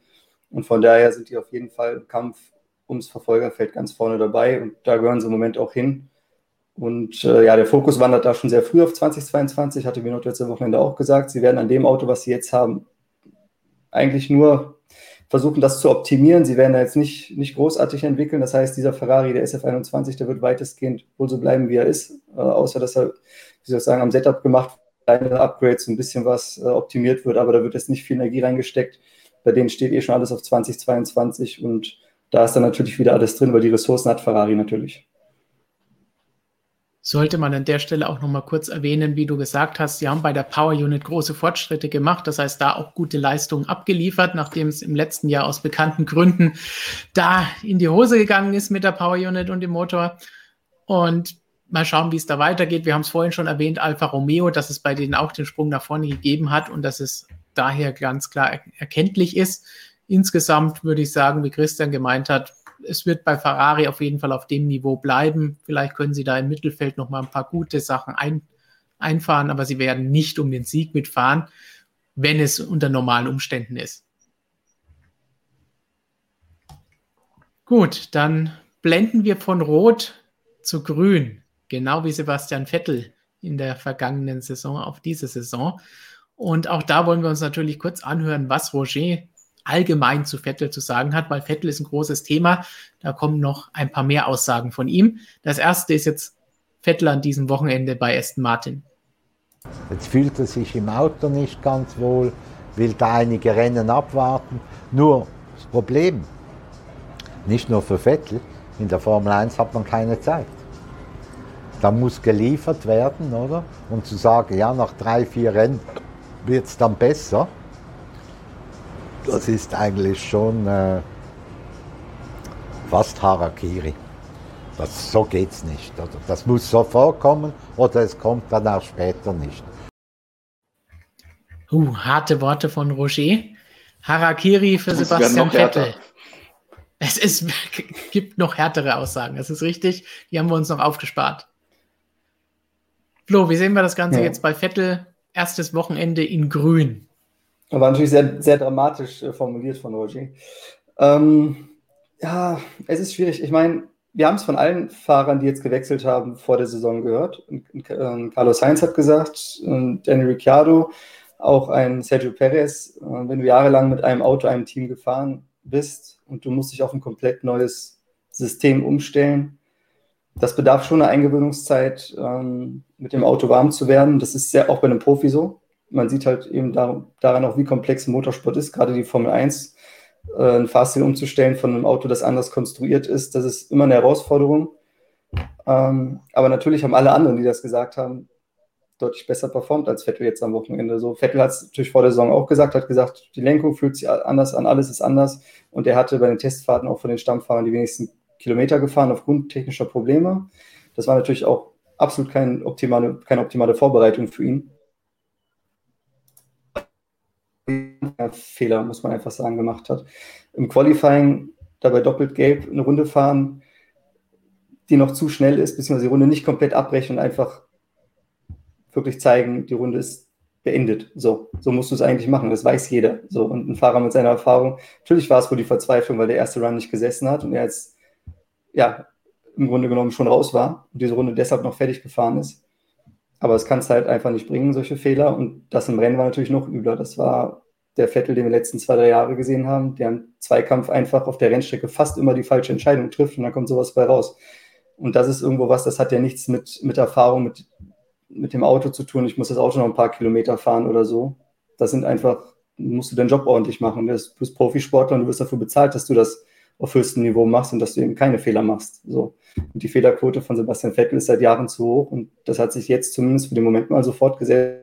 Und von daher sind die auf jeden Fall im Kampf ums Verfolgerfeld ganz vorne dabei und da gehören sie im Moment auch hin. Und äh, ja, der Fokus wandert da schon sehr früh auf 2022, hatte Minotto letzte Wochenende auch gesagt. Sie werden an dem Auto, was sie jetzt haben, eigentlich nur versuchen, das zu optimieren. Sie werden da jetzt nicht, nicht großartig entwickeln. Das heißt, dieser Ferrari, der SF21, der wird weitestgehend wohl so bleiben, wie er ist, äh, außer dass er, wie soll ich sagen, am Setup gemacht kleine Upgrades, ein bisschen was äh, optimiert wird, aber da wird jetzt nicht viel Energie reingesteckt. Bei denen steht eh schon alles auf 2022 und da ist dann natürlich wieder alles drin, weil die Ressourcen hat Ferrari natürlich. Sollte man an der Stelle auch noch mal kurz erwähnen, wie du gesagt hast, sie haben bei der Power Unit große Fortschritte gemacht, das heißt, da auch gute Leistungen abgeliefert, nachdem es im letzten Jahr aus bekannten Gründen da in die Hose gegangen ist mit der Power Unit und dem Motor. Und mal schauen, wie es da weitergeht. Wir haben es vorhin schon erwähnt, Alfa Romeo, dass es bei denen auch den Sprung nach vorne gegeben hat und dass es daher ganz klar er erkenntlich ist. Insgesamt würde ich sagen, wie Christian gemeint hat, es wird bei Ferrari auf jeden Fall auf dem Niveau bleiben. Vielleicht können sie da im Mittelfeld noch mal ein paar gute Sachen ein, einfahren, aber sie werden nicht um den Sieg mitfahren, wenn es unter normalen Umständen ist. Gut, dann blenden wir von Rot zu Grün, genau wie Sebastian Vettel in der vergangenen Saison auf diese Saison. Und auch da wollen wir uns natürlich kurz anhören, was Roger allgemein zu Vettel zu sagen hat, weil Vettel ist ein großes Thema. Da kommen noch ein paar mehr Aussagen von ihm. Das erste ist jetzt Vettel an diesem Wochenende bei Aston Martin. Jetzt fühlt er sich im Auto nicht ganz wohl, will da einige Rennen abwarten. Nur das Problem, nicht nur für Vettel, in der Formel 1 hat man keine Zeit. Da muss geliefert werden, oder? Und zu sagen, ja, nach drei, vier Rennen wird es dann besser, das ist eigentlich schon äh, fast Harakiri. Das, so geht es nicht. Oder? Das muss so vorkommen oder es kommt dann auch später nicht. Uh, harte Worte von Roger. Harakiri für Sebastian Vettel. Es ist, gibt noch härtere Aussagen, das ist richtig. Die haben wir uns noch aufgespart. Flo, wie sehen wir das Ganze ja. jetzt bei Vettel? Erstes Wochenende in Grün. War natürlich sehr, sehr dramatisch äh, formuliert von Roger. Ähm, ja, es ist schwierig. Ich meine, wir haben es von allen Fahrern, die jetzt gewechselt haben, vor der Saison gehört. Ähm, Carlos Heinz hat gesagt, Danny Ricciardo, auch ein Sergio Perez. Äh, wenn du jahrelang mit einem Auto, einem Team gefahren bist und du musst dich auf ein komplett neues System umstellen, das bedarf schon einer Eingewöhnungszeit, ähm, mit dem Auto warm zu werden. Das ist sehr auch bei einem Profi so man sieht halt eben daran auch, wie komplex Motorsport ist, gerade die Formel 1, äh, einen Fahrstil umzustellen von einem Auto, das anders konstruiert ist, das ist immer eine Herausforderung. Ähm, aber natürlich haben alle anderen, die das gesagt haben, deutlich besser performt als Vettel jetzt am Wochenende. So, Vettel hat es natürlich vor der Saison auch gesagt, hat gesagt, die Lenkung fühlt sich anders an, alles ist anders. Und er hatte bei den Testfahrten auch von den Stammfahrern die wenigsten Kilometer gefahren aufgrund technischer Probleme. Das war natürlich auch absolut kein optimale, keine optimale Vorbereitung für ihn. Fehler, muss man einfach sagen, gemacht hat. Im Qualifying dabei doppelt gelb eine Runde fahren, die noch zu schnell ist, beziehungsweise die Runde nicht komplett abbrechen und einfach wirklich zeigen, die Runde ist beendet. So, so musst du es eigentlich machen. Das weiß jeder. So, und ein Fahrer mit seiner Erfahrung. Natürlich war es wohl die Verzweiflung, weil der erste Run nicht gesessen hat und er jetzt, ja, im Grunde genommen schon raus war und diese Runde deshalb noch fertig gefahren ist. Aber es kann es halt einfach nicht bringen, solche Fehler. Und das im Rennen war natürlich noch übler. Das war der Vettel, den wir letzten zwei, drei Jahre gesehen haben, der im Zweikampf einfach auf der Rennstrecke fast immer die falsche Entscheidung trifft und dann kommt sowas bei raus. Und das ist irgendwo was, das hat ja nichts mit, mit Erfahrung, mit, mit dem Auto zu tun. Ich muss das Auto noch ein paar Kilometer fahren oder so. Das sind einfach, musst du deinen Job ordentlich machen. Du bist Profisportler und du wirst dafür bezahlt, dass du das auf höchstem Niveau machst und dass du eben keine Fehler machst. So. Und die Fehlerquote von Sebastian Vettel ist seit Jahren zu hoch und das hat sich jetzt zumindest für den Moment mal so fortgesetzt.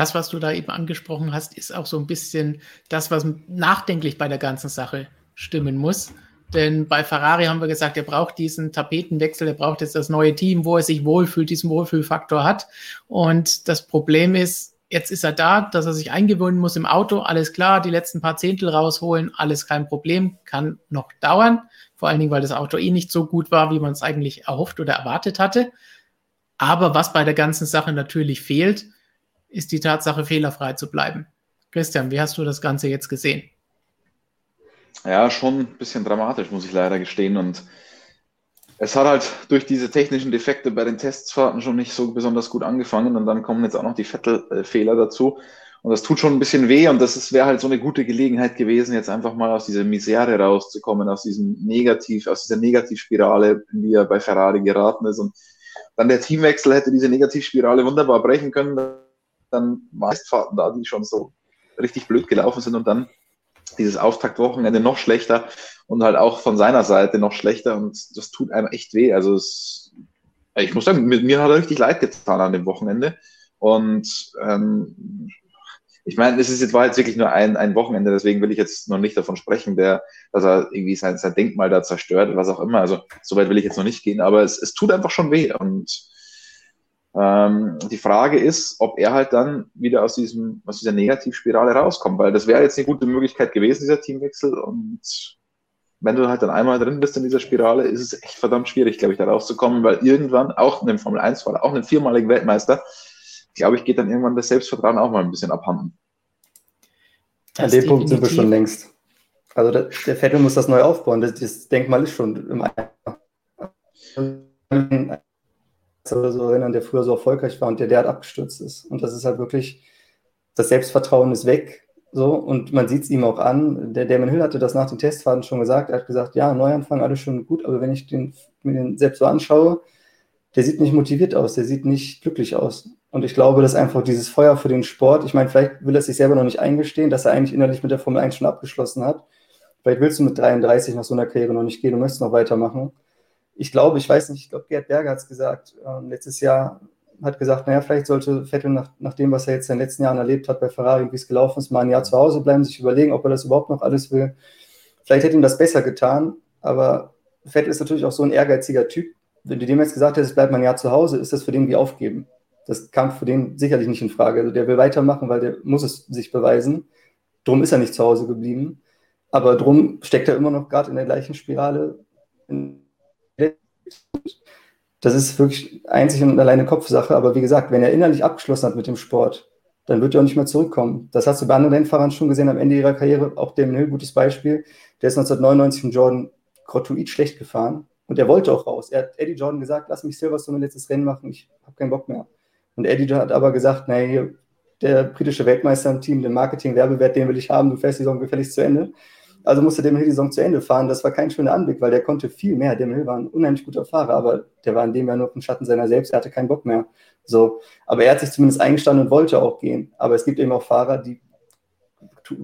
Das, was du da eben angesprochen hast, ist auch so ein bisschen das, was nachdenklich bei der ganzen Sache stimmen muss. Denn bei Ferrari haben wir gesagt, er braucht diesen Tapetenwechsel, er braucht jetzt das neue Team, wo er sich wohlfühlt, diesen Wohlfühlfaktor hat. Und das Problem ist, jetzt ist er da, dass er sich eingewöhnen muss im Auto, alles klar, die letzten paar Zehntel rausholen, alles kein Problem, kann noch dauern. Vor allen Dingen, weil das Auto eh nicht so gut war, wie man es eigentlich erhofft oder erwartet hatte. Aber was bei der ganzen Sache natürlich fehlt, ist die Tatsache, fehlerfrei zu bleiben. Christian, wie hast du das Ganze jetzt gesehen? Ja, schon ein bisschen dramatisch, muss ich leider gestehen. Und Es hat halt durch diese technischen Defekte bei den Testfahrten schon nicht so besonders gut angefangen und dann kommen jetzt auch noch die Vettel-Fehler dazu. Und das tut schon ein bisschen weh und das wäre halt so eine gute Gelegenheit gewesen, jetzt einfach mal aus dieser Misere rauszukommen, aus diesem Negativ, aus dieser Negativspirale, in die er bei Ferrari geraten ist. Und dann der Teamwechsel hätte diese Negativspirale wunderbar brechen können. Dann Meistfahrten da, die schon so richtig blöd gelaufen sind und dann dieses Auftaktwochenende noch schlechter und halt auch von seiner Seite noch schlechter und das tut einem echt weh. Also es, ich muss sagen, mit mir hat er richtig leid getan an dem Wochenende und ähm, ich meine, es ist jetzt war jetzt wirklich nur ein, ein Wochenende, deswegen will ich jetzt noch nicht davon sprechen, der, dass er irgendwie sein, sein Denkmal da zerstört, was auch immer. Also so weit will ich jetzt noch nicht gehen, aber es, es tut einfach schon weh. Und ähm, die Frage ist, ob er halt dann wieder aus diesem, aus dieser Negativspirale rauskommt, weil das wäre jetzt eine gute Möglichkeit gewesen, dieser Teamwechsel. Und wenn du halt dann einmal drin bist in dieser Spirale, ist es echt verdammt schwierig, glaube ich, da rauszukommen, weil irgendwann auch einem Formel 1-Fahrer, auch einem viermaligen Weltmeister, glaube ich, geht dann irgendwann das Selbstvertrauen auch mal ein bisschen abhanden. Das An dem Punkt sind wir schon längst. Also der, der Vettel muss das neu aufbauen. Das, das Denkmal ist schon im oder so erinnern, der früher so erfolgreich war und der derart abgestürzt ist. Und das ist halt wirklich, das Selbstvertrauen ist weg. So, und man sieht es ihm auch an. Der Damon Hill hatte das nach den Testfahrten schon gesagt. Er hat gesagt, ja, Neuanfang, alles schon gut, aber wenn ich den, mir den selbst so anschaue, der sieht nicht motiviert aus, der sieht nicht glücklich aus. Und ich glaube, dass einfach dieses Feuer für den Sport, ich meine, vielleicht will er sich selber noch nicht eingestehen, dass er eigentlich innerlich mit der Formel 1 schon abgeschlossen hat. Vielleicht willst du mit 33 nach so einer Karriere noch nicht gehen, du möchtest noch weitermachen. Ich glaube, ich weiß nicht, ich glaube, Gerd Berger hat es gesagt, äh, letztes Jahr hat gesagt, naja, vielleicht sollte Vettel nach, nach dem, was er jetzt in den letzten Jahren erlebt hat bei Ferrari, wie es gelaufen ist, mal ein Jahr zu Hause bleiben, sich überlegen, ob er das überhaupt noch alles will. Vielleicht hätte ihm das besser getan, aber Vettel ist natürlich auch so ein ehrgeiziger Typ. Wenn du dem jetzt gesagt hättest, bleib mal ein Jahr zu Hause, ist das für den wie aufgeben. Das kam für den sicherlich nicht in Frage. Also der will weitermachen, weil der muss es sich beweisen. Drum ist er nicht zu Hause geblieben. Aber drum steckt er immer noch gerade in der gleichen Spirale. Das ist wirklich einzig und alleine Kopfsache. Aber wie gesagt, wenn er innerlich abgeschlossen hat mit dem Sport, dann wird er auch nicht mehr zurückkommen. Das hast du bei anderen Rennfahrern schon gesehen am Ende ihrer Karriere. Auch Damon Hill, gutes Beispiel. Der ist 1999 von Jordan gratuit schlecht gefahren. Und er wollte auch raus. Er hat Eddie Jordan gesagt, lass mich Silverstone mein letztes Rennen machen, ich habe keinen Bock mehr. Und Eddie hat aber gesagt, naja, der britische Weltmeister im Team, den Marketing-Werbewert, den will ich haben, du fährst die Saison gefälligst zu Ende. Also musste Hill die Saison zu Ende fahren. Das war kein schöner Anblick, weil der konnte viel mehr. Hill war ein unheimlich guter Fahrer, aber der war in dem Jahr nur im Schatten seiner selbst. Er hatte keinen Bock mehr. So, aber er hat sich zumindest eingestanden und wollte auch gehen. Aber es gibt eben auch Fahrer, die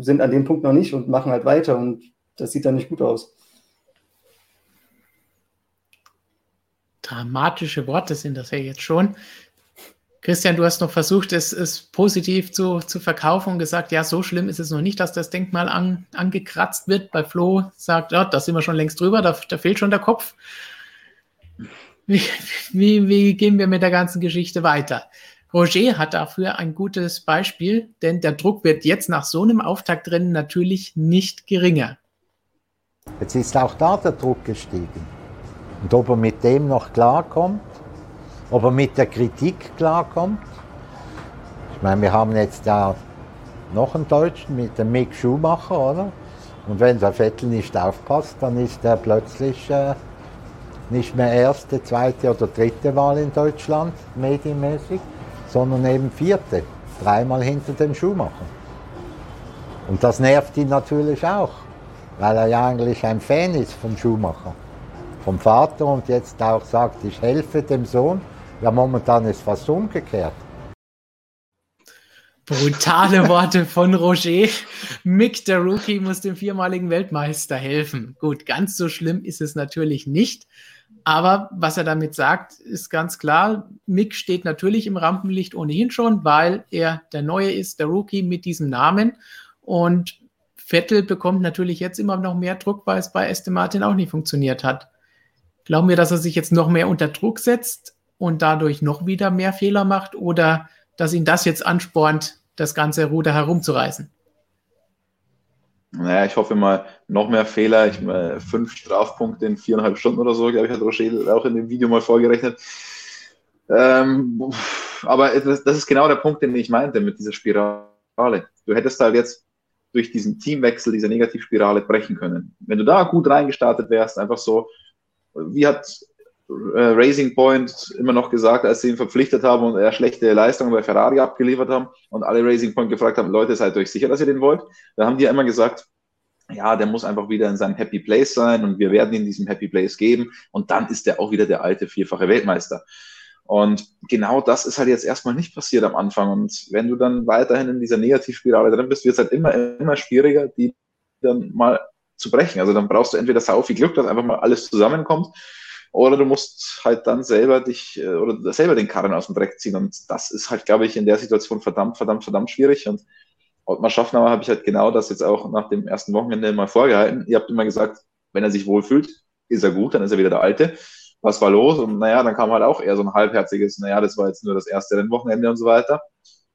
sind an dem Punkt noch nicht und machen halt weiter und das sieht dann nicht gut aus. Dramatische Worte sind das ja jetzt schon. Christian, du hast noch versucht, es, es positiv zu, zu verkaufen und gesagt, ja, so schlimm ist es noch nicht, dass das Denkmal an, angekratzt wird. Bei Flo sagt, ja, da sind wir schon längst drüber, da, da fehlt schon der Kopf. Wie, wie, wie gehen wir mit der ganzen Geschichte weiter? Roger hat dafür ein gutes Beispiel, denn der Druck wird jetzt nach so einem Auftakt drin natürlich nicht geringer. Jetzt ist auch da der Druck gestiegen. Und ob er mit dem noch klarkommt, ob er mit der Kritik klarkommt. Ich meine, wir haben jetzt ja noch einen Deutschen mit dem Mick Schumacher, oder? Und wenn der Vettel nicht aufpasst, dann ist er plötzlich äh, nicht mehr erste, zweite oder dritte Wahl in Deutschland, medienmäßig, sondern eben vierte, dreimal hinter dem Schumacher. Und das nervt ihn natürlich auch, weil er ja eigentlich ein Fan ist vom Schumacher, vom Vater und jetzt auch sagt, ich helfe dem Sohn ja, momentan ist fast umgekehrt. Brutale Worte von Roger. Mick, der Rookie, muss dem viermaligen Weltmeister helfen. Gut, ganz so schlimm ist es natürlich nicht. Aber was er damit sagt, ist ganz klar. Mick steht natürlich im Rampenlicht ohnehin schon, weil er der Neue ist, der Rookie mit diesem Namen. Und Vettel bekommt natürlich jetzt immer noch mehr Druck, weil es bei Aston Martin auch nicht funktioniert hat. Glauben wir, dass er sich jetzt noch mehr unter Druck setzt? Und dadurch noch wieder mehr Fehler macht oder dass ihn das jetzt anspornt, das ganze Ruder herumzureißen? Naja, ich hoffe mal, noch mehr Fehler. Ich meine, fünf Strafpunkte in viereinhalb Stunden oder so, glaube ich, hat Rochelle auch in dem Video mal vorgerechnet. Ähm, aber das, ist genau der Punkt, den ich meinte mit dieser Spirale. Du hättest halt jetzt durch diesen Teamwechsel diese Negativspirale brechen können. Wenn du da gut reingestartet wärst, einfach so, wie hat äh, Racing Point immer noch gesagt, als sie ihn verpflichtet haben und er schlechte Leistungen bei Ferrari abgeliefert haben und alle Racing Point gefragt haben, Leute, seid euch sicher, dass ihr den wollt? Da haben die immer gesagt, ja, der muss einfach wieder in seinem Happy Place sein und wir werden ihm diesen Happy Place geben und dann ist er auch wieder der alte vierfache Weltmeister. Und genau das ist halt jetzt erstmal nicht passiert am Anfang. Und wenn du dann weiterhin in dieser Negativspirale drin bist, wird es halt immer, immer schwieriger, die dann mal zu brechen. Also dann brauchst du entweder sau viel Glück, dass einfach mal alles zusammenkommt, oder du musst halt dann selber dich äh, oder selber den Karren aus dem Dreck ziehen. Und das ist halt, glaube ich, in der Situation verdammt, verdammt, verdammt schwierig. Und Ottmar Schaffnauer habe ich halt genau das jetzt auch nach dem ersten Wochenende mal vorgehalten. Ihr habt immer gesagt, wenn er sich wohlfühlt, ist er gut, dann ist er wieder der Alte. Was war los? Und naja, dann kam halt auch eher so ein halbherziges, naja, das war jetzt nur das erste Rennwochenende und so weiter.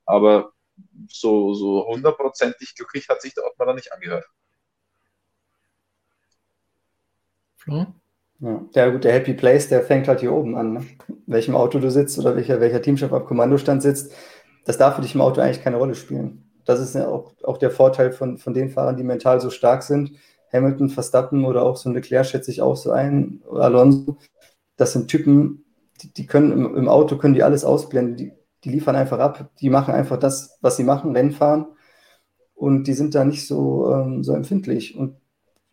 Aber so, so hundertprozentig glücklich hat sich der Ottmar dann nicht angehört. Flo? Ja. ja, gut, der Happy Place, der fängt halt hier oben an. Ne? Welchem Auto du sitzt oder welcher, welcher Teamchef auf Kommandostand sitzt, das darf für dich im Auto eigentlich keine Rolle spielen. Das ist ja auch, auch der Vorteil von, von den Fahrern, die mental so stark sind. Hamilton, Verstappen oder auch so ein Leclerc schätze ich auch so ein, Alonso. Das sind Typen, die, die können im, im, Auto können die alles ausblenden. Die, die liefern einfach ab. Die machen einfach das, was sie machen, Rennen fahren. Und die sind da nicht so, ähm, so empfindlich. Und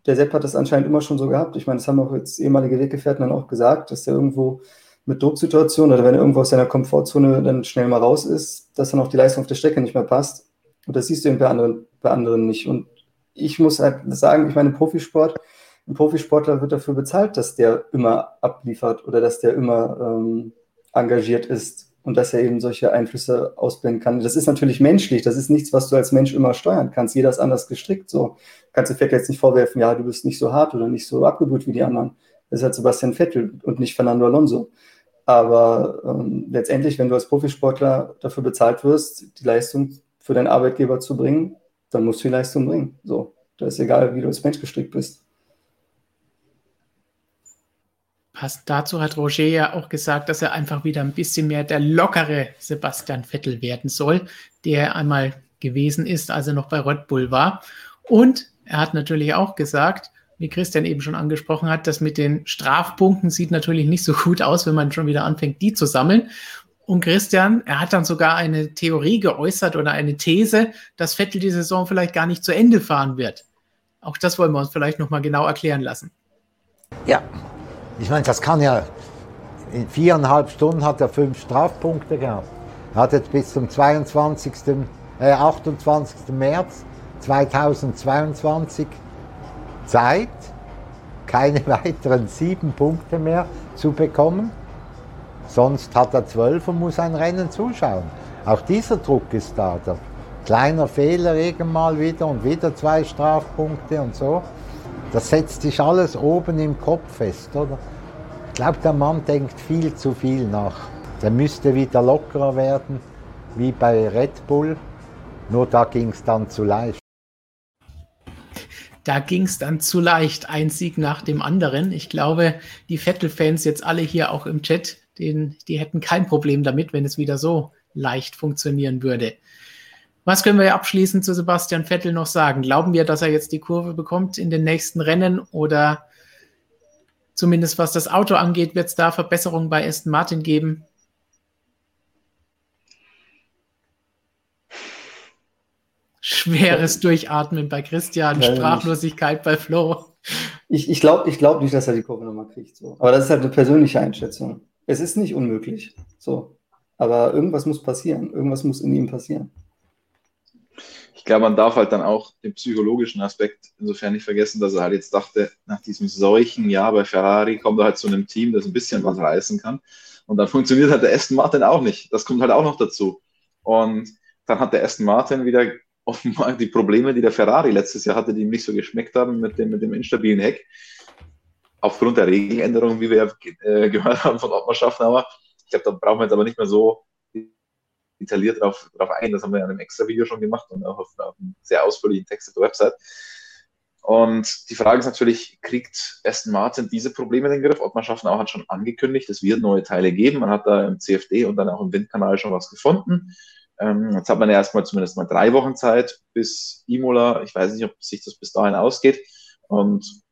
der Sepp hat das anscheinend immer schon so gehabt. Ich meine, das haben auch jetzt ehemalige Weggefährten dann auch gesagt, dass er irgendwo mit Drucksituationen oder wenn er irgendwo aus seiner Komfortzone dann schnell mal raus ist, dass dann auch die Leistung auf der Strecke nicht mehr passt. Und das siehst du eben bei anderen, bei anderen nicht. Und ich muss halt sagen, ich meine, im Profisport, ein Profisportler wird dafür bezahlt, dass der immer abliefert oder dass der immer ähm, engagiert ist und dass er eben solche Einflüsse ausblenden kann. Das ist natürlich menschlich, das ist nichts, was du als Mensch immer steuern kannst. Jeder ist anders gestrickt. So kannst du Vettel jetzt nicht vorwerfen, ja, du bist nicht so hart oder nicht so abgebrüht wie die anderen. Das ist halt Sebastian Vettel und nicht Fernando Alonso. Aber ähm, letztendlich, wenn du als Profisportler dafür bezahlt wirst, die Leistung für deinen Arbeitgeber zu bringen, dann musst du die Leistung bringen. So, da ist egal, wie du als Mensch gestrickt bist. Passend dazu hat Roger ja auch gesagt, dass er einfach wieder ein bisschen mehr der lockere Sebastian Vettel werden soll, der er einmal gewesen ist, als er noch bei Red Bull war. Und er hat natürlich auch gesagt, wie Christian eben schon angesprochen hat, dass mit den Strafpunkten sieht natürlich nicht so gut aus, wenn man schon wieder anfängt, die zu sammeln. Und Christian, er hat dann sogar eine Theorie geäußert oder eine These, dass Vettel die Saison vielleicht gar nicht zu Ende fahren wird. Auch das wollen wir uns vielleicht nochmal genau erklären lassen. Ja, ich meine, das kann ja, in viereinhalb Stunden hat er fünf Strafpunkte gehabt. Er hat jetzt bis zum 22., äh, 28. März 2022 Zeit, keine weiteren sieben Punkte mehr zu bekommen. Sonst hat er zwölf und muss ein Rennen zuschauen. Auch dieser Druck ist da. Der kleiner Fehler irgendwann mal wieder und wieder zwei Strafpunkte und so. Das setzt sich alles oben im Kopf fest, oder? Ich glaube, der Mann denkt viel zu viel nach. Der müsste wieder lockerer werden, wie bei Red Bull. Nur da ging es dann zu leicht. Da ging es dann zu leicht, ein Sieg nach dem anderen. Ich glaube, die Vettel-Fans jetzt alle hier auch im Chat, den, die hätten kein Problem damit, wenn es wieder so leicht funktionieren würde. Was können wir abschließend zu Sebastian Vettel noch sagen? Glauben wir, dass er jetzt die Kurve bekommt in den nächsten Rennen oder zumindest was das Auto angeht, wird es da Verbesserungen bei Aston Martin geben? Schweres Durchatmen bei Christian, Sprachlosigkeit bei Flo. Ich, ich glaube ich glaub nicht, dass er die Kurve nochmal kriegt. So. Aber das ist halt eine persönliche Einschätzung. Es ist nicht unmöglich. So. Aber irgendwas muss passieren. Irgendwas muss in ihm passieren glaube, man darf halt dann auch den psychologischen Aspekt insofern nicht vergessen, dass er halt jetzt dachte, nach diesem solchen Jahr bei Ferrari kommt er halt zu einem Team, das ein bisschen was reißen kann. Und dann funktioniert halt der Aston Martin auch nicht. Das kommt halt auch noch dazu. Und dann hat der Aston Martin wieder offenbar die Probleme, die der Ferrari letztes Jahr hatte, die ihm nicht so geschmeckt haben mit dem, mit dem instabilen Heck. Aufgrund der Regeländerungen, wie wir äh, gehört haben von Ottmar Schaffnauer. Ich glaube, da brauchen wir jetzt aber nicht mehr so detailliert darauf, darauf ein. Das haben wir in einem extra Video schon gemacht und auch auf, auf einem sehr ausführlichen Text auf der Website. Und die Frage ist natürlich, kriegt Aston Martin diese Probleme in den Griff? Ottmar Schaffner hat schon angekündigt, es wird neue Teile geben. Man hat da im CFD und dann auch im Windkanal schon was gefunden. Ähm, jetzt hat man ja erstmal zumindest mal drei Wochen Zeit bis Imola. Ich weiß nicht, ob sich das bis dahin ausgeht. Und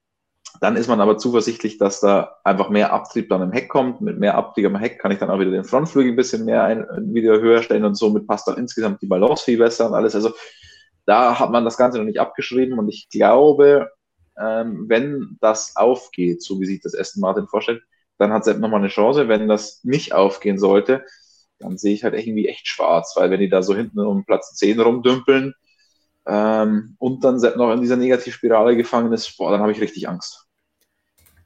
Dann ist man aber zuversichtlich, dass da einfach mehr Abtrieb dann im Heck kommt. Mit mehr Abtrieb am Heck kann ich dann auch wieder den Frontflügel ein bisschen mehr ein, wieder höher stellen und somit passt dann insgesamt die Balance viel besser und alles. Also da hat man das Ganze noch nicht abgeschrieben und ich glaube, ähm, wenn das aufgeht, so wie sich das Aston Martin vorstellt, dann hat Sepp nochmal eine Chance. Wenn das nicht aufgehen sollte, dann sehe ich halt irgendwie echt schwarz, weil wenn die da so hinten um Platz 10 rumdümpeln ähm, und dann Sepp noch in dieser Negativspirale gefangen ist, boah, dann habe ich richtig Angst.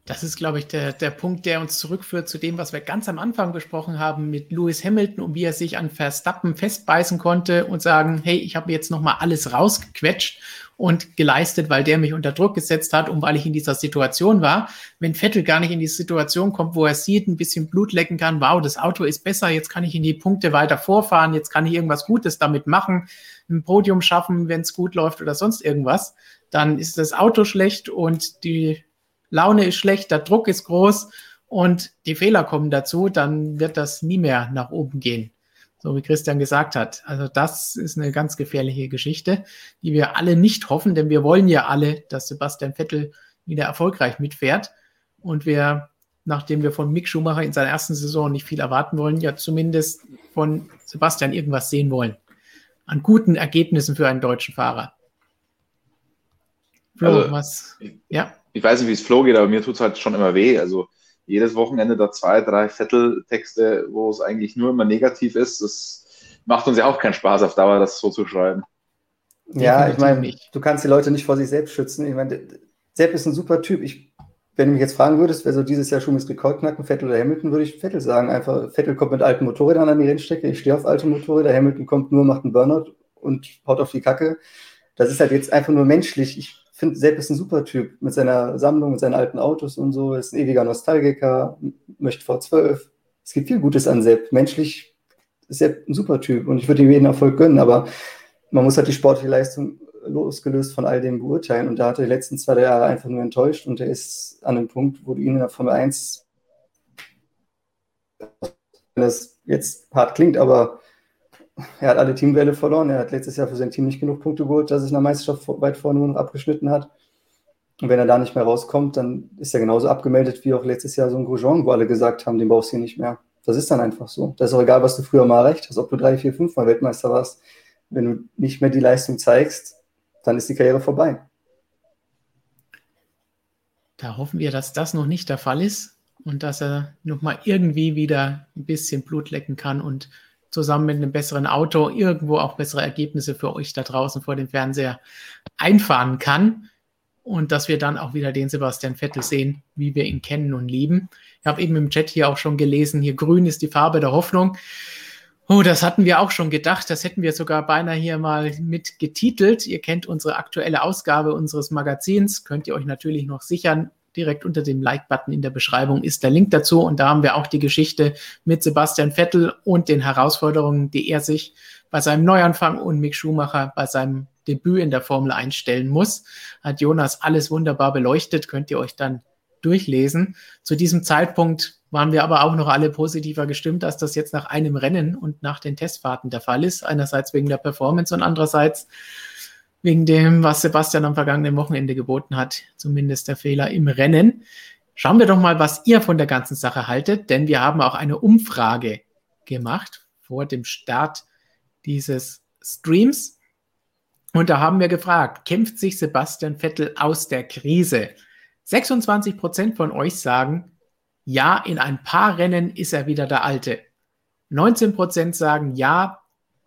Das ist, glaube ich, der, der Punkt, der uns zurückführt zu dem, was wir ganz am Anfang besprochen haben mit Lewis Hamilton und wie er sich an Verstappen festbeißen konnte und sagen, hey, ich habe jetzt nochmal alles rausgequetscht und geleistet, weil der mich unter Druck gesetzt hat und weil ich in dieser Situation war. Wenn Vettel gar nicht in die Situation kommt, wo er sieht, ein bisschen Blut lecken kann, wow, das Auto ist besser, jetzt kann ich in die Punkte weiter vorfahren, jetzt kann ich irgendwas Gutes damit machen, ein Podium schaffen, wenn es gut läuft oder sonst irgendwas, dann ist das Auto schlecht und die Laune ist schlecht, der Druck ist groß und die Fehler kommen dazu, dann wird das nie mehr nach oben gehen. So wie Christian gesagt hat. Also das ist eine ganz gefährliche Geschichte, die wir alle nicht hoffen, denn wir wollen ja alle, dass Sebastian Vettel wieder erfolgreich mitfährt. Und wir, nachdem wir von Mick Schumacher in seiner ersten Saison nicht viel erwarten wollen, ja zumindest von Sebastian irgendwas sehen wollen. An guten Ergebnissen für einen deutschen Fahrer. Flo, also, was? Ja ich weiß nicht, wie es Flo geht, aber mir tut es halt schon immer weh. Also jedes Wochenende da zwei, drei Vettel-Texte, wo es eigentlich nur immer negativ ist, das macht uns ja auch keinen Spaß auf Dauer, das so zu schreiben. Ja, ich meine, du kannst die Leute nicht vor sich selbst schützen. Ich meine, Sepp ist ein super Typ. Ich, wenn du mich jetzt fragen würdest, wer so dieses Jahr schon mit Rekord knacken, Vettel oder Hamilton, würde ich Vettel sagen. Einfach, Vettel kommt mit alten Motorrädern an die Rennstrecke, ich stehe auf alte Motorräder, Hamilton kommt nur, macht einen Burnout und haut auf die Kacke. Das ist halt jetzt einfach nur menschlich. Ich finde, Sepp ist ein super Typ mit seiner Sammlung, mit seinen alten Autos und so, ist ein ewiger Nostalgiker, möchte V12. Es gibt viel Gutes an Sepp. Menschlich ist Sepp ein super Typ und ich würde ihm jeden Erfolg gönnen, aber man muss halt die sportliche Leistung losgelöst von all dem beurteilen und da hat er die letzten zwei, Jahre einfach nur enttäuscht und er ist an einem Punkt, wo du ihn in der Formel 1 wenn das jetzt hart klingt, aber er hat alle Teamwelle verloren. Er hat letztes Jahr für sein Team nicht genug Punkte geholt, dass es in der Meisterschaft weit vorne noch abgeschnitten hat. Und wenn er da nicht mehr rauskommt, dann ist er genauso abgemeldet wie auch letztes Jahr so ein Grosjean, wo alle gesagt haben, den brauchst du hier nicht mehr. Das ist dann einfach so. Das ist auch egal, was du früher mal erreicht hast, ob du drei, vier, fünf Mal Weltmeister warst. Wenn du nicht mehr die Leistung zeigst, dann ist die Karriere vorbei. Da hoffen wir, dass das noch nicht der Fall ist und dass er nochmal irgendwie wieder ein bisschen Blut lecken kann und zusammen mit einem besseren Auto irgendwo auch bessere Ergebnisse für euch da draußen vor dem Fernseher einfahren kann. Und dass wir dann auch wieder den Sebastian Vettel sehen, wie wir ihn kennen und lieben. Ich habe eben im Chat hier auch schon gelesen, hier grün ist die Farbe der Hoffnung. Oh, das hatten wir auch schon gedacht. Das hätten wir sogar beinahe hier mal mit getitelt. Ihr kennt unsere aktuelle Ausgabe unseres Magazins. Könnt ihr euch natürlich noch sichern direkt unter dem Like-Button in der Beschreibung ist der Link dazu. Und da haben wir auch die Geschichte mit Sebastian Vettel und den Herausforderungen, die er sich bei seinem Neuanfang und Mick Schumacher bei seinem Debüt in der Formel 1 stellen muss. Hat Jonas alles wunderbar beleuchtet, könnt ihr euch dann durchlesen. Zu diesem Zeitpunkt waren wir aber auch noch alle positiver gestimmt, dass das jetzt nach einem Rennen und nach den Testfahrten der Fall ist. Einerseits wegen der Performance und andererseits wegen dem, was Sebastian am vergangenen Wochenende geboten hat, zumindest der Fehler im Rennen. Schauen wir doch mal, was ihr von der ganzen Sache haltet, denn wir haben auch eine Umfrage gemacht vor dem Start dieses Streams. Und da haben wir gefragt, kämpft sich Sebastian Vettel aus der Krise? 26 Prozent von euch sagen, ja, in ein paar Rennen ist er wieder der Alte. 19 Prozent sagen, ja,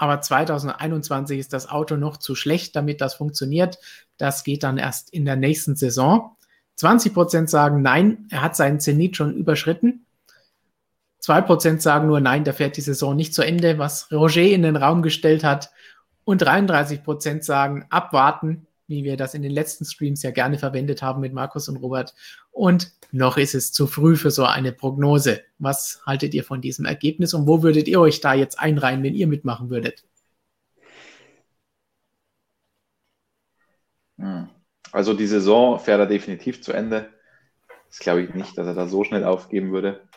aber 2021 ist das Auto noch zu schlecht, damit das funktioniert. Das geht dann erst in der nächsten Saison. 20 Prozent sagen nein, er hat seinen Zenit schon überschritten. 2 Prozent sagen nur nein, der fährt die Saison nicht zu Ende, was Roger in den Raum gestellt hat. Und 33 Prozent sagen abwarten, wie wir das in den letzten Streams ja gerne verwendet haben mit Markus und Robert. Und noch ist es zu früh für so eine Prognose. Was haltet ihr von diesem Ergebnis und wo würdet ihr euch da jetzt einreihen, wenn ihr mitmachen würdet? Hm. Also die Saison fährt er definitiv zu Ende. Das glaube ich nicht, dass er da so schnell aufgeben würde.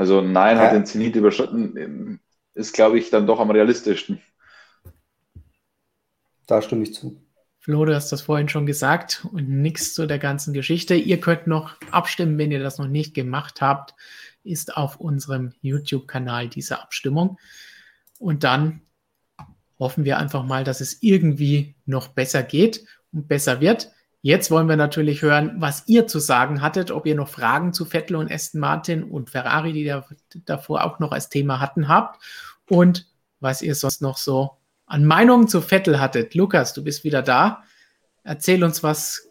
Also nein, hat den Zenit überschritten, ist glaube ich dann doch am realistischsten. Da stimme ich zu. Flo, du hast das vorhin schon gesagt und nichts zu der ganzen Geschichte. Ihr könnt noch abstimmen, wenn ihr das noch nicht gemacht habt, ist auf unserem YouTube-Kanal diese Abstimmung. Und dann hoffen wir einfach mal, dass es irgendwie noch besser geht und besser wird. Jetzt wollen wir natürlich hören, was ihr zu sagen hattet, ob ihr noch Fragen zu Vettel und Aston Martin und Ferrari, die da, davor auch noch als Thema hatten, habt und was ihr sonst noch so an Meinungen zu Vettel hattet. Lukas, du bist wieder da. Erzähl uns, was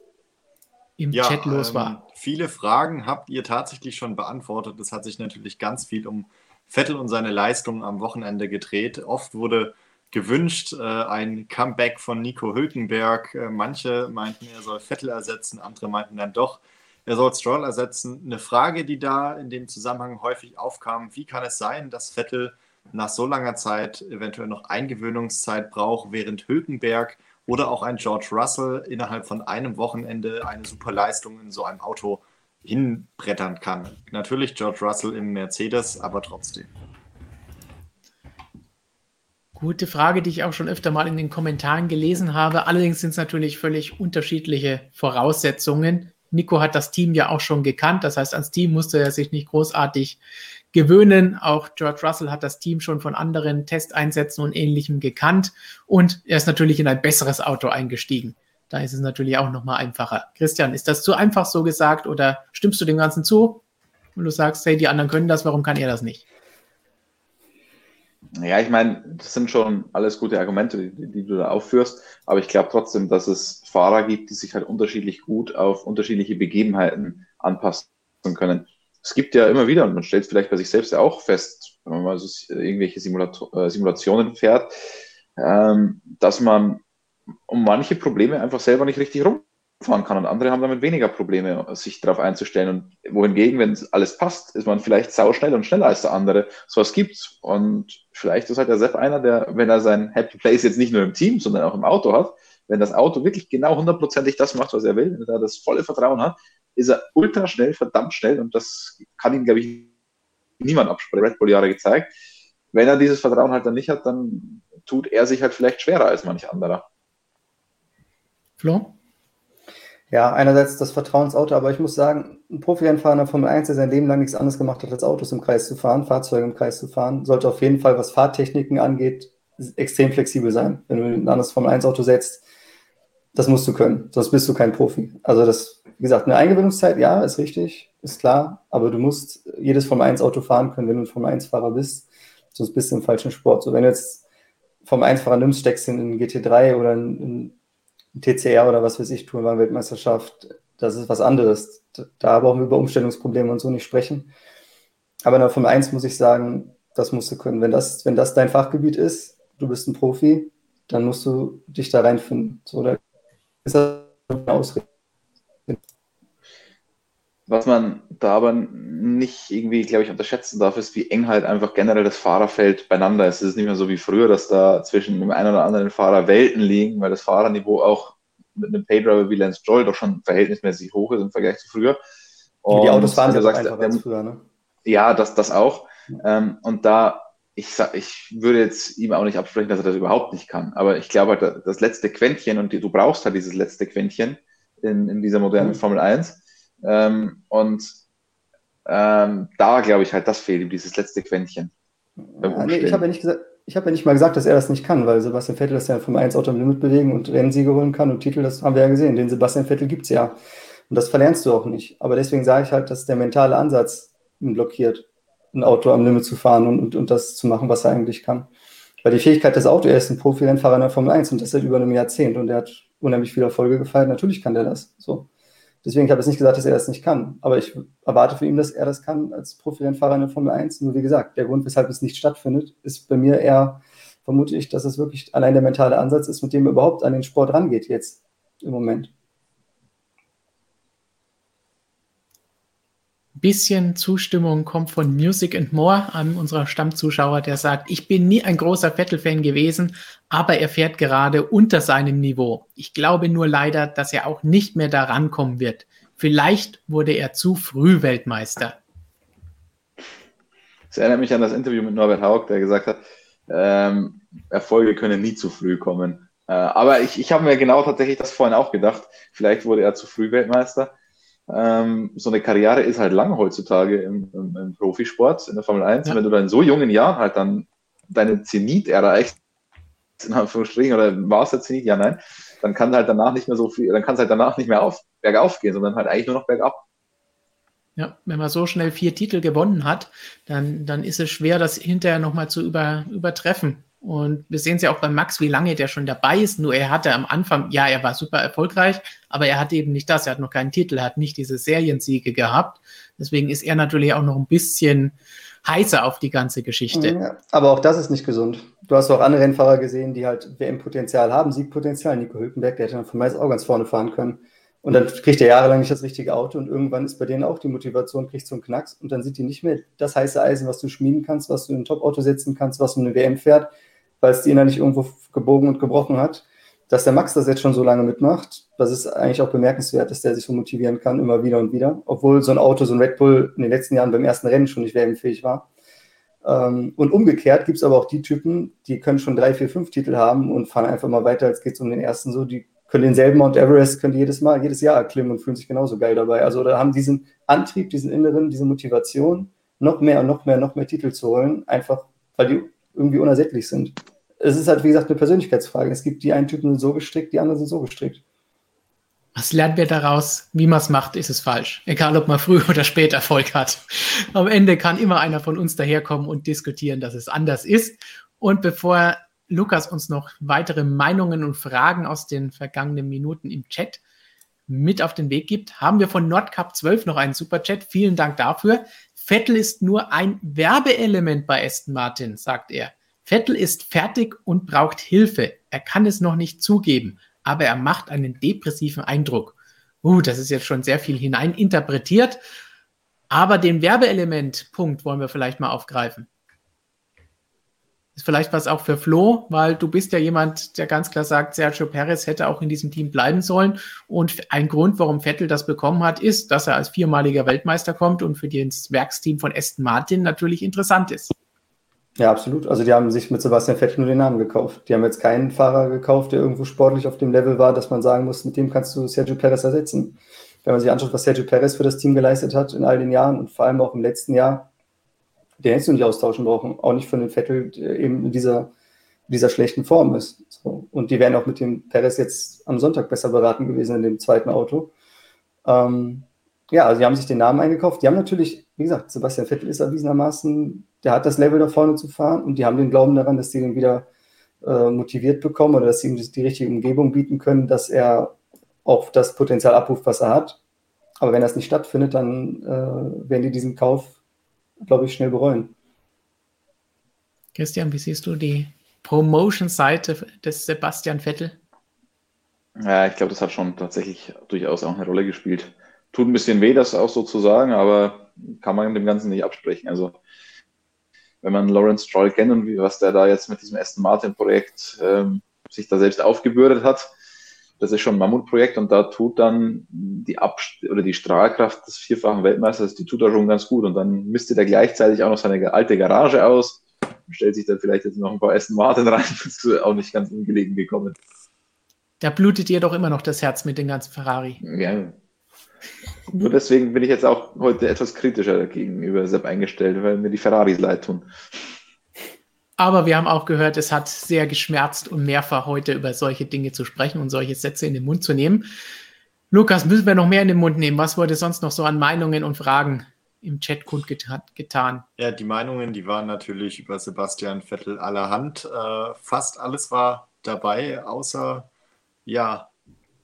im ja, Chat los war. Ähm, viele Fragen habt ihr tatsächlich schon beantwortet. Es hat sich natürlich ganz viel um Vettel und seine Leistungen am Wochenende gedreht. Oft wurde gewünscht, äh, ein Comeback von Nico Hülkenberg. Äh, manche meinten, er soll Vettel ersetzen, andere meinten dann doch, er soll Stroll ersetzen. Eine Frage, die da in dem Zusammenhang häufig aufkam, wie kann es sein, dass Vettel nach so langer Zeit eventuell noch Eingewöhnungszeit braucht, während Hülkenberg oder auch ein George Russell innerhalb von einem Wochenende eine super Leistung in so einem Auto hinbrettern kann. Natürlich George Russell im Mercedes, aber trotzdem. Gute Frage, die ich auch schon öfter mal in den Kommentaren gelesen habe. Allerdings sind es natürlich völlig unterschiedliche Voraussetzungen. Nico hat das Team ja auch schon gekannt. Das heißt, ans Team musste er sich nicht großartig gewöhnen. Auch George Russell hat das Team schon von anderen Testeinsätzen und Ähnlichem gekannt. Und er ist natürlich in ein besseres Auto eingestiegen. Da ist es natürlich auch nochmal einfacher. Christian, ist das zu einfach so gesagt oder stimmst du dem Ganzen zu? Und du sagst, hey, die anderen können das, warum kann er das nicht? Ja, ich meine, das sind schon alles gute Argumente, die, die du da aufführst, aber ich glaube trotzdem, dass es Fahrer gibt, die sich halt unterschiedlich gut auf unterschiedliche Begebenheiten anpassen können. Es gibt ja immer wieder, und man stellt vielleicht bei sich selbst ja auch fest, wenn man mal so irgendwelche Simulator äh, Simulationen fährt, ähm, dass man um manche Probleme einfach selber nicht richtig rum fahren kann und andere haben damit weniger Probleme, sich darauf einzustellen. Und wohingegen, wenn alles passt, ist man vielleicht sauschnell und schneller als der andere. So was gibt's. Und vielleicht ist halt der Sepp einer, der, wenn er sein Happy Place jetzt nicht nur im Team, sondern auch im Auto hat, wenn das Auto wirklich genau hundertprozentig das macht, was er will, wenn er das volle Vertrauen hat, ist er ultra schnell, verdammt schnell und das kann ihm, glaube ich, niemand absprechen. Red Bull Jahre gezeigt. Wenn er dieses Vertrauen halt dann nicht hat, dann tut er sich halt vielleicht schwerer als manch anderer. Flo? Ja, einerseits das Vertrauensauto, aber ich muss sagen, ein Profi-Rennfahrer in Formel 1, der sein Leben lang nichts anderes gemacht hat, als Autos im Kreis zu fahren, Fahrzeuge im Kreis zu fahren, sollte auf jeden Fall, was Fahrtechniken angeht, extrem flexibel sein. Wenn du ein anderes Formel 1-Auto setzt, das musst du können, sonst bist du kein Profi. Also das, wie gesagt, eine Eingewöhnungszeit, ja, ist richtig, ist klar, aber du musst jedes Formel 1-Auto fahren können, wenn du ein Formel 1-Fahrer bist, sonst bist du im falschen Sport. So, wenn du jetzt Formel 1-Fahrer nimmst, steckst in einen GT3 oder in TCR oder was weiß ich, Tourenwagen-Weltmeisterschaft, das ist was anderes. Da brauchen wir über Umstellungsprobleme und so nicht sprechen. Aber in der Formel 1 muss ich sagen, das musst du können. Wenn das, wenn das dein Fachgebiet ist, du bist ein Profi, dann musst du dich da reinfinden. So, da ist das eine Ausrede. Was man da aber nicht irgendwie, glaube ich, unterschätzen darf, ist, wie eng halt einfach generell das Fahrerfeld beieinander ist. Es ist nicht mehr so wie früher, dass da zwischen dem einen oder anderen Fahrer Welten liegen, weil das Fahrerniveau auch mit einem Paydriver wie Lance Stroll doch schon verhältnismäßig hoch ist im Vergleich zu früher. Und die Autos fahren ja sagst, einfacher als früher, ne? Ja, das, das auch. Ähm, und da, ich, ich würde jetzt ihm auch nicht absprechen, dass er das überhaupt nicht kann. Aber ich glaube halt, das letzte Quäntchen, und du brauchst halt dieses letzte Quäntchen in, in dieser modernen mhm. Formel 1, ähm, und ähm, da glaube ich halt, das fehlt ihm, dieses letzte Quäntchen. Ja, nee, ich habe ja nicht gesagt, ich habe ja nicht mal gesagt, dass er das nicht kann, weil Sebastian Vettel das ja vom 1 Auto am Limit bewegen und Rennsiege holen kann und Titel, das haben wir ja gesehen. Den Sebastian Vettel gibt es ja. Und das verlernst du auch nicht. Aber deswegen sage ich halt, dass der mentale Ansatz ihn blockiert, ein Auto am Limit zu fahren und, und, und das zu machen, was er eigentlich kann. Weil die Fähigkeit des Autos, er ist ein Profi-Rennfahrer in der Formel 1 und das seit über einem Jahrzehnt und er hat unheimlich viele Erfolge gefeiert. Natürlich kann der das. So. Deswegen habe ich nicht gesagt, dass er das nicht kann. Aber ich erwarte für ihn, dass er das kann als Profirennfahrer in der Formel 1. Nur wie gesagt, der Grund, weshalb es nicht stattfindet, ist bei mir eher, vermute ich, dass es wirklich allein der mentale Ansatz ist, mit dem er überhaupt an den Sport rangeht jetzt im Moment. Bisschen Zustimmung kommt von Music and More, einem unserer Stammzuschauer, der sagt, ich bin nie ein großer Vettel-Fan gewesen, aber er fährt gerade unter seinem Niveau. Ich glaube nur leider, dass er auch nicht mehr da rankommen wird. Vielleicht wurde er zu früh Weltmeister. Das erinnert mich an das Interview mit Norbert Haug, der gesagt hat, ähm, Erfolge können nie zu früh kommen. Äh, aber ich, ich habe mir genau tatsächlich das vorhin auch gedacht. Vielleicht wurde er zu früh Weltmeister. Ähm, so eine Karriere ist halt lang heutzutage im, im, im Profisport, in der Formel 1. Ja. Wenn du dann in so jungen Jahren halt dann deine Zenit erreichst, in Anführungsstrichen, oder war es der Zenit? Ja, nein. Dann kann halt danach nicht mehr so viel, dann kann es halt danach nicht mehr auf, bergauf gehen, sondern halt eigentlich nur noch bergab. Ja, wenn man so schnell vier Titel gewonnen hat, dann, dann ist es schwer, das hinterher nochmal zu über, übertreffen. Und wir sehen es ja auch bei Max, wie lange der schon dabei ist. Nur er hatte am Anfang, ja, er war super erfolgreich, aber er hatte eben nicht das. Er hat noch keinen Titel, er hat nicht diese Seriensiege gehabt. Deswegen ist er natürlich auch noch ein bisschen heißer auf die ganze Geschichte. Aber auch das ist nicht gesund. Du hast auch andere Rennfahrer gesehen, die halt WM-Potenzial haben, Siegpotenzial. Nico Hülkenberg, der hätte dann von meist auch ganz vorne fahren können. Und dann kriegt er jahrelang nicht das richtige Auto und irgendwann ist bei denen auch die Motivation, kriegt so einen Knacks und dann sind die nicht mehr das heiße Eisen, was du schmieden kannst, was du in ein Top-Auto setzen kannst, was in eine WM fährt, weil es die innerlich irgendwo gebogen und gebrochen hat. Dass der Max das jetzt schon so lange mitmacht, das ist eigentlich auch bemerkenswert, dass der sich so motivieren kann, immer wieder und wieder. Obwohl so ein Auto, so ein Red Bull in den letzten Jahren beim ersten Rennen schon nicht WM-fähig war. Ähm, und umgekehrt gibt es aber auch die Typen, die können schon drei, vier, fünf Titel haben und fahren einfach mal weiter, als geht es um den ersten so. Die können denselben Mount Everest, können jedes Mal, jedes Jahr erklimmen und fühlen sich genauso geil dabei. Also da haben diesen Antrieb, diesen inneren, diese Motivation, noch mehr und noch mehr, noch mehr Titel zu holen, einfach weil die irgendwie unersättlich sind es ist halt, wie gesagt, eine Persönlichkeitsfrage. Es gibt die einen Typen so gestrickt, die anderen sind so gestrickt. Was lernen wir daraus? Wie man es macht, ist es falsch. Egal, ob man früh oder spät Erfolg hat. Am Ende kann immer einer von uns daherkommen und diskutieren, dass es anders ist. Und bevor Lukas uns noch weitere Meinungen und Fragen aus den vergangenen Minuten im Chat mit auf den Weg gibt, haben wir von Nordcup 12 noch einen Superchat. Vielen Dank dafür. Vettel ist nur ein Werbeelement bei Aston Martin, sagt er. Vettel ist fertig und braucht Hilfe. Er kann es noch nicht zugeben, aber er macht einen depressiven Eindruck. Uh, das ist jetzt schon sehr viel hineininterpretiert. Aber den Werbeelement-Punkt wollen wir vielleicht mal aufgreifen. Ist vielleicht was auch für Flo, weil du bist ja jemand, der ganz klar sagt, Sergio Perez hätte auch in diesem Team bleiben sollen. Und ein Grund, warum Vettel das bekommen hat, ist, dass er als viermaliger Weltmeister kommt und für das Werksteam von Aston Martin natürlich interessant ist. Ja, absolut. Also die haben sich mit Sebastian Vettel nur den Namen gekauft. Die haben jetzt keinen Fahrer gekauft, der irgendwo sportlich auf dem Level war, dass man sagen muss, mit dem kannst du Sergio Perez ersetzen. Wenn man sich anschaut, was Sergio Perez für das Team geleistet hat in all den Jahren und vor allem auch im letzten Jahr, den hättest du nicht austauschen brauchen. Auch nicht von den Vettel, der eben in dieser, dieser schlechten Form ist. So. Und die wären auch mit dem Perez jetzt am Sonntag besser beraten gewesen in dem zweiten Auto. Ähm, ja, also die haben sich den Namen eingekauft. Die haben natürlich, wie gesagt, Sebastian Vettel ist erwiesenermaßen der hat das Level da vorne zu fahren und die haben den Glauben daran, dass die den wieder äh, motiviert bekommen oder dass sie ihm die richtige Umgebung bieten können, dass er auch das Potenzial abruft, was er hat. Aber wenn das nicht stattfindet, dann äh, werden die diesen Kauf, glaube ich, schnell bereuen. Christian, wie siehst du die Promotion-Seite des Sebastian Vettel? Ja, ich glaube, das hat schon tatsächlich durchaus auch eine Rolle gespielt. Tut ein bisschen weh, das auch so zu sagen, aber kann man dem Ganzen nicht absprechen. Also wenn man Lawrence Stroll kennt und wie, was der da jetzt mit diesem Aston Martin-Projekt ähm, sich da selbst aufgebürdet hat, das ist schon ein Mammutprojekt und da tut dann die Ab oder die Strahlkraft des vierfachen Weltmeisters, die tut da schon ganz gut und dann misst er gleichzeitig auch noch seine alte Garage aus, stellt sich dann vielleicht jetzt noch ein paar Aston Martin rein, das ist auch nicht ganz ungelegen gekommen. Da blutet dir doch immer noch das Herz mit dem ganzen Ferrari. Ja, nur deswegen bin ich jetzt auch heute etwas kritischer gegenüber Sepp eingestellt, weil mir die Ferraris leid tun. Aber wir haben auch gehört, es hat sehr geschmerzt und mehrfach heute über solche Dinge zu sprechen und solche Sätze in den Mund zu nehmen. Lukas, müssen wir noch mehr in den Mund nehmen? Was wurde sonst noch so an Meinungen und Fragen im Chat kundgetan? Ja, die Meinungen, die waren natürlich über Sebastian Vettel allerhand. Äh, fast alles war dabei, außer ja,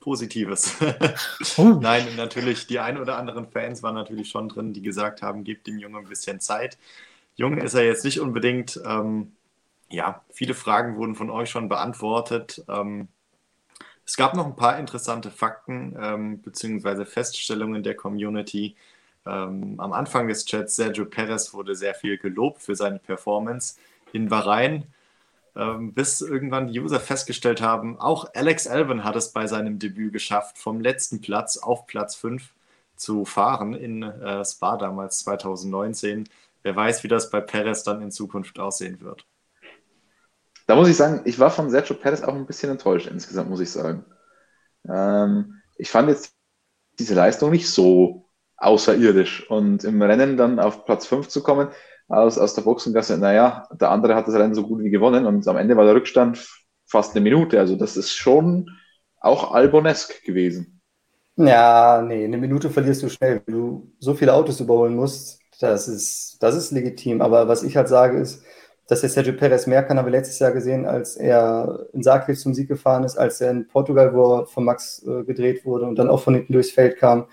Positives. Oh. Nein, natürlich, die ein oder anderen Fans waren natürlich schon drin, die gesagt haben, gebt dem Jungen ein bisschen Zeit. Jung ist er jetzt nicht unbedingt. Ähm, ja, viele Fragen wurden von euch schon beantwortet. Ähm, es gab noch ein paar interessante Fakten ähm, bzw. Feststellungen der Community. Ähm, am Anfang des Chats, Sergio Perez wurde sehr viel gelobt für seine Performance in Bahrain ähm, bis irgendwann die User festgestellt haben, auch Alex Alvin hat es bei seinem Debüt geschafft, vom letzten Platz auf Platz 5 zu fahren in äh, Spa damals 2019. Wer weiß, wie das bei Perez dann in Zukunft aussehen wird. Da muss ich sagen, ich war von Sergio Perez auch ein bisschen enttäuscht insgesamt, muss ich sagen. Ähm, ich fand jetzt diese Leistung nicht so außerirdisch. Und im Rennen dann auf Platz 5 zu kommen, aus, aus der Boxengasse, naja, der andere hat das Rennen so gut wie gewonnen und am Ende war der Rückstand fast eine Minute. Also das ist schon auch albonesk gewesen. Ja, nee, eine Minute verlierst du schnell. Wenn du so viele Autos überholen musst, das ist, das ist legitim. Aber was ich halt sage, ist, dass der Sergio Perez mehr kann, haben wir letztes Jahr gesehen, als er in Zagreb zum Sieg gefahren ist, als er in Portugal, wo er von Max äh, gedreht wurde und dann auch von hinten durchs Feld kam.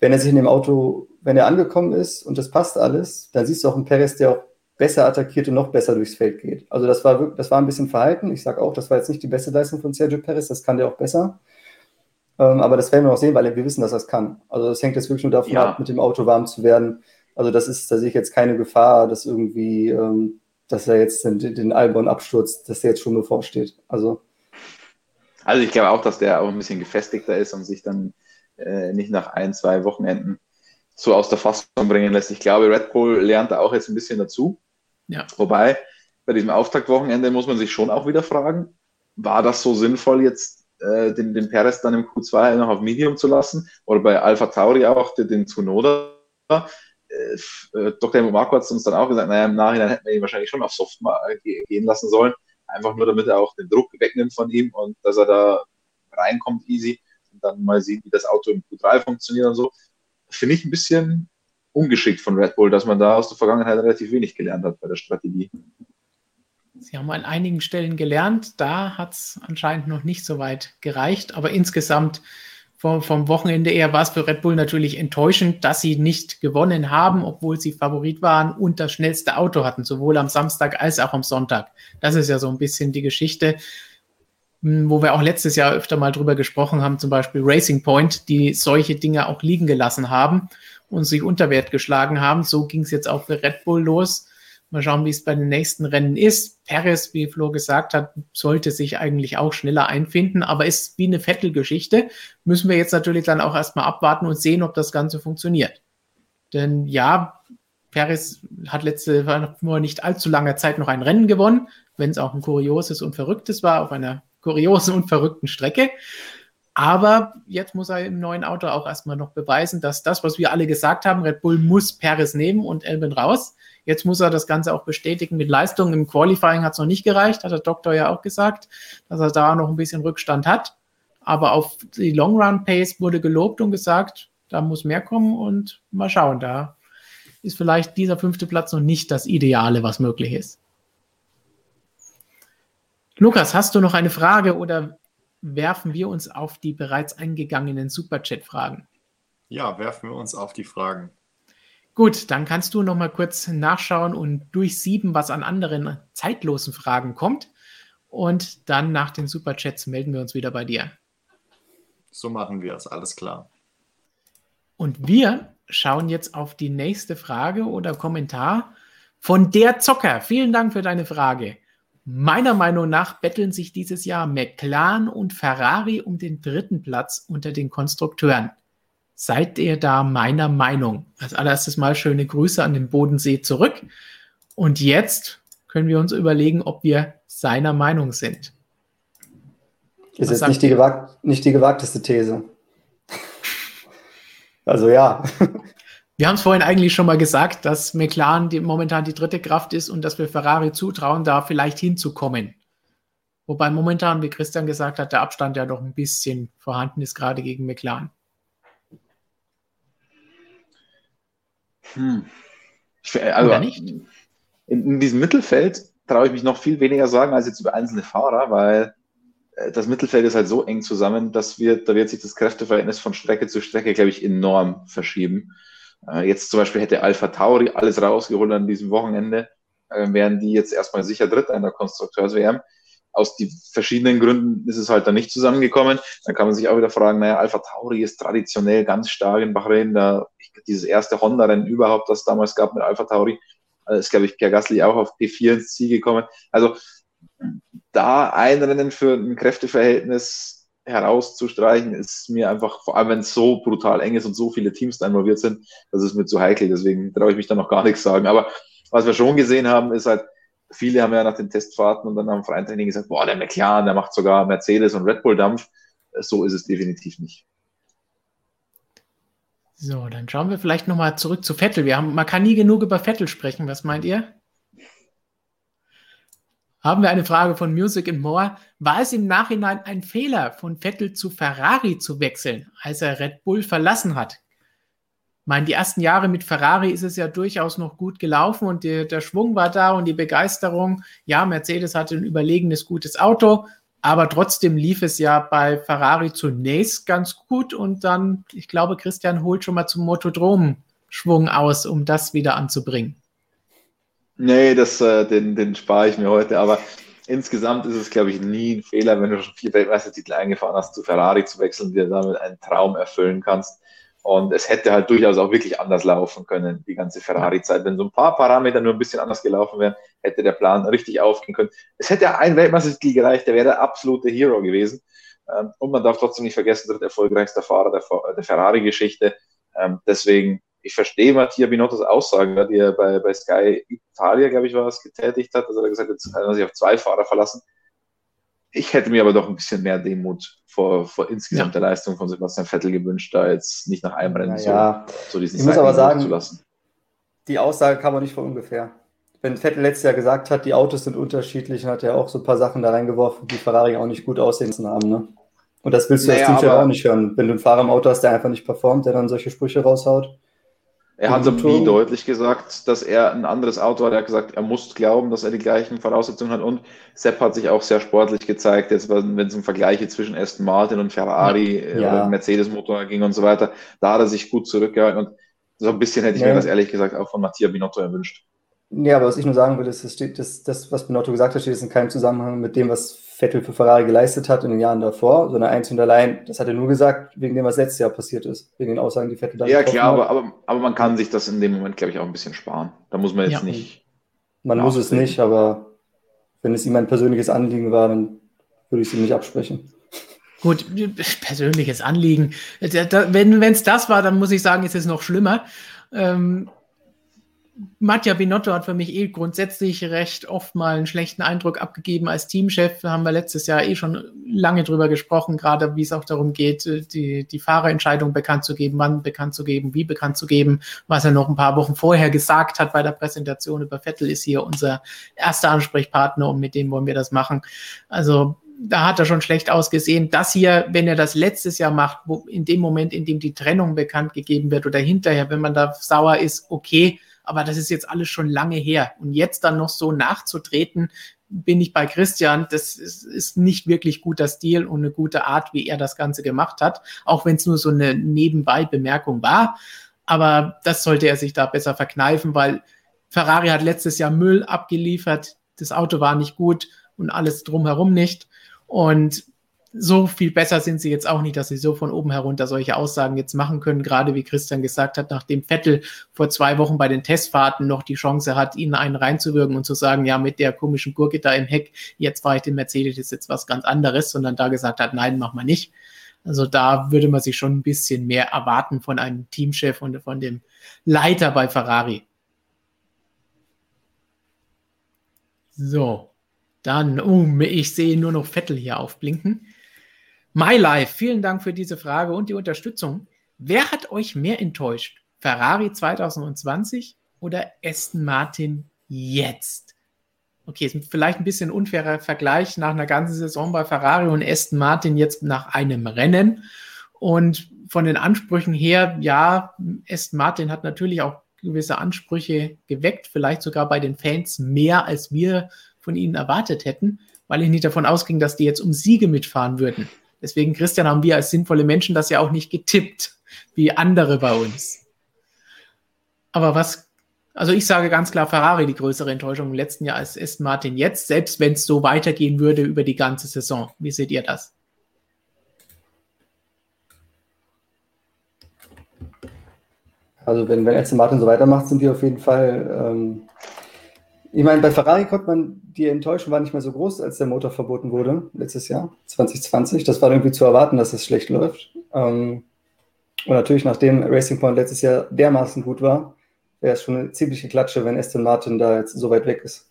Wenn er sich in dem Auto, wenn er angekommen ist und das passt alles, dann siehst du auch einen Perez, der auch besser attackiert und noch besser durchs Feld geht. Also das war wirklich, das war ein bisschen verhalten. Ich sage auch, das war jetzt nicht die beste Leistung von Sergio Perez, das kann der auch besser. Ähm, aber das werden wir noch sehen, weil wir wissen, dass er es kann. Also das hängt jetzt wirklich nur davon ja. ab, mit dem Auto warm zu werden. Also das ist, da sehe ich jetzt keine Gefahr, dass irgendwie ähm, dass er jetzt den, den Albon abstürzt, dass der jetzt schon bevorsteht. Also. Also ich glaube auch, dass der auch ein bisschen gefestigter ist und sich dann äh, nicht nach ein, zwei Wochenenden so aus der Fassung bringen lässt. Ich glaube, Red Bull lernt da auch jetzt ein bisschen dazu. Ja. Wobei, bei diesem Auftaktwochenende muss man sich schon auch wieder fragen, war das so sinnvoll, jetzt äh, den, den Perez dann im Q2 noch auf Medium zu lassen? Oder bei Alpha Tauri auch den, den Tsunoda? Äh, Dr. Marco hat uns dann auch gesagt, naja, im Nachhinein hätten wir ihn wahrscheinlich schon auf Soft gehen lassen sollen. Einfach nur, damit er auch den Druck wegnimmt von ihm und dass er da reinkommt easy und dann mal sieht, wie das Auto im Q3 funktioniert und so. Finde ich ein bisschen ungeschickt von Red Bull, dass man da aus der Vergangenheit relativ wenig gelernt hat bei der Strategie. Sie haben an einigen Stellen gelernt, da hat es anscheinend noch nicht so weit gereicht, aber insgesamt vom, vom Wochenende eher war es für Red Bull natürlich enttäuschend, dass sie nicht gewonnen haben, obwohl sie Favorit waren und das schnellste Auto hatten, sowohl am Samstag als auch am Sonntag. Das ist ja so ein bisschen die Geschichte, hm, wo wir auch letztes Jahr öfter mal drüber gesprochen haben, zum Beispiel Racing Point, die solche Dinge auch liegen gelassen haben und sich unter Wert geschlagen haben. So ging es jetzt auch für Red Bull los. Mal schauen, wie es bei den nächsten Rennen ist. Perez, wie Flo gesagt hat, sollte sich eigentlich auch schneller einfinden, aber ist wie eine Vettel-Geschichte. Müssen wir jetzt natürlich dann auch erstmal abwarten und sehen, ob das Ganze funktioniert. Denn ja, Perez hat letzte vor nicht allzu langer Zeit noch ein Rennen gewonnen, wenn es auch ein kurioses und verrücktes war, auf einer kuriosen und verrückten Strecke. Aber jetzt muss er im neuen Auto auch erstmal noch beweisen, dass das, was wir alle gesagt haben, Red Bull muss Perez nehmen und Elben raus. Jetzt muss er das Ganze auch bestätigen mit Leistung. Im Qualifying hat es noch nicht gereicht, hat der Doktor ja auch gesagt, dass er da noch ein bisschen Rückstand hat. Aber auf die Long Run Pace wurde gelobt und gesagt, da muss mehr kommen und mal schauen. Da ist vielleicht dieser fünfte Platz noch nicht das Ideale, was möglich ist. Lukas, hast du noch eine Frage oder werfen wir uns auf die bereits eingegangenen Superchat-Fragen? Ja, werfen wir uns auf die Fragen. Gut, dann kannst du noch mal kurz nachschauen und durchsieben, was an anderen zeitlosen Fragen kommt. Und dann nach den Superchats melden wir uns wieder bei dir. So machen wir es, alles klar. Und wir schauen jetzt auf die nächste Frage oder Kommentar von der Zocker. Vielen Dank für deine Frage. Meiner Meinung nach betteln sich dieses Jahr McLaren und Ferrari um den dritten Platz unter den Konstrukteuren. Seid ihr da meiner Meinung? Als allererstes mal schöne Grüße an den Bodensee zurück. Und jetzt können wir uns überlegen, ob wir seiner Meinung sind. Ist jetzt nicht die, gewagt, nicht die gewagteste These. also ja. Wir haben es vorhin eigentlich schon mal gesagt, dass McLaren die, momentan die dritte Kraft ist und dass wir Ferrari zutrauen, da vielleicht hinzukommen. Wobei momentan, wie Christian gesagt hat, der Abstand ja doch ein bisschen vorhanden ist, gerade gegen McLaren. Hm. Ich, also, Oder nicht? In, in, diesem Mittelfeld traue ich mich noch viel weniger sagen als jetzt über einzelne Fahrer, weil äh, das Mittelfeld ist halt so eng zusammen, dass wir, da wird sich das Kräfteverhältnis von Strecke zu Strecke, glaube ich, enorm verschieben. Äh, jetzt zum Beispiel hätte Alpha Tauri alles rausgeholt an diesem Wochenende, äh, wären die jetzt erstmal sicher Dritter in der Konstrukteurs-WM aus die verschiedenen Gründen ist es halt dann nicht zusammengekommen. Dann kann man sich auch wieder fragen, naja, Alpha Tauri ist traditionell ganz stark in Bahrain, da dieses erste Honda-Rennen überhaupt, das es damals gab mit Alpha Tauri, äh, ist, glaube ich, Pierre Gasly auch auf P4 ins Ziel gekommen. Also da ein Rennen für ein Kräfteverhältnis herauszustreichen, ist mir einfach, vor allem wenn es so brutal eng ist und so viele Teams da involviert sind, das ist mir zu heikel. Deswegen traue ich mich da noch gar nichts sagen. Aber was wir schon gesehen haben, ist halt, viele haben ja nach den Testfahrten und dann am Freitag gesagt, boah, der McLaren, der macht sogar Mercedes und Red Bull Dampf. So ist es definitiv nicht. So, dann schauen wir vielleicht nochmal zurück zu Vettel. Wir haben, man kann nie genug über Vettel sprechen. Was meint ihr? Haben wir eine Frage von Music and More. War es im Nachhinein ein Fehler, von Vettel zu Ferrari zu wechseln, als er Red Bull verlassen hat? Ich meine, die ersten Jahre mit Ferrari ist es ja durchaus noch gut gelaufen und der, der Schwung war da und die Begeisterung. Ja, Mercedes hatte ein überlegenes, gutes Auto, aber trotzdem lief es ja bei Ferrari zunächst ganz gut und dann, ich glaube, Christian holt schon mal zum Motodrom-Schwung aus, um das wieder anzubringen. Nee, das, äh, den, den spare ich mir heute, aber insgesamt ist es, glaube ich, nie ein Fehler, wenn du schon vier Weltmeistertitel eingefahren hast, zu Ferrari zu wechseln, dir damit einen Traum erfüllen kannst. Und es hätte halt durchaus auch wirklich anders laufen können, die ganze Ferrari-Zeit. Wenn so ein paar Parameter nur ein bisschen anders gelaufen wären, hätte der Plan richtig aufgehen können. Es hätte ein Weltmeistertitel gereicht, der wäre der absolute Hero gewesen. Ähm, und man darf trotzdem nicht vergessen, der erfolgreichste Fahrer der, der Ferrari-Geschichte. Ähm, deswegen, ich verstehe Mattia Binottos Aussage, die er bei, bei Sky Italia, glaube ich, war es, getätigt hat. Also er hat gesagt, jetzt kann er sich auf zwei Fahrer verlassen. Ich hätte mir aber doch ein bisschen mehr Demut vor, vor insgesamt der Leistung von Sebastian Vettel gewünscht, da jetzt nicht nach einem Rennen ja, so, so diesen Ich muss aber sagen, zu lassen. die Aussage kam man nicht von ungefähr. Wenn Vettel letztes Jahr gesagt hat, die Autos sind unterschiedlich, hat er auch so ein paar Sachen da reingeworfen, die Ferrari auch nicht gut aussehen haben. Ne? Und das willst du naja, als Teamchef auch nicht hören. Wenn du einen Fahrer im Auto hast, der einfach nicht performt, der dann solche Sprüche raushaut. Er hat nie deutlich gesagt, dass er ein anderes Auto hat. Er hat gesagt, er muss glauben, dass er die gleichen Voraussetzungen hat. Und Sepp hat sich auch sehr sportlich gezeigt, jetzt wenn es um Vergleiche zwischen Aston Martin und Ferrari äh, ja. oder Mercedes-Motor ging und so weiter. Da hat er sich gut zurückgehalten. Und so ein bisschen hätte ich ja. mir das ehrlich gesagt auch von Mattia Binotto erwünscht. Ja, aber was ich nur sagen will, ist, das, steht, das, das, was Binotto gesagt hat, steht in keinem Zusammenhang mit dem, was Vettel für Ferrari geleistet hat in den Jahren davor, sondern eins und allein, das hat er nur gesagt, wegen dem, was letztes Jahr passiert ist, wegen den Aussagen, die Vettel da Ja, klar, aber, aber, aber, man kann sich das in dem Moment, glaube ich, auch ein bisschen sparen. Da muss man jetzt ja. nicht. Man muss es nicht, aber wenn es ihm ein persönliches Anliegen war, dann würde ich es ihm nicht absprechen. Gut, persönliches Anliegen. Wenn es das war, dann muss ich sagen, ist es noch schlimmer. Ähm, Mattia Binotto hat für mich eh grundsätzlich recht oft mal einen schlechten Eindruck abgegeben als Teamchef. Da haben wir letztes Jahr eh schon lange drüber gesprochen, gerade wie es auch darum geht, äh, die, die Fahrerentscheidung bekannt zu geben, wann bekannt zu geben, wie bekannt zu geben. Was er noch ein paar Wochen vorher gesagt hat bei der Präsentation über Vettel ist hier unser erster Ansprechpartner und mit dem wollen wir das machen. Also da hat er schon schlecht ausgesehen. Das hier, wenn er das letztes Jahr macht, wo in dem Moment, in dem die Trennung bekannt gegeben wird oder hinterher, wenn man da sauer ist, okay, aber das ist jetzt alles schon lange her. Und jetzt dann noch so nachzutreten, bin ich bei Christian, das ist, ist nicht wirklich guter Stil und eine gute Art, wie er das Ganze gemacht hat, auch wenn es nur so eine Nebenbei-Bemerkung war. Aber das sollte er sich da besser verkneifen, weil Ferrari hat letztes Jahr Müll abgeliefert, das Auto war nicht gut und alles drumherum nicht. Und so viel besser sind sie jetzt auch nicht, dass sie so von oben herunter solche Aussagen jetzt machen können. Gerade wie Christian gesagt hat, nachdem Vettel vor zwei Wochen bei den Testfahrten noch die Chance hat, ihnen einen reinzuwirken und zu sagen, ja, mit der komischen Gurke da im Heck, jetzt fahre ich den Mercedes, ist jetzt was ganz anderes, sondern da gesagt hat, nein, mach mal nicht. Also da würde man sich schon ein bisschen mehr erwarten von einem Teamchef und von dem Leiter bei Ferrari. So, dann, oh, ich sehe nur noch Vettel hier aufblinken. MyLife, vielen Dank für diese Frage und die Unterstützung. Wer hat euch mehr enttäuscht? Ferrari 2020 oder Aston Martin jetzt? Okay, ist vielleicht ein bisschen unfairer Vergleich nach einer ganzen Saison bei Ferrari und Aston Martin jetzt nach einem Rennen. Und von den Ansprüchen her, ja, Aston Martin hat natürlich auch gewisse Ansprüche geweckt, vielleicht sogar bei den Fans mehr, als wir von ihnen erwartet hätten, weil ich nicht davon ausging, dass die jetzt um Siege mitfahren würden. Deswegen, Christian, haben wir als sinnvolle Menschen das ja auch nicht getippt, wie andere bei uns. Aber was, also ich sage ganz klar, Ferrari die größere Enttäuschung im letzten Jahr als Aston Martin jetzt, selbst wenn es so weitergehen würde über die ganze Saison. Wie seht ihr das? Also wenn, wenn Aston Martin so weitermacht, sind die auf jeden Fall ähm, ich meine, bei Ferrari konnte man, die Enttäuschung war nicht mehr so groß, als der Motor verboten wurde, letztes Jahr, 2020. Das war irgendwie zu erwarten, dass es schlecht läuft. Ähm, und natürlich, nachdem Racing Point letztes Jahr dermaßen gut war, wäre es schon eine ziemliche Klatsche, wenn Aston Martin da jetzt so weit weg ist.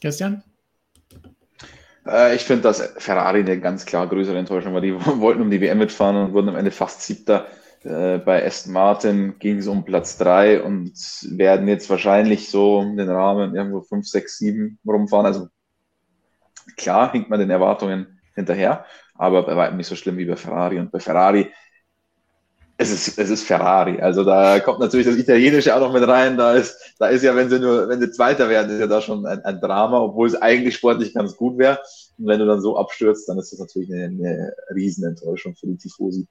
Christian? Äh, ich finde, dass Ferrari eine ganz klar größere Enttäuschung war. Die wollten um die WM mitfahren und wurden am Ende fast siebter. Äh, bei Aston Martin ging es um Platz drei und werden jetzt wahrscheinlich so den Rahmen irgendwo fünf, sechs, sieben rumfahren. Also klar hinkt man den Erwartungen hinterher, aber bei weitem nicht so schlimm wie bei Ferrari. Und bei Ferrari es ist, es ist Ferrari. Also da kommt natürlich das Italienische auch noch mit rein. Da ist, da ist ja, wenn sie nur, wenn sie Zweiter werden, ist ja da schon ein, ein Drama, obwohl es eigentlich sportlich ganz gut wäre. Und wenn du dann so abstürzt, dann ist das natürlich eine, eine Riesenenttäuschung für die Tifosi.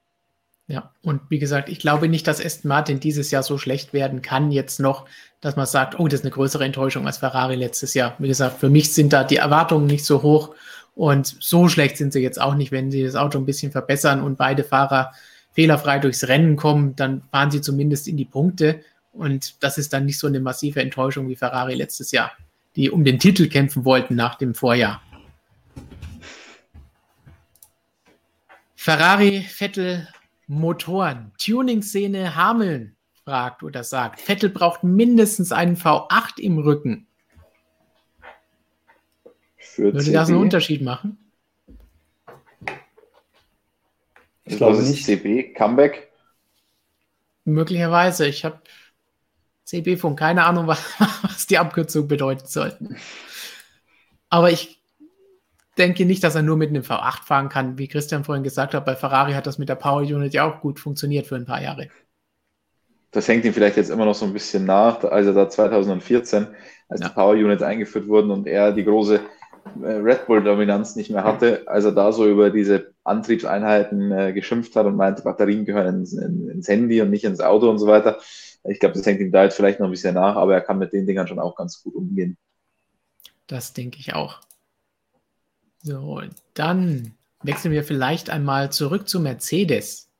Ja, und wie gesagt, ich glaube nicht, dass Aston Martin dieses Jahr so schlecht werden kann, jetzt noch, dass man sagt, oh, das ist eine größere Enttäuschung als Ferrari letztes Jahr. Wie gesagt, für mich sind da die Erwartungen nicht so hoch und so schlecht sind sie jetzt auch nicht, wenn sie das Auto ein bisschen verbessern und beide Fahrer fehlerfrei durchs Rennen kommen, dann fahren sie zumindest in die Punkte. Und das ist dann nicht so eine massive Enttäuschung wie Ferrari letztes Jahr, die um den Titel kämpfen wollten nach dem Vorjahr. Ferrari, Vettel, Motoren, Tuning-Szene Hameln fragt oder sagt, Vettel braucht mindestens einen V8 im Rücken. Für Würde das einen Unterschied machen? Ich glaube nicht. CB, Comeback? Möglicherweise. Ich habe CB von keine Ahnung, was, was die Abkürzung bedeuten sollten. Aber ich denke nicht, dass er nur mit einem V8 fahren kann. Wie Christian vorhin gesagt hat, bei Ferrari hat das mit der Power Unit ja auch gut funktioniert für ein paar Jahre. Das hängt ihm vielleicht jetzt immer noch so ein bisschen nach, also da 2014, als ja. die Power Units eingeführt wurden und er die große äh, Red Bull-Dominanz nicht mehr hatte, als er da so über diese Antriebseinheiten äh, geschimpft hat und meinte, Batterien gehören ins, in, ins, Handy und nicht ins Auto und so weiter. Ich glaube, das hängt ihm da jetzt vielleicht noch ein bisschen nach, aber er kann mit den Dingern schon auch ganz gut umgehen. Das denke ich auch. So, dann wechseln wir vielleicht einmal zurück zu Mercedes.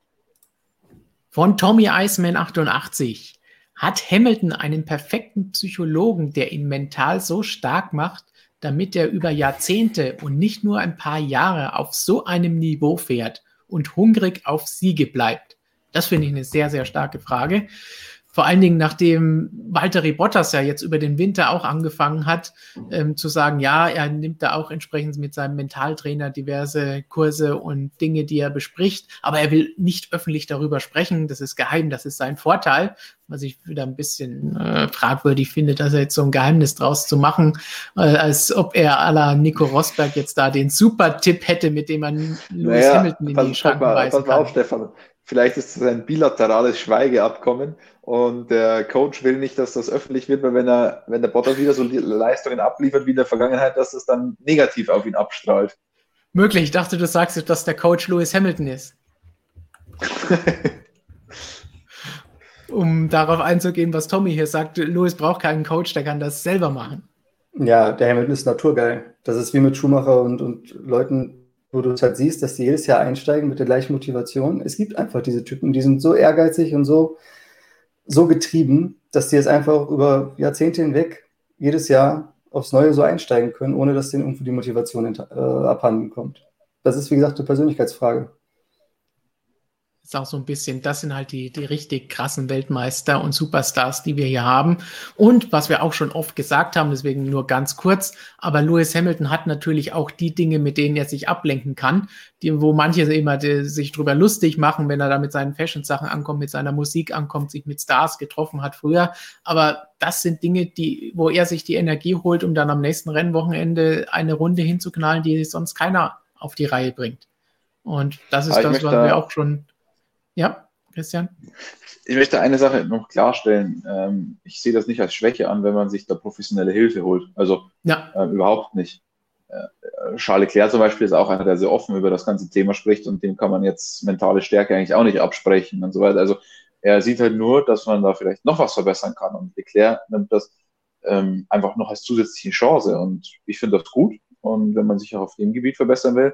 Von Tommy Iceman 88. Hat Hamilton einen perfekten Psychologen, der ihn mental so stark macht, damit er über Jahrzehnte und nicht nur ein paar Jahre auf so einem Niveau fährt und hungrig auf Siege bleibt? Das finde ich eine sehr, sehr starke Frage. Vor allen Dingen, nachdem Walter Bottas ja jetzt über den Winter auch angefangen hat, ähm, zu sagen, ja, er nimmt da auch entsprechend mit seinem Mentaltrainer diverse Kurse und Dinge, die er bespricht, aber er will nicht öffentlich darüber sprechen. Das ist geheim, das ist sein Vorteil, was ich wieder ein bisschen äh, fragwürdig finde, dass er jetzt so ein Geheimnis draus zu machen, äh, als ob er à la Nico Rosberg jetzt da den Super-Tipp hätte, mit dem man Lewis naja, Hamilton in die Schranken weisen kann. Auf, Stefan. Vielleicht ist es ein bilaterales Schweigeabkommen und der Coach will nicht, dass das öffentlich wird, weil wenn er, wenn der Bottas wieder so Leistungen abliefert wie in der Vergangenheit, dass es dann negativ auf ihn abstrahlt. Möglich. Ich dachte, du sagst, dass der Coach Lewis Hamilton ist. um darauf einzugehen, was Tommy hier sagt, Lewis braucht keinen Coach, der kann das selber machen. Ja, der Hamilton ist naturgeil. Das ist wie mit Schumacher und, und Leuten, wo du es halt siehst, dass die jedes Jahr einsteigen mit der gleichen Motivation. Es gibt einfach diese Typen, die sind so ehrgeizig und so, so getrieben, dass die jetzt einfach über Jahrzehnte hinweg jedes Jahr aufs Neue so einsteigen können, ohne dass denen irgendwie die Motivation äh, abhanden kommt. Das ist, wie gesagt, eine Persönlichkeitsfrage ist auch so ein bisschen, das sind halt die, die richtig krassen Weltmeister und Superstars, die wir hier haben. Und was wir auch schon oft gesagt haben, deswegen nur ganz kurz, aber Lewis Hamilton hat natürlich auch die Dinge, mit denen er sich ablenken kann, die, wo manche immer die, sich drüber lustig machen, wenn er da mit seinen Fashion-Sachen ankommt, mit seiner Musik ankommt, sich mit Stars getroffen hat früher. Aber das sind Dinge, die, wo er sich die Energie holt, um dann am nächsten Rennwochenende eine Runde hinzuknallen, die sonst keiner auf die Reihe bringt. Und das ist das, was wir auch schon ja, Christian? Ich möchte eine Sache noch klarstellen. Ähm, ich sehe das nicht als Schwäche an, wenn man sich da professionelle Hilfe holt. Also ja. äh, überhaupt nicht. Äh, Charles Leclerc zum Beispiel ist auch einer, der sehr offen über das ganze Thema spricht und dem kann man jetzt mentale Stärke eigentlich auch nicht absprechen und so weiter. Also er sieht halt nur, dass man da vielleicht noch was verbessern kann und Leclerc nimmt das ähm, einfach noch als zusätzliche Chance und ich finde das gut und wenn man sich auch auf dem Gebiet verbessern will,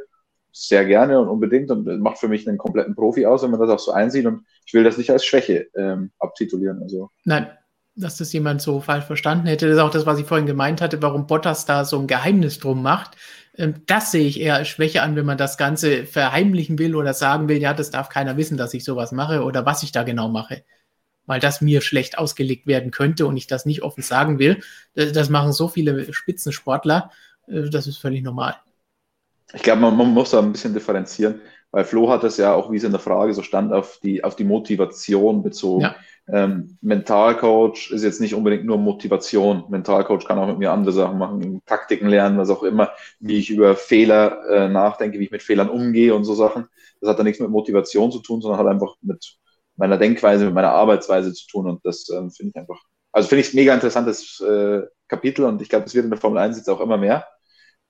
sehr gerne und unbedingt und macht für mich einen kompletten Profi aus, wenn man das auch so einsieht. Und ich will das nicht als Schwäche ähm, abtitulieren. Also. Nein, dass das jemand so falsch verstanden hätte. Das ist auch das, was ich vorhin gemeint hatte, warum Bottas da so ein Geheimnis drum macht. Ähm, das sehe ich eher als Schwäche an, wenn man das Ganze verheimlichen will oder sagen will, ja, das darf keiner wissen, dass ich sowas mache oder was ich da genau mache. weil das mir schlecht ausgelegt werden könnte und ich das nicht offen sagen will. Das, das machen so viele Spitzensportler, äh, das ist völlig normal. Ich glaube, man, man, muss da ein bisschen differenzieren, weil Flo hat es ja auch, wie es in der Frage so stand, auf die, auf die Motivation bezogen. Ja. Ähm, Mentalcoach ist jetzt nicht unbedingt nur Motivation. Mentalcoach kann auch mit mir andere Sachen machen, Taktiken lernen, was auch immer, wie ich über Fehler äh, nachdenke, wie ich mit Fehlern umgehe und so Sachen. Das hat dann nichts mit Motivation zu tun, sondern hat einfach mit meiner Denkweise, mit meiner Arbeitsweise zu tun. Und das ähm, finde ich einfach, also finde ich mega interessantes äh, Kapitel und ich glaube, es wird in der Formel 1 jetzt auch immer mehr,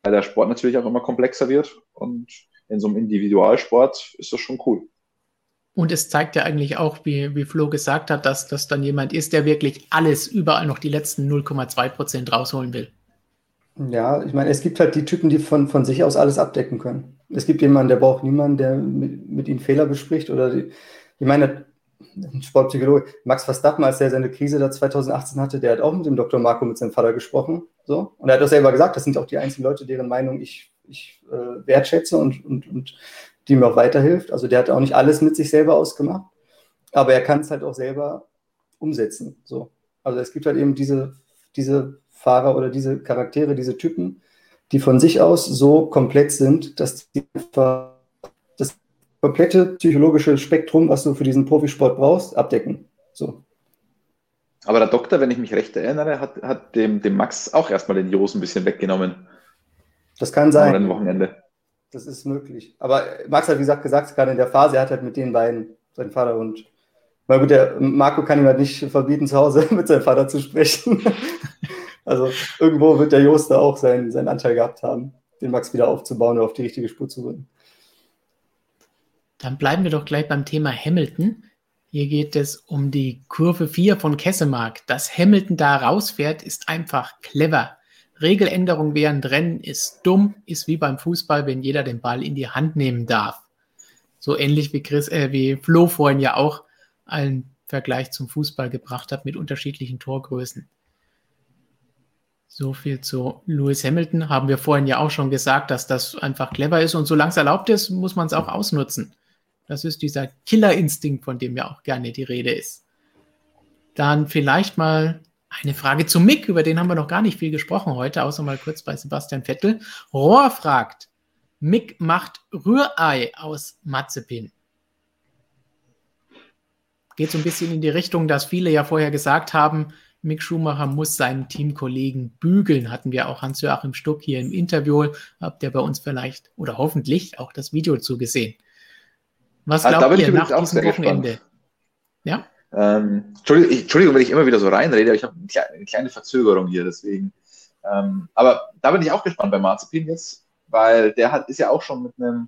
weil der Sport natürlich auch immer komplexer wird und in so einem Individualsport ist das schon cool. Und es zeigt ja eigentlich auch, wie, wie Flo gesagt hat, dass das dann jemand ist, der wirklich alles, überall noch die letzten 0,2 Prozent rausholen will. Ja, ich meine, es gibt halt die Typen, die von, von sich aus alles abdecken können. Es gibt jemanden, der braucht niemanden, der mit, mit ihnen Fehler bespricht. Oder die, ich meine, ein Sportpsychologe, Max Verstappen, als er seine Krise da 2018 hatte, der hat auch mit dem Dr. Marco, mit seinem Vater gesprochen. So. Und er hat auch selber gesagt, das sind auch die einzigen Leute, deren Meinung ich, ich äh, wertschätze und, und, und die mir auch weiterhilft. Also der hat auch nicht alles mit sich selber ausgemacht, aber er kann es halt auch selber umsetzen. So. Also es gibt halt eben diese, diese Fahrer oder diese Charaktere, diese Typen, die von sich aus so komplex sind, dass die das komplette psychologische Spektrum, was du für diesen Profisport brauchst, abdecken. So. Aber der Doktor, wenn ich mich recht erinnere, hat, hat dem, dem Max auch erstmal den Jos ein bisschen weggenommen. Das kann sein. Am Wochenende. Das ist möglich. Aber Max hat, wie gesagt, gesagt, gerade in der Phase, er hat halt mit den beiden, seinen Vater und. Weil gut, der Marco kann ihm halt nicht verbieten, zu Hause mit seinem Vater zu sprechen. also irgendwo wird der Jost da auch seinen, seinen Anteil gehabt haben, den Max wieder aufzubauen und auf die richtige Spur zu bringen. Dann bleiben wir doch gleich beim Thema Hamilton. Hier geht es um die Kurve 4 von Kessemark. Dass Hamilton da rausfährt, ist einfach clever. Regeländerung während Rennen ist dumm, ist wie beim Fußball, wenn jeder den Ball in die Hand nehmen darf. So ähnlich wie Chris, äh, wie Flo vorhin ja auch einen Vergleich zum Fußball gebracht hat mit unterschiedlichen Torgrößen. So viel zu Lewis Hamilton. Haben wir vorhin ja auch schon gesagt, dass das einfach clever ist und solange es erlaubt ist, muss man es auch ausnutzen. Das ist dieser Killerinstinkt, von dem ja auch gerne die Rede ist. Dann vielleicht mal eine Frage zu Mick, über den haben wir noch gar nicht viel gesprochen heute, außer mal kurz bei Sebastian Vettel. Rohr fragt, Mick macht Rührei aus Matzepin. Geht so ein bisschen in die Richtung, dass viele ja vorher gesagt haben, Mick Schumacher muss seinen Teamkollegen bügeln. Hatten wir auch Hans-Joachim Stuck hier im Interview. Habt ihr bei uns vielleicht oder hoffentlich auch das Video zugesehen. Was glaubt also, ihr nach diesem Wochenende? Gespannt. Ja? Ähm, Entschuldigung, ich, Entschuldigung, wenn ich immer wieder so reinrede, aber ich habe eine kleine Verzögerung hier, deswegen. Ähm, aber da bin ich auch gespannt bei Marzipin jetzt, weil der hat, ist ja auch schon mit einem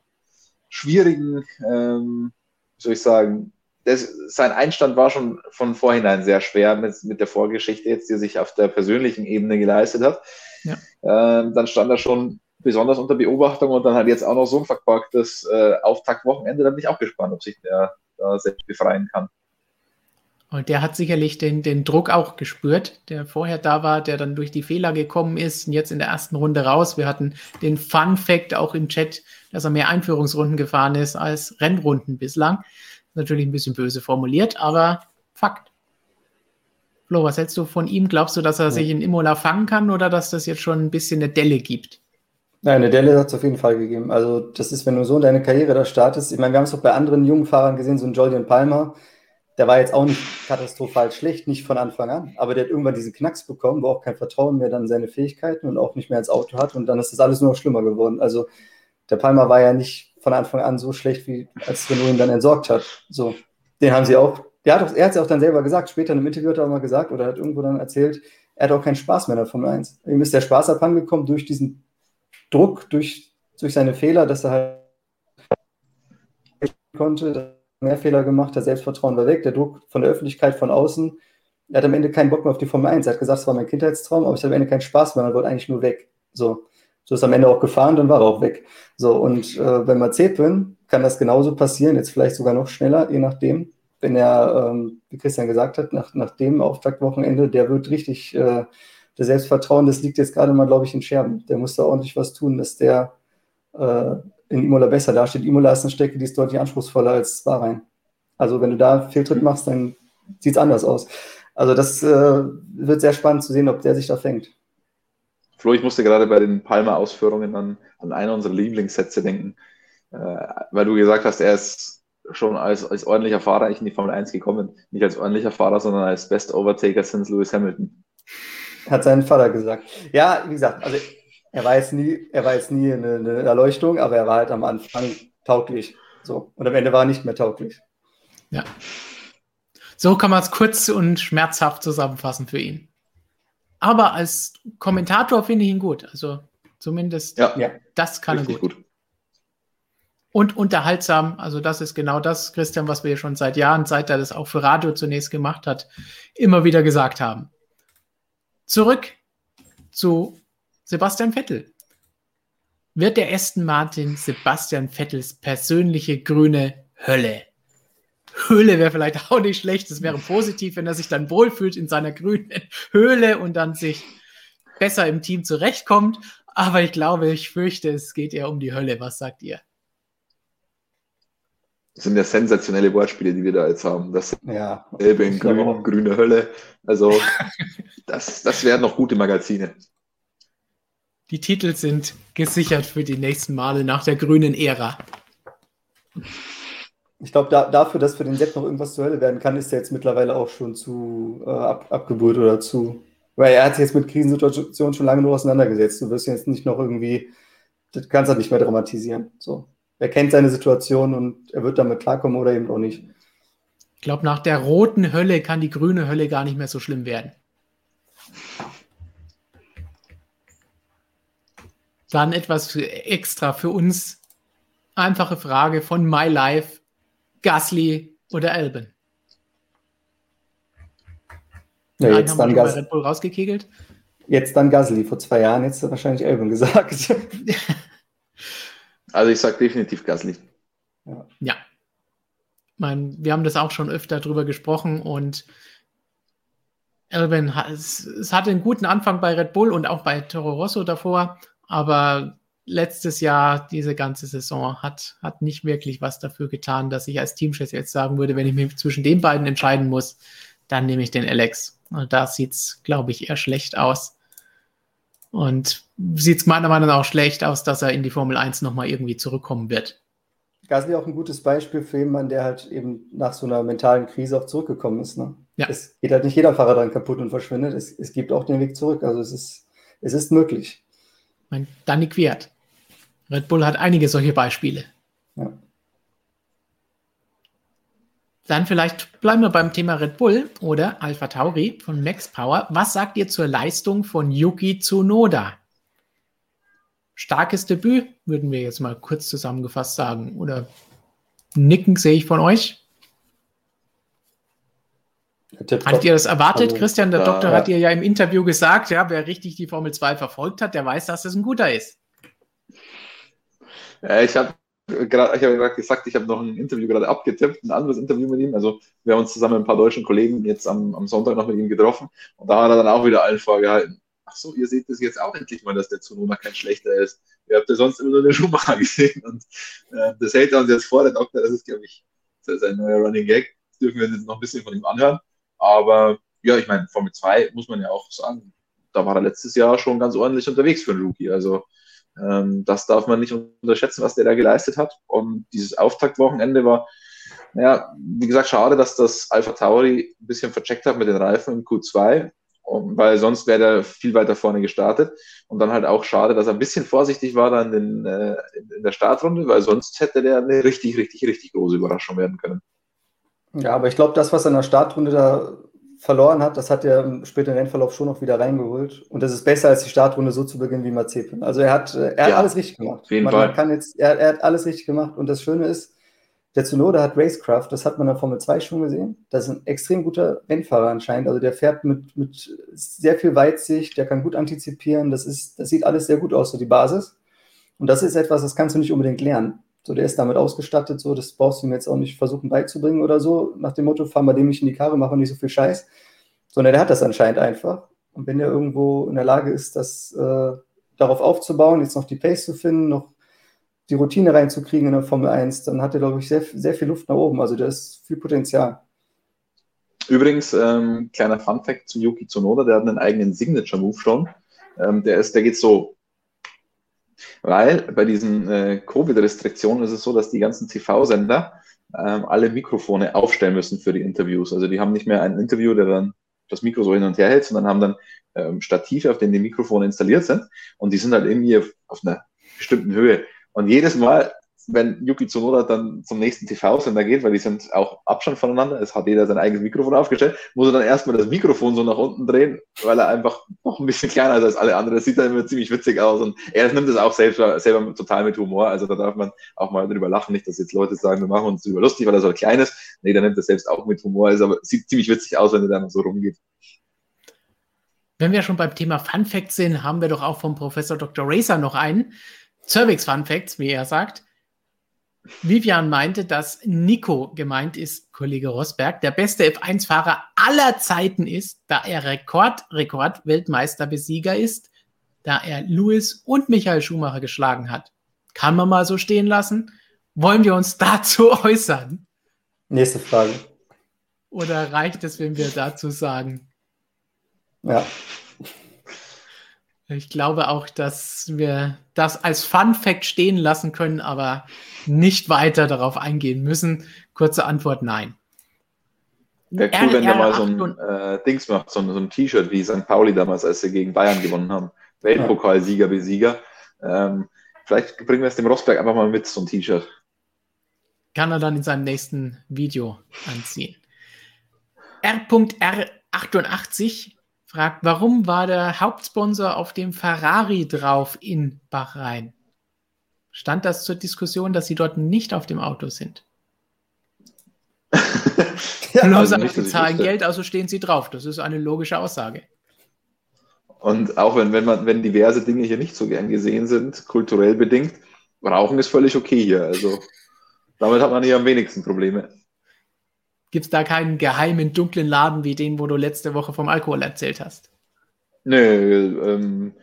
schwierigen, ähm, wie soll ich sagen, das, sein Einstand war schon von vorhinein sehr schwer mit, mit der Vorgeschichte jetzt, die er sich auf der persönlichen Ebene geleistet hat. Ja. Ähm, dann stand er schon besonders unter Beobachtung und dann hat jetzt auch noch so ein verpacktes äh, Auftaktwochenende. Da bin ich auch gespannt, ob sich der da selbst befreien kann. Und der hat sicherlich den, den Druck auch gespürt, der vorher da war, der dann durch die Fehler gekommen ist und jetzt in der ersten Runde raus. Wir hatten den Fun Fact auch im Chat, dass er mehr Einführungsrunden gefahren ist als Rennrunden bislang. Natürlich ein bisschen böse formuliert, aber Fakt. Flo, was hältst du von ihm? Glaubst du, dass er sich in Imola fangen kann oder dass das jetzt schon ein bisschen eine Delle gibt? Nein, eine Delle hat es auf jeden Fall gegeben. Also, das ist, wenn du so in deine Karriere da startest. Ich meine, wir haben es auch bei anderen jungen Fahrern gesehen, so ein Julian Palmer der war jetzt auch nicht katastrophal schlecht, nicht von Anfang an, aber der hat irgendwann diesen Knacks bekommen, wo auch kein Vertrauen mehr dann seine Fähigkeiten und auch nicht mehr ins Auto hat und dann ist das alles nur noch schlimmer geworden. Also der Palmer war ja nicht von Anfang an so schlecht, wie als Renault ihn dann entsorgt hat. So, den haben sie auch, der hat auch, er hat es ja auch dann selber gesagt, später in einem Interview hat er auch mal gesagt oder hat irgendwo dann erzählt, er hat auch keinen Spaß mehr in der Formel 1. Ihm ist der Spaß abhandengekommen durch diesen Druck, durch, durch seine Fehler, dass er halt konnte, mehr Fehler gemacht, das Selbstvertrauen war weg, der Druck von der Öffentlichkeit von außen. Er hat am Ende keinen Bock mehr auf die Formel 1. Er hat gesagt, es war mein Kindheitstraum, aber ich hatte am Ende keinen Spaß mehr, er wollte eigentlich nur weg. So. So ist am Ende auch gefahren, dann war er auch weg. So, und äh, bei Mazepin kann das genauso passieren, jetzt vielleicht sogar noch schneller, je nachdem. Wenn er, ähm, wie Christian gesagt hat, nach, nach dem Auftaktwochenende, der wird richtig, äh, der Selbstvertrauen, das liegt jetzt gerade mal, glaube ich, in Scherben. Der muss da ordentlich was tun, dass der äh, in Imola besser dasteht. Imola ist eine Strecke, die ist deutlich anspruchsvoller als Bahrain. Also wenn du da Fehltritt machst, dann sieht es anders aus. Also das äh, wird sehr spannend zu sehen, ob der sich da fängt. Flo, ich musste gerade bei den Palmer-Ausführungen an, an einer unserer Lieblingssätze denken, äh, weil du gesagt hast, er ist schon als, als ordentlicher Fahrer in die Formel 1 gekommen. Nicht als ordentlicher Fahrer, sondern als Best Overtaker since Lewis Hamilton. Hat sein Vater gesagt. Ja, wie gesagt, also er war jetzt nie, er war jetzt nie eine, eine Erleuchtung, aber er war halt am Anfang tauglich. So. Und am Ende war er nicht mehr tauglich. Ja. So kann man es kurz und schmerzhaft zusammenfassen für ihn. Aber als Kommentator finde ich ihn gut. Also zumindest ja, ja. das kann Richtig er gut. gut. Und unterhaltsam, also das ist genau das, Christian, was wir schon seit Jahren, seit er das auch für Radio zunächst gemacht hat, immer wieder gesagt haben. Zurück zu Sebastian Vettel. Wird der Aston Martin Sebastian Vettels persönliche grüne Hölle? Höhle wäre vielleicht auch nicht schlecht. Es wäre positiv, wenn er sich dann wohlfühlt in seiner grünen Höhle und dann sich besser im Team zurechtkommt. Aber ich glaube, ich fürchte, es geht eher um die Hölle. Was sagt ihr? Das sind ja sensationelle Wortspiele, die wir da jetzt haben. Das ja, Gelbe in grün, grüne Hölle. Also, das, das wären noch gute Magazine. Die Titel sind gesichert für die nächsten Male nach der grünen Ära. Ich glaube, da, dafür, dass für den Sepp noch irgendwas zur Hölle werden kann, ist er jetzt mittlerweile auch schon zu äh, ab, abgebrüht oder zu. Weil er hat sich jetzt mit Krisensituationen schon lange nur auseinandergesetzt. Du wirst jetzt nicht noch irgendwie, das kannst du nicht mehr dramatisieren. So. Er kennt seine Situation und er wird damit klarkommen oder eben auch nicht. Ich glaube, nach der roten Hölle kann die grüne Hölle gar nicht mehr so schlimm werden. Dann etwas für, extra für uns. Einfache Frage von My Life. Gasly oder Albon? Ja, jetzt dann Gas Red Bull rausgekegelt. Jetzt dann Gasly. Vor zwei Jahren jetzt wahrscheinlich Albon gesagt. also ich sage definitiv Gasly. Ja. ja. Ich meine, wir haben das auch schon öfter drüber gesprochen und Albon es, es hatte einen guten Anfang bei Red Bull und auch bei Toro Rosso davor, aber letztes Jahr, diese ganze Saison, hat, hat nicht wirklich was dafür getan, dass ich als Teamchef jetzt sagen würde, wenn ich mich zwischen den beiden entscheiden muss, dann nehme ich den Alex. Und da sieht es, glaube ich, eher schlecht aus. Und sieht es meiner Meinung nach auch schlecht aus, dass er in die Formel 1 nochmal irgendwie zurückkommen wird. Gasly auch ein gutes Beispiel für jemanden, der halt eben nach so einer mentalen Krise auch zurückgekommen ist. Ne? Ja. Es geht halt nicht jeder Fahrer dann kaputt und verschwindet. Es, es gibt auch den Weg zurück. Also es ist, es ist möglich. Mein Danny Quiert. Red Bull hat einige solche Beispiele. Ja. Dann vielleicht bleiben wir beim Thema Red Bull oder Alpha Tauri von Max Power. Was sagt ihr zur Leistung von Yuki Tsunoda? Starkes Debüt, würden wir jetzt mal kurz zusammengefasst sagen. Oder nicken sehe ich von euch. Hattet ihr das erwartet? Also, Christian, der ja, Doktor, hat ihr ja im Interview gesagt, ja, wer richtig die Formel 2 verfolgt hat, der weiß, dass das ein guter ist. Ja, ich habe gerade, ich habe gesagt, ich habe noch ein Interview gerade abgetippt, ein anderes Interview mit ihm. Also wir haben uns zusammen mit ein paar deutschen Kollegen jetzt am, am Sonntag noch mit ihm getroffen und da hat er dann auch wieder allen vorgehalten. Ach so, ihr seht das jetzt auch endlich mal, dass der Tsunoda kein schlechter ist. Ihr habt ja sonst immer nur den Schumacher gesehen und äh, das hält er uns jetzt vor, der Doktor, das ist, glaube ich, sein neuer Running Gag. Dürfen wir jetzt noch ein bisschen von ihm anhören. Aber ja, ich meine, Formel 2 muss man ja auch sagen, da war er letztes Jahr schon ganz ordentlich unterwegs für einen Rookie. Also ähm, das darf man nicht unterschätzen, was der da geleistet hat. Und dieses Auftaktwochenende war, naja, wie gesagt, schade, dass das Alpha Tauri ein bisschen vercheckt hat mit den Reifen im Q2, weil sonst wäre er viel weiter vorne gestartet. Und dann halt auch schade, dass er ein bisschen vorsichtig war dann in, äh, in der Startrunde, weil sonst hätte der eine richtig, richtig, richtig große Überraschung werden können. Ja, aber ich glaube, das, was in der Startrunde da verloren hat, das hat er im späteren Rennverlauf schon noch wieder reingeholt. Und das ist besser, als die Startrunde so zu beginnen wie Mazepin. Also er hat, äh, er hat ja, alles richtig gemacht. Auf jeden man, Fall. Kann jetzt, er, er, hat alles richtig gemacht. Und das Schöne ist, der Tsunoda hat Racecraft, das hat man in der Formel 2 schon gesehen. Das ist ein extrem guter Rennfahrer anscheinend. Also der fährt mit, mit sehr viel Weitsicht, der kann gut antizipieren. Das, ist, das sieht alles sehr gut aus, so die Basis. Und das ist etwas, das kannst du nicht unbedingt lernen. So, der ist damit ausgestattet, so, das brauchst du ihm jetzt auch nicht versuchen beizubringen oder so, nach dem Motto, fahren wir dem nicht in die Karre, machen wir nicht so viel Scheiß, sondern der hat das anscheinend einfach. Und wenn er irgendwo in der Lage ist, das äh, darauf aufzubauen, jetzt noch die Pace zu finden, noch die Routine reinzukriegen in der Formel 1, dann hat er, glaube ich, sehr, sehr viel Luft nach oben. Also da ist viel Potenzial. Übrigens, ähm, kleiner Fun-Fact zu Yuki Tsunoda, der hat einen eigenen Signature-Move schon. Ähm, der, ist, der geht so. Weil bei diesen äh, Covid-Restriktionen ist es so, dass die ganzen TV-Sender ähm, alle Mikrofone aufstellen müssen für die Interviews. Also die haben nicht mehr ein Interview, der dann das Mikro so hin und her hält, sondern haben dann ähm, Stative, auf denen die Mikrofone installiert sind. Und die sind halt irgendwie auf, auf einer bestimmten Höhe. Und jedes Mal, wenn Yuki Tsunoda dann zum nächsten TV-Sender geht, weil die sind auch Abstand voneinander, es hat jeder sein eigenes Mikrofon aufgestellt, muss er dann erstmal das Mikrofon so nach unten drehen, weil er einfach noch ein bisschen kleiner ist als alle anderen. Das sieht dann immer ziemlich witzig aus und er nimmt es auch selber, selber total mit Humor. Also da darf man auch mal drüber lachen, nicht, dass jetzt Leute sagen, wir machen uns drüber lustig, weil er so klein ist. Nee, der nimmt das selbst auch mit Humor, ist aber sieht ziemlich witzig aus, wenn er dann so rumgeht. Wenn wir schon beim Thema Fun Facts sind, haben wir doch auch vom Professor Dr. Racer noch einen. Cervix Fun Facts, wie er sagt. Vivian meinte, dass Nico gemeint ist, Kollege Rosberg, der beste F1-Fahrer aller Zeiten ist, da er Rekord, Rekord Weltmeisterbesieger ist, da er Lewis und Michael Schumacher geschlagen hat. Kann man mal so stehen lassen? Wollen wir uns dazu äußern? Nächste Frage. Oder reicht es, wenn wir dazu sagen? Ja. Ich glaube auch, dass wir das als Fun Fact stehen lassen können, aber nicht weiter darauf eingehen müssen. Kurze Antwort: Nein. Wäre cool, wenn der mal so ein äh, Dings macht, so, so ein T-Shirt wie St. Pauli damals, als sie gegen Bayern gewonnen haben. Weltpokalsieger, Besieger. Ähm, vielleicht bringen wir es dem Rosberg einfach mal mit, so ein T-Shirt. Kann er dann in seinem nächsten Video anziehen. R.R88 fragt, warum war der Hauptsponsor auf dem Ferrari drauf in Bahrain? Stand das zur Diskussion, dass sie dort nicht auf dem Auto sind? ja, Bloß also sie zahlen Geld, also stehen sie drauf. Das ist eine logische Aussage. Und auch wenn, wenn, man, wenn diverse Dinge hier nicht so gern gesehen sind, kulturell bedingt, Rauchen ist völlig okay hier. Also damit hat man hier am wenigsten Probleme. Gibt es da keinen geheimen, dunklen Laden wie den, wo du letzte Woche vom Alkohol erzählt hast? Nö, ähm,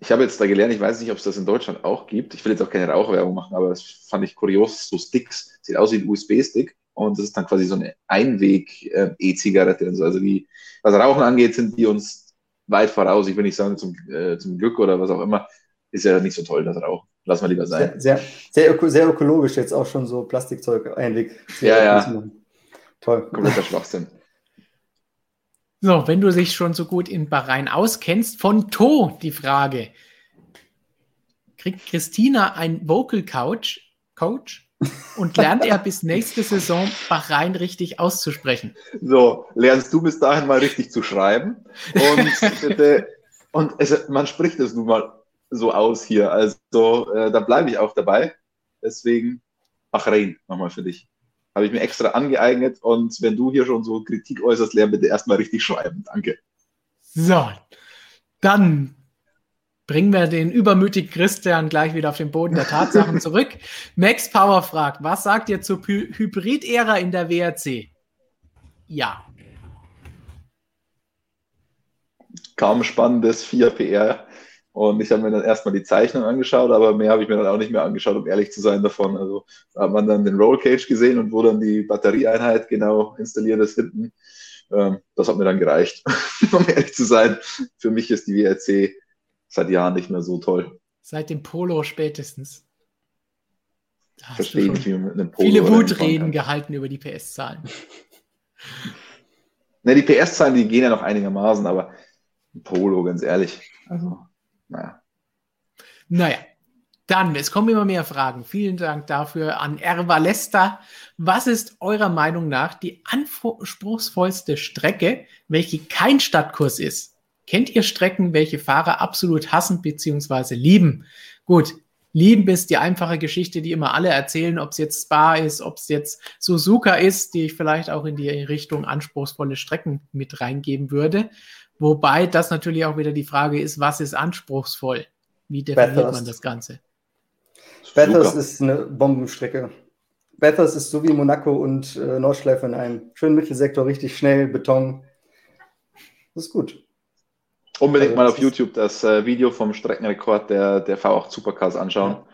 ich habe jetzt da gelernt, ich weiß nicht, ob es das in Deutschland auch gibt. Ich will jetzt auch keine Rauchwerbung machen, aber das fand ich kurios. So Sticks, sieht aus wie ein USB-Stick und das ist dann quasi so eine Einweg-E-Zigarette. Also, also die, was Rauchen angeht, sind die uns weit voraus. Ich will nicht sagen zum, äh, zum Glück oder was auch immer. Ist ja nicht so toll, das Rauchen. Lass mal lieber sein. Sehr, sehr, sehr, sehr ökologisch jetzt auch schon so Plastikzeug Einweg. Ja, ja. Toll. Kompletter Schwachsinn. So, wenn du dich schon so gut in Bahrain auskennst, von To die Frage. Kriegt Christina ein Vocal Couch, Coach und lernt er bis nächste Saison Bahrain richtig auszusprechen? So, lernst du bis dahin mal richtig zu schreiben und bitte, und es, man spricht es nun mal so aus hier, also äh, da bleibe ich auch dabei. Deswegen Bahrain nochmal für dich. Habe ich mir extra angeeignet und wenn du hier schon so Kritik äußerst, lern bitte erstmal richtig schreiben. Danke. So, dann bringen wir den übermütigen Christian gleich wieder auf den Boden der Tatsachen zurück. Max Power fragt, was sagt ihr zur Hy Hybrid-Ära in der WRC? Ja. Kaum spannendes 4 PR. Und ich habe mir dann erstmal die Zeichnung angeschaut, aber mehr habe ich mir dann auch nicht mehr angeschaut, um ehrlich zu sein davon. Also da hat man dann den Roll Cage gesehen und wo dann die Batterieeinheit genau installiert ist hinten. Ähm, das hat mir dann gereicht, um ehrlich zu sein. Für mich ist die WRC seit Jahren nicht mehr so toll. Seit dem Polo spätestens. Verstehe nicht, wie man mit einem Polo Viele Wutreden gehalten über die PS-Zahlen. ne, die PS-Zahlen, die gehen ja noch einigermaßen, aber Polo, ganz ehrlich. Also naja. Naja, dann, es kommen immer mehr Fragen. Vielen Dank dafür an Erva Lester. Was ist eurer Meinung nach die anspruchsvollste Strecke, welche kein Stadtkurs ist? Kennt ihr Strecken, welche Fahrer absolut hassen bzw. lieben? Gut, lieben ist die einfache Geschichte, die immer alle erzählen, ob es jetzt Spa ist, ob es jetzt Suzuka ist, die ich vielleicht auch in die Richtung anspruchsvolle Strecken mit reingeben würde. Wobei das natürlich auch wieder die Frage ist, was ist anspruchsvoll? Wie definiert Bathurst. man das Ganze? Bathurst ist eine Bombenstrecke. Bathurst ist so wie Monaco und äh, Nordschleife in einem schönen Mittelsektor, richtig schnell, Beton. Das ist gut. Unbedingt also, mal auf YouTube das äh, Video vom Streckenrekord der, der V8 Supercars anschauen.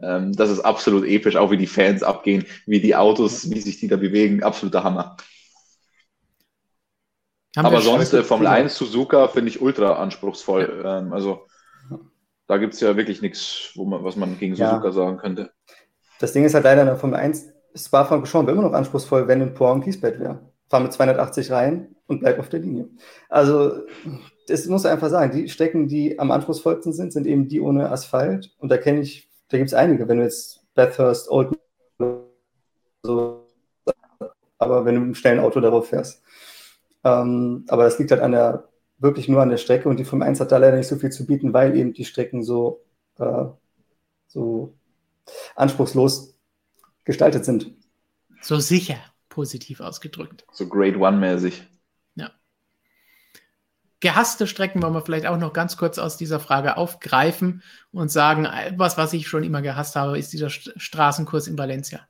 Ja. Ähm, das ist absolut episch, auch wie die Fans abgehen, wie die Autos, wie sich die da bewegen. Absoluter Hammer. Haben Aber sonst äh, Formel 1 Suzuka finde ich ultra anspruchsvoll. Ja. Ähm, also da gibt es ja wirklich nichts, was man gegen Suzuka ja. sagen könnte. Das Ding ist halt leider in der Formel 1, Spa-Francorchamps immer noch anspruchsvoll, wenn ein Poir Kiesbett wäre. Fahr mit 280 rein und bleib auf der Linie. Also das muss ich einfach sagen, die Strecken, die am anspruchsvollsten sind, sind eben die ohne Asphalt. Und da kenne ich, da gibt es einige, wenn du jetzt Bathurst, Old so, aber wenn du mit einem schnellen Auto darauf fährst. Ähm, aber das liegt halt an der, wirklich nur an der Strecke und die Formel 1 hat da leider nicht so viel zu bieten, weil eben die Strecken so, äh, so anspruchslos gestaltet sind. So sicher, positiv ausgedrückt. So Grade One-mäßig. Ja. Gehasste Strecken wollen wir vielleicht auch noch ganz kurz aus dieser Frage aufgreifen und sagen, etwas, was ich schon immer gehasst habe, ist dieser Straßenkurs in Valencia.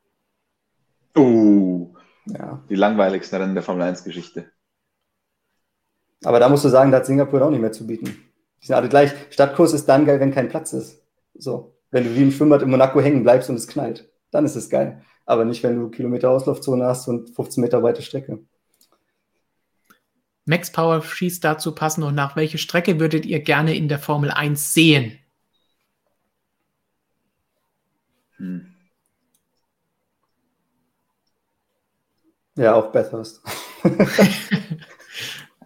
Uh, ja. die langweiligsten Rennen der Formel 1-Geschichte. Aber da musst du sagen, da hat Singapur auch nicht mehr zu bieten. Die sind alle gleich. Stadtkurs ist dann geil, wenn kein Platz ist. So. Wenn du wie im Schwimmbad in Monaco hängen bleibst und es knallt, dann ist es geil. Aber nicht, wenn du Kilometer Auslaufzone hast und 15 Meter weite Strecke. Max Power schießt dazu passend noch nach. Welche Strecke würdet ihr gerne in der Formel 1 sehen? Hm. Ja, auch Bathurst.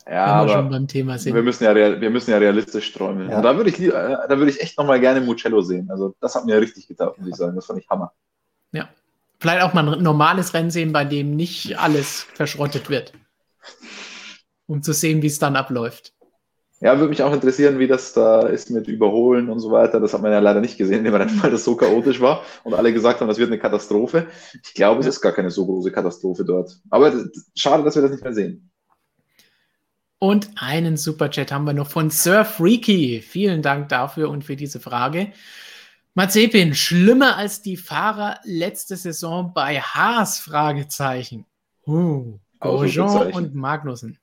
Ja, aber beim Thema sind. Wir, müssen ja, wir müssen ja realistisch träumen. Ja. Und da würde ich, äh, da würde ich echt nochmal gerne Mucello sehen. Also das hat mir richtig getan, muss ich sagen. Das fand ich Hammer. Ja. Vielleicht auch mal ein normales Rennen sehen, bei dem nicht alles verschrottet wird. Um zu sehen, wie es dann abläuft. Ja, würde mich auch interessieren, wie das da ist mit Überholen und so weiter. Das hat man ja leider nicht gesehen, weil das so chaotisch war und alle gesagt haben, das wird eine Katastrophe. Ich glaube, es ist gar keine so große Katastrophe dort. Aber schade, dass wir das nicht mehr sehen. Und einen Superchat haben wir noch von Sir Freaky. Vielen Dank dafür und für diese Frage. Mazepin, schlimmer als die Fahrer letzte Saison bei Haas? Fragezeichen. Uh, Grosjean und Magnussen.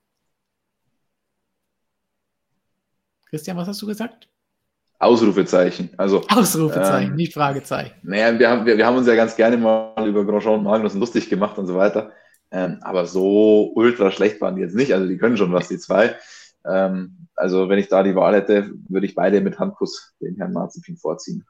Christian, was hast du gesagt? Ausrufezeichen. Also, Ausrufezeichen, ähm, nicht Fragezeichen. Naja, wir haben, wir, wir haben uns ja ganz gerne mal über Grosjean und Magnussen lustig gemacht und so weiter. Ähm, aber so ultra schlecht waren die jetzt nicht. Also die können schon was, die zwei. Ähm, also wenn ich da die Wahl hätte, würde ich beide mit Handkuss den Herrn Marzipin vorziehen.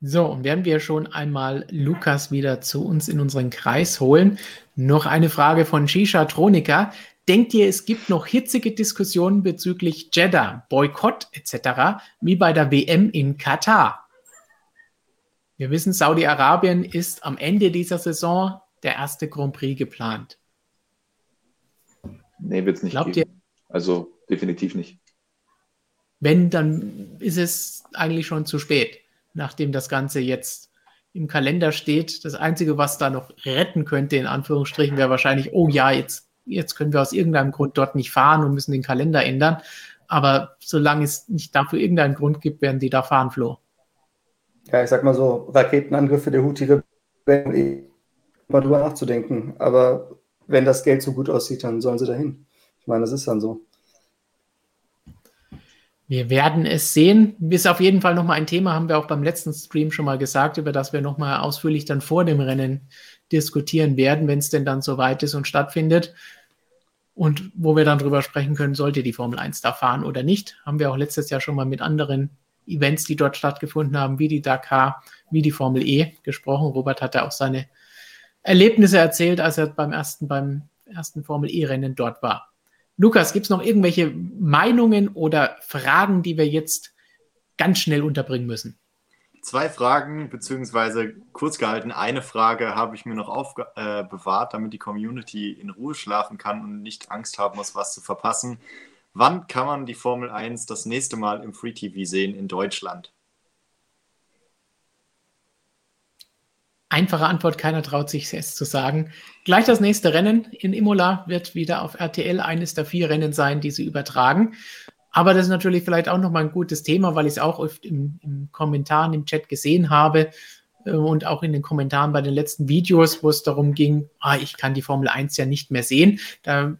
So, und werden wir schon einmal Lukas wieder zu uns in unseren Kreis holen. Noch eine Frage von Shisha Tronika. Denkt ihr, es gibt noch hitzige Diskussionen bezüglich Jeddah, Boykott etc., wie bei der WM in Katar? Wir wissen, Saudi-Arabien ist am Ende dieser Saison der erste Grand Prix geplant? Nee, wird es nicht Glaubt geben. Ihr, also definitiv nicht. Wenn, dann ist es eigentlich schon zu spät, nachdem das Ganze jetzt im Kalender steht. Das Einzige, was da noch retten könnte, in Anführungsstrichen, wäre wahrscheinlich, oh ja, jetzt, jetzt können wir aus irgendeinem Grund dort nicht fahren und müssen den Kalender ändern. Aber solange es nicht dafür irgendeinen Grund gibt, werden die da fahren, Flo. Ja, ich sag mal so, Raketenangriffe der Houthi-Rebellen mal drüber nachzudenken. Aber wenn das Geld so gut aussieht, dann sollen sie dahin. Ich meine, das ist dann so. Wir werden es sehen. Ist auf jeden Fall nochmal ein Thema, haben wir auch beim letzten Stream schon mal gesagt, über das wir nochmal ausführlich dann vor dem Rennen diskutieren werden, wenn es denn dann soweit ist und stattfindet. Und wo wir dann drüber sprechen können, sollte die Formel 1 da fahren oder nicht. Haben wir auch letztes Jahr schon mal mit anderen Events, die dort stattgefunden haben, wie die Dakar, wie die Formel E gesprochen. Robert hatte auch seine Erlebnisse erzählt, als er beim ersten, beim ersten Formel E-Rennen dort war. Lukas, gibt es noch irgendwelche Meinungen oder Fragen, die wir jetzt ganz schnell unterbringen müssen? Zwei Fragen, beziehungsweise kurz gehalten, eine Frage habe ich mir noch aufbewahrt, äh, damit die Community in Ruhe schlafen kann und nicht Angst haben muss, was zu verpassen. Wann kann man die Formel 1 das nächste Mal im Free TV sehen in Deutschland? Einfache Antwort, keiner traut sich es zu sagen. Gleich das nächste Rennen in Imola wird wieder auf RTL eines der vier Rennen sein, die sie übertragen. Aber das ist natürlich vielleicht auch nochmal ein gutes Thema, weil ich es auch oft im, im Kommentaren im Chat gesehen habe äh, und auch in den Kommentaren bei den letzten Videos, wo es darum ging, ah, ich kann die Formel 1 ja nicht mehr sehen. Da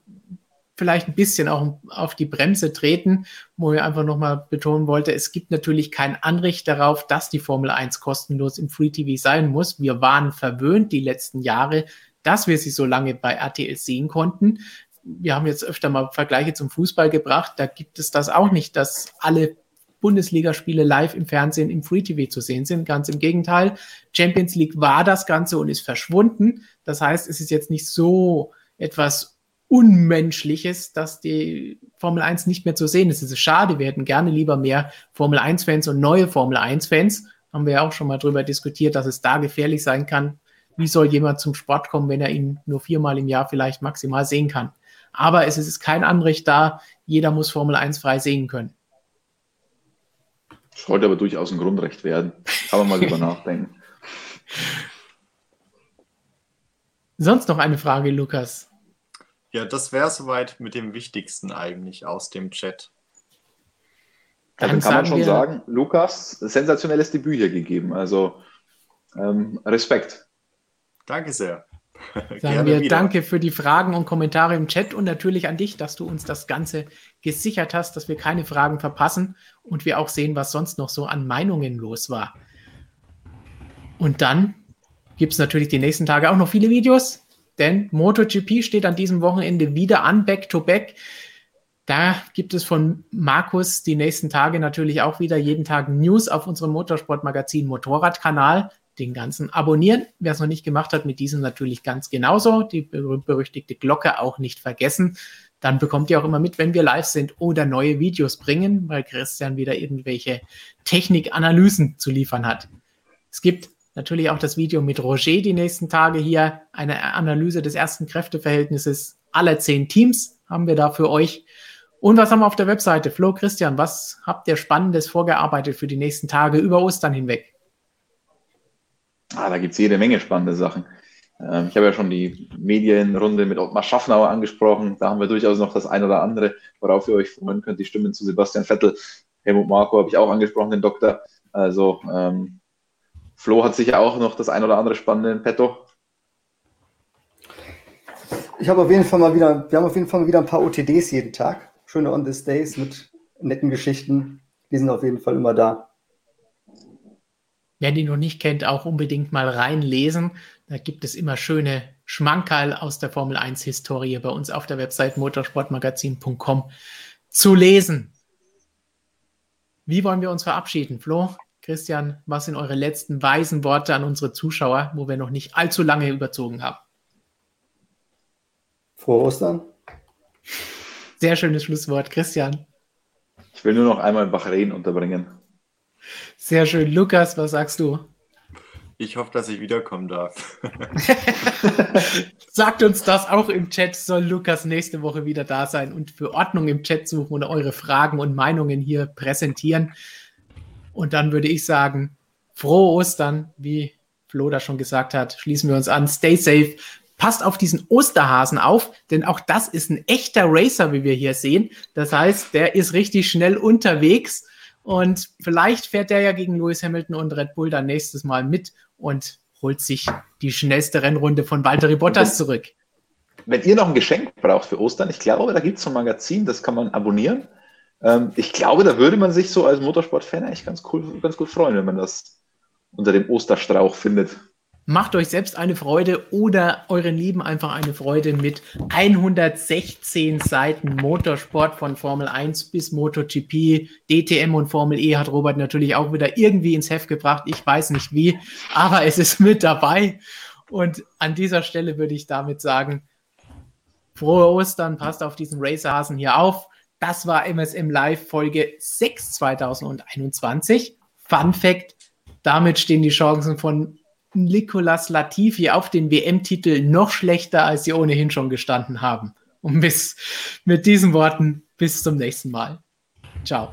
vielleicht ein bisschen auch auf die Bremse treten, wo ich einfach nochmal betonen wollte, es gibt natürlich kein Anrecht darauf, dass die Formel 1 kostenlos im Free TV sein muss. Wir waren verwöhnt die letzten Jahre, dass wir sie so lange bei RTL sehen konnten. wir haben jetzt öfter mal Vergleiche zum Fußball gebracht, da gibt es das auch nicht, dass alle Bundesligaspiele live im Fernsehen im Free TV zu sehen sind. Ganz im Gegenteil. Champions League war das Ganze und ist verschwunden. Das heißt, es ist jetzt nicht so etwas Unmenschliches, dass die Formel 1 nicht mehr zu sehen ist. Es ist schade. Wir hätten gerne lieber mehr Formel 1-Fans und neue Formel 1-Fans. Haben wir ja auch schon mal drüber diskutiert, dass es da gefährlich sein kann. Wie soll jemand zum Sport kommen, wenn er ihn nur viermal im Jahr vielleicht maximal sehen kann? Aber es ist kein Anrecht da. Jeder muss Formel 1 frei sehen können. Sollte aber durchaus ein Grundrecht werden. Kann man mal drüber nachdenken. Sonst noch eine Frage, Lukas? Ja, das wäre soweit mit dem Wichtigsten eigentlich aus dem Chat. Dann, Dann kann man schon sagen, Lukas, sensationelles Debüt hier gegeben. Also ähm, Respekt. Danke sehr. Sagen wir wieder. danke für die Fragen und Kommentare im Chat und natürlich an dich, dass du uns das Ganze gesichert hast, dass wir keine Fragen verpassen und wir auch sehen, was sonst noch so an Meinungen los war. Und dann gibt es natürlich die nächsten Tage auch noch viele Videos, denn MotoGP steht an diesem Wochenende wieder an, back to back. Da gibt es von Markus die nächsten Tage natürlich auch wieder jeden Tag News auf unserem Motorsportmagazin Motorradkanal den ganzen abonnieren. Wer es noch nicht gemacht hat, mit diesem natürlich ganz genauso. Die berüchtigte Glocke auch nicht vergessen. Dann bekommt ihr auch immer mit, wenn wir live sind oder neue Videos bringen, weil Christian wieder irgendwelche Technikanalysen zu liefern hat. Es gibt natürlich auch das Video mit Roger die nächsten Tage hier. Eine Analyse des ersten Kräfteverhältnisses aller zehn Teams haben wir da für euch. Und was haben wir auf der Webseite? Flo, Christian, was habt ihr Spannendes vorgearbeitet für die nächsten Tage über Ostern hinweg? Ah, da gibt es jede Menge spannende Sachen. Ähm, ich habe ja schon die Medienrunde mit Ottmar Schaffnauer angesprochen. Da haben wir durchaus noch das ein oder andere, worauf ihr euch freuen könnt. Die Stimmen zu Sebastian Vettel, Helmut Marko habe ich auch angesprochen, den Doktor. Also ähm, Flo hat sicher auch noch das ein oder andere Spannende in petto. Ich habe auf jeden Fall mal wieder, wir haben auf jeden Fall mal wieder ein paar OTDs jeden Tag. Schöne On This Days mit netten Geschichten. Die sind auf jeden Fall immer da. Wer die noch nicht kennt, auch unbedingt mal reinlesen. Da gibt es immer schöne Schmankerl aus der Formel 1 Historie bei uns auf der Website motorsportmagazin.com zu lesen. Wie wollen wir uns verabschieden? Flo, Christian, was sind eure letzten weisen Worte an unsere Zuschauer, wo wir noch nicht allzu lange überzogen haben? Frohe Ostern. Sehr schönes Schlusswort, Christian. Ich will nur noch einmal Bahrain unterbringen. Sehr schön. Lukas, was sagst du? Ich hoffe, dass ich wiederkommen darf. Sagt uns das auch im Chat. Soll Lukas nächste Woche wieder da sein und für Ordnung im Chat suchen und eure Fragen und Meinungen hier präsentieren. Und dann würde ich sagen, frohe Ostern, wie Flo da schon gesagt hat. Schließen wir uns an. Stay safe. Passt auf diesen Osterhasen auf, denn auch das ist ein echter Racer, wie wir hier sehen. Das heißt, der ist richtig schnell unterwegs und vielleicht fährt der ja gegen Lewis Hamilton und Red Bull dann nächstes Mal mit und holt sich die schnellste Rennrunde von Valtteri Bottas zurück. Wenn ihr noch ein Geschenk braucht für Ostern, ich glaube, da gibt es ein Magazin, das kann man abonnieren. Ähm, ich glaube, da würde man sich so als Motorsport-Fan eigentlich ganz, cool, ganz gut freuen, wenn man das unter dem Osterstrauch findet. Macht euch selbst eine Freude oder euren Lieben einfach eine Freude mit 116 Seiten Motorsport von Formel 1 bis MotoGP, DTM und Formel E hat Robert natürlich auch wieder irgendwie ins Heft gebracht. Ich weiß nicht wie, aber es ist mit dabei. Und an dieser Stelle würde ich damit sagen, frohe Ostern, passt auf diesen Racerhasen hier auf. Das war MSM Live Folge 6 2021. Fun Fact, damit stehen die Chancen von Nicolas Latifi auf den WM-Titel noch schlechter, als sie ohnehin schon gestanden haben. Und bis mit diesen Worten bis zum nächsten Mal. Ciao.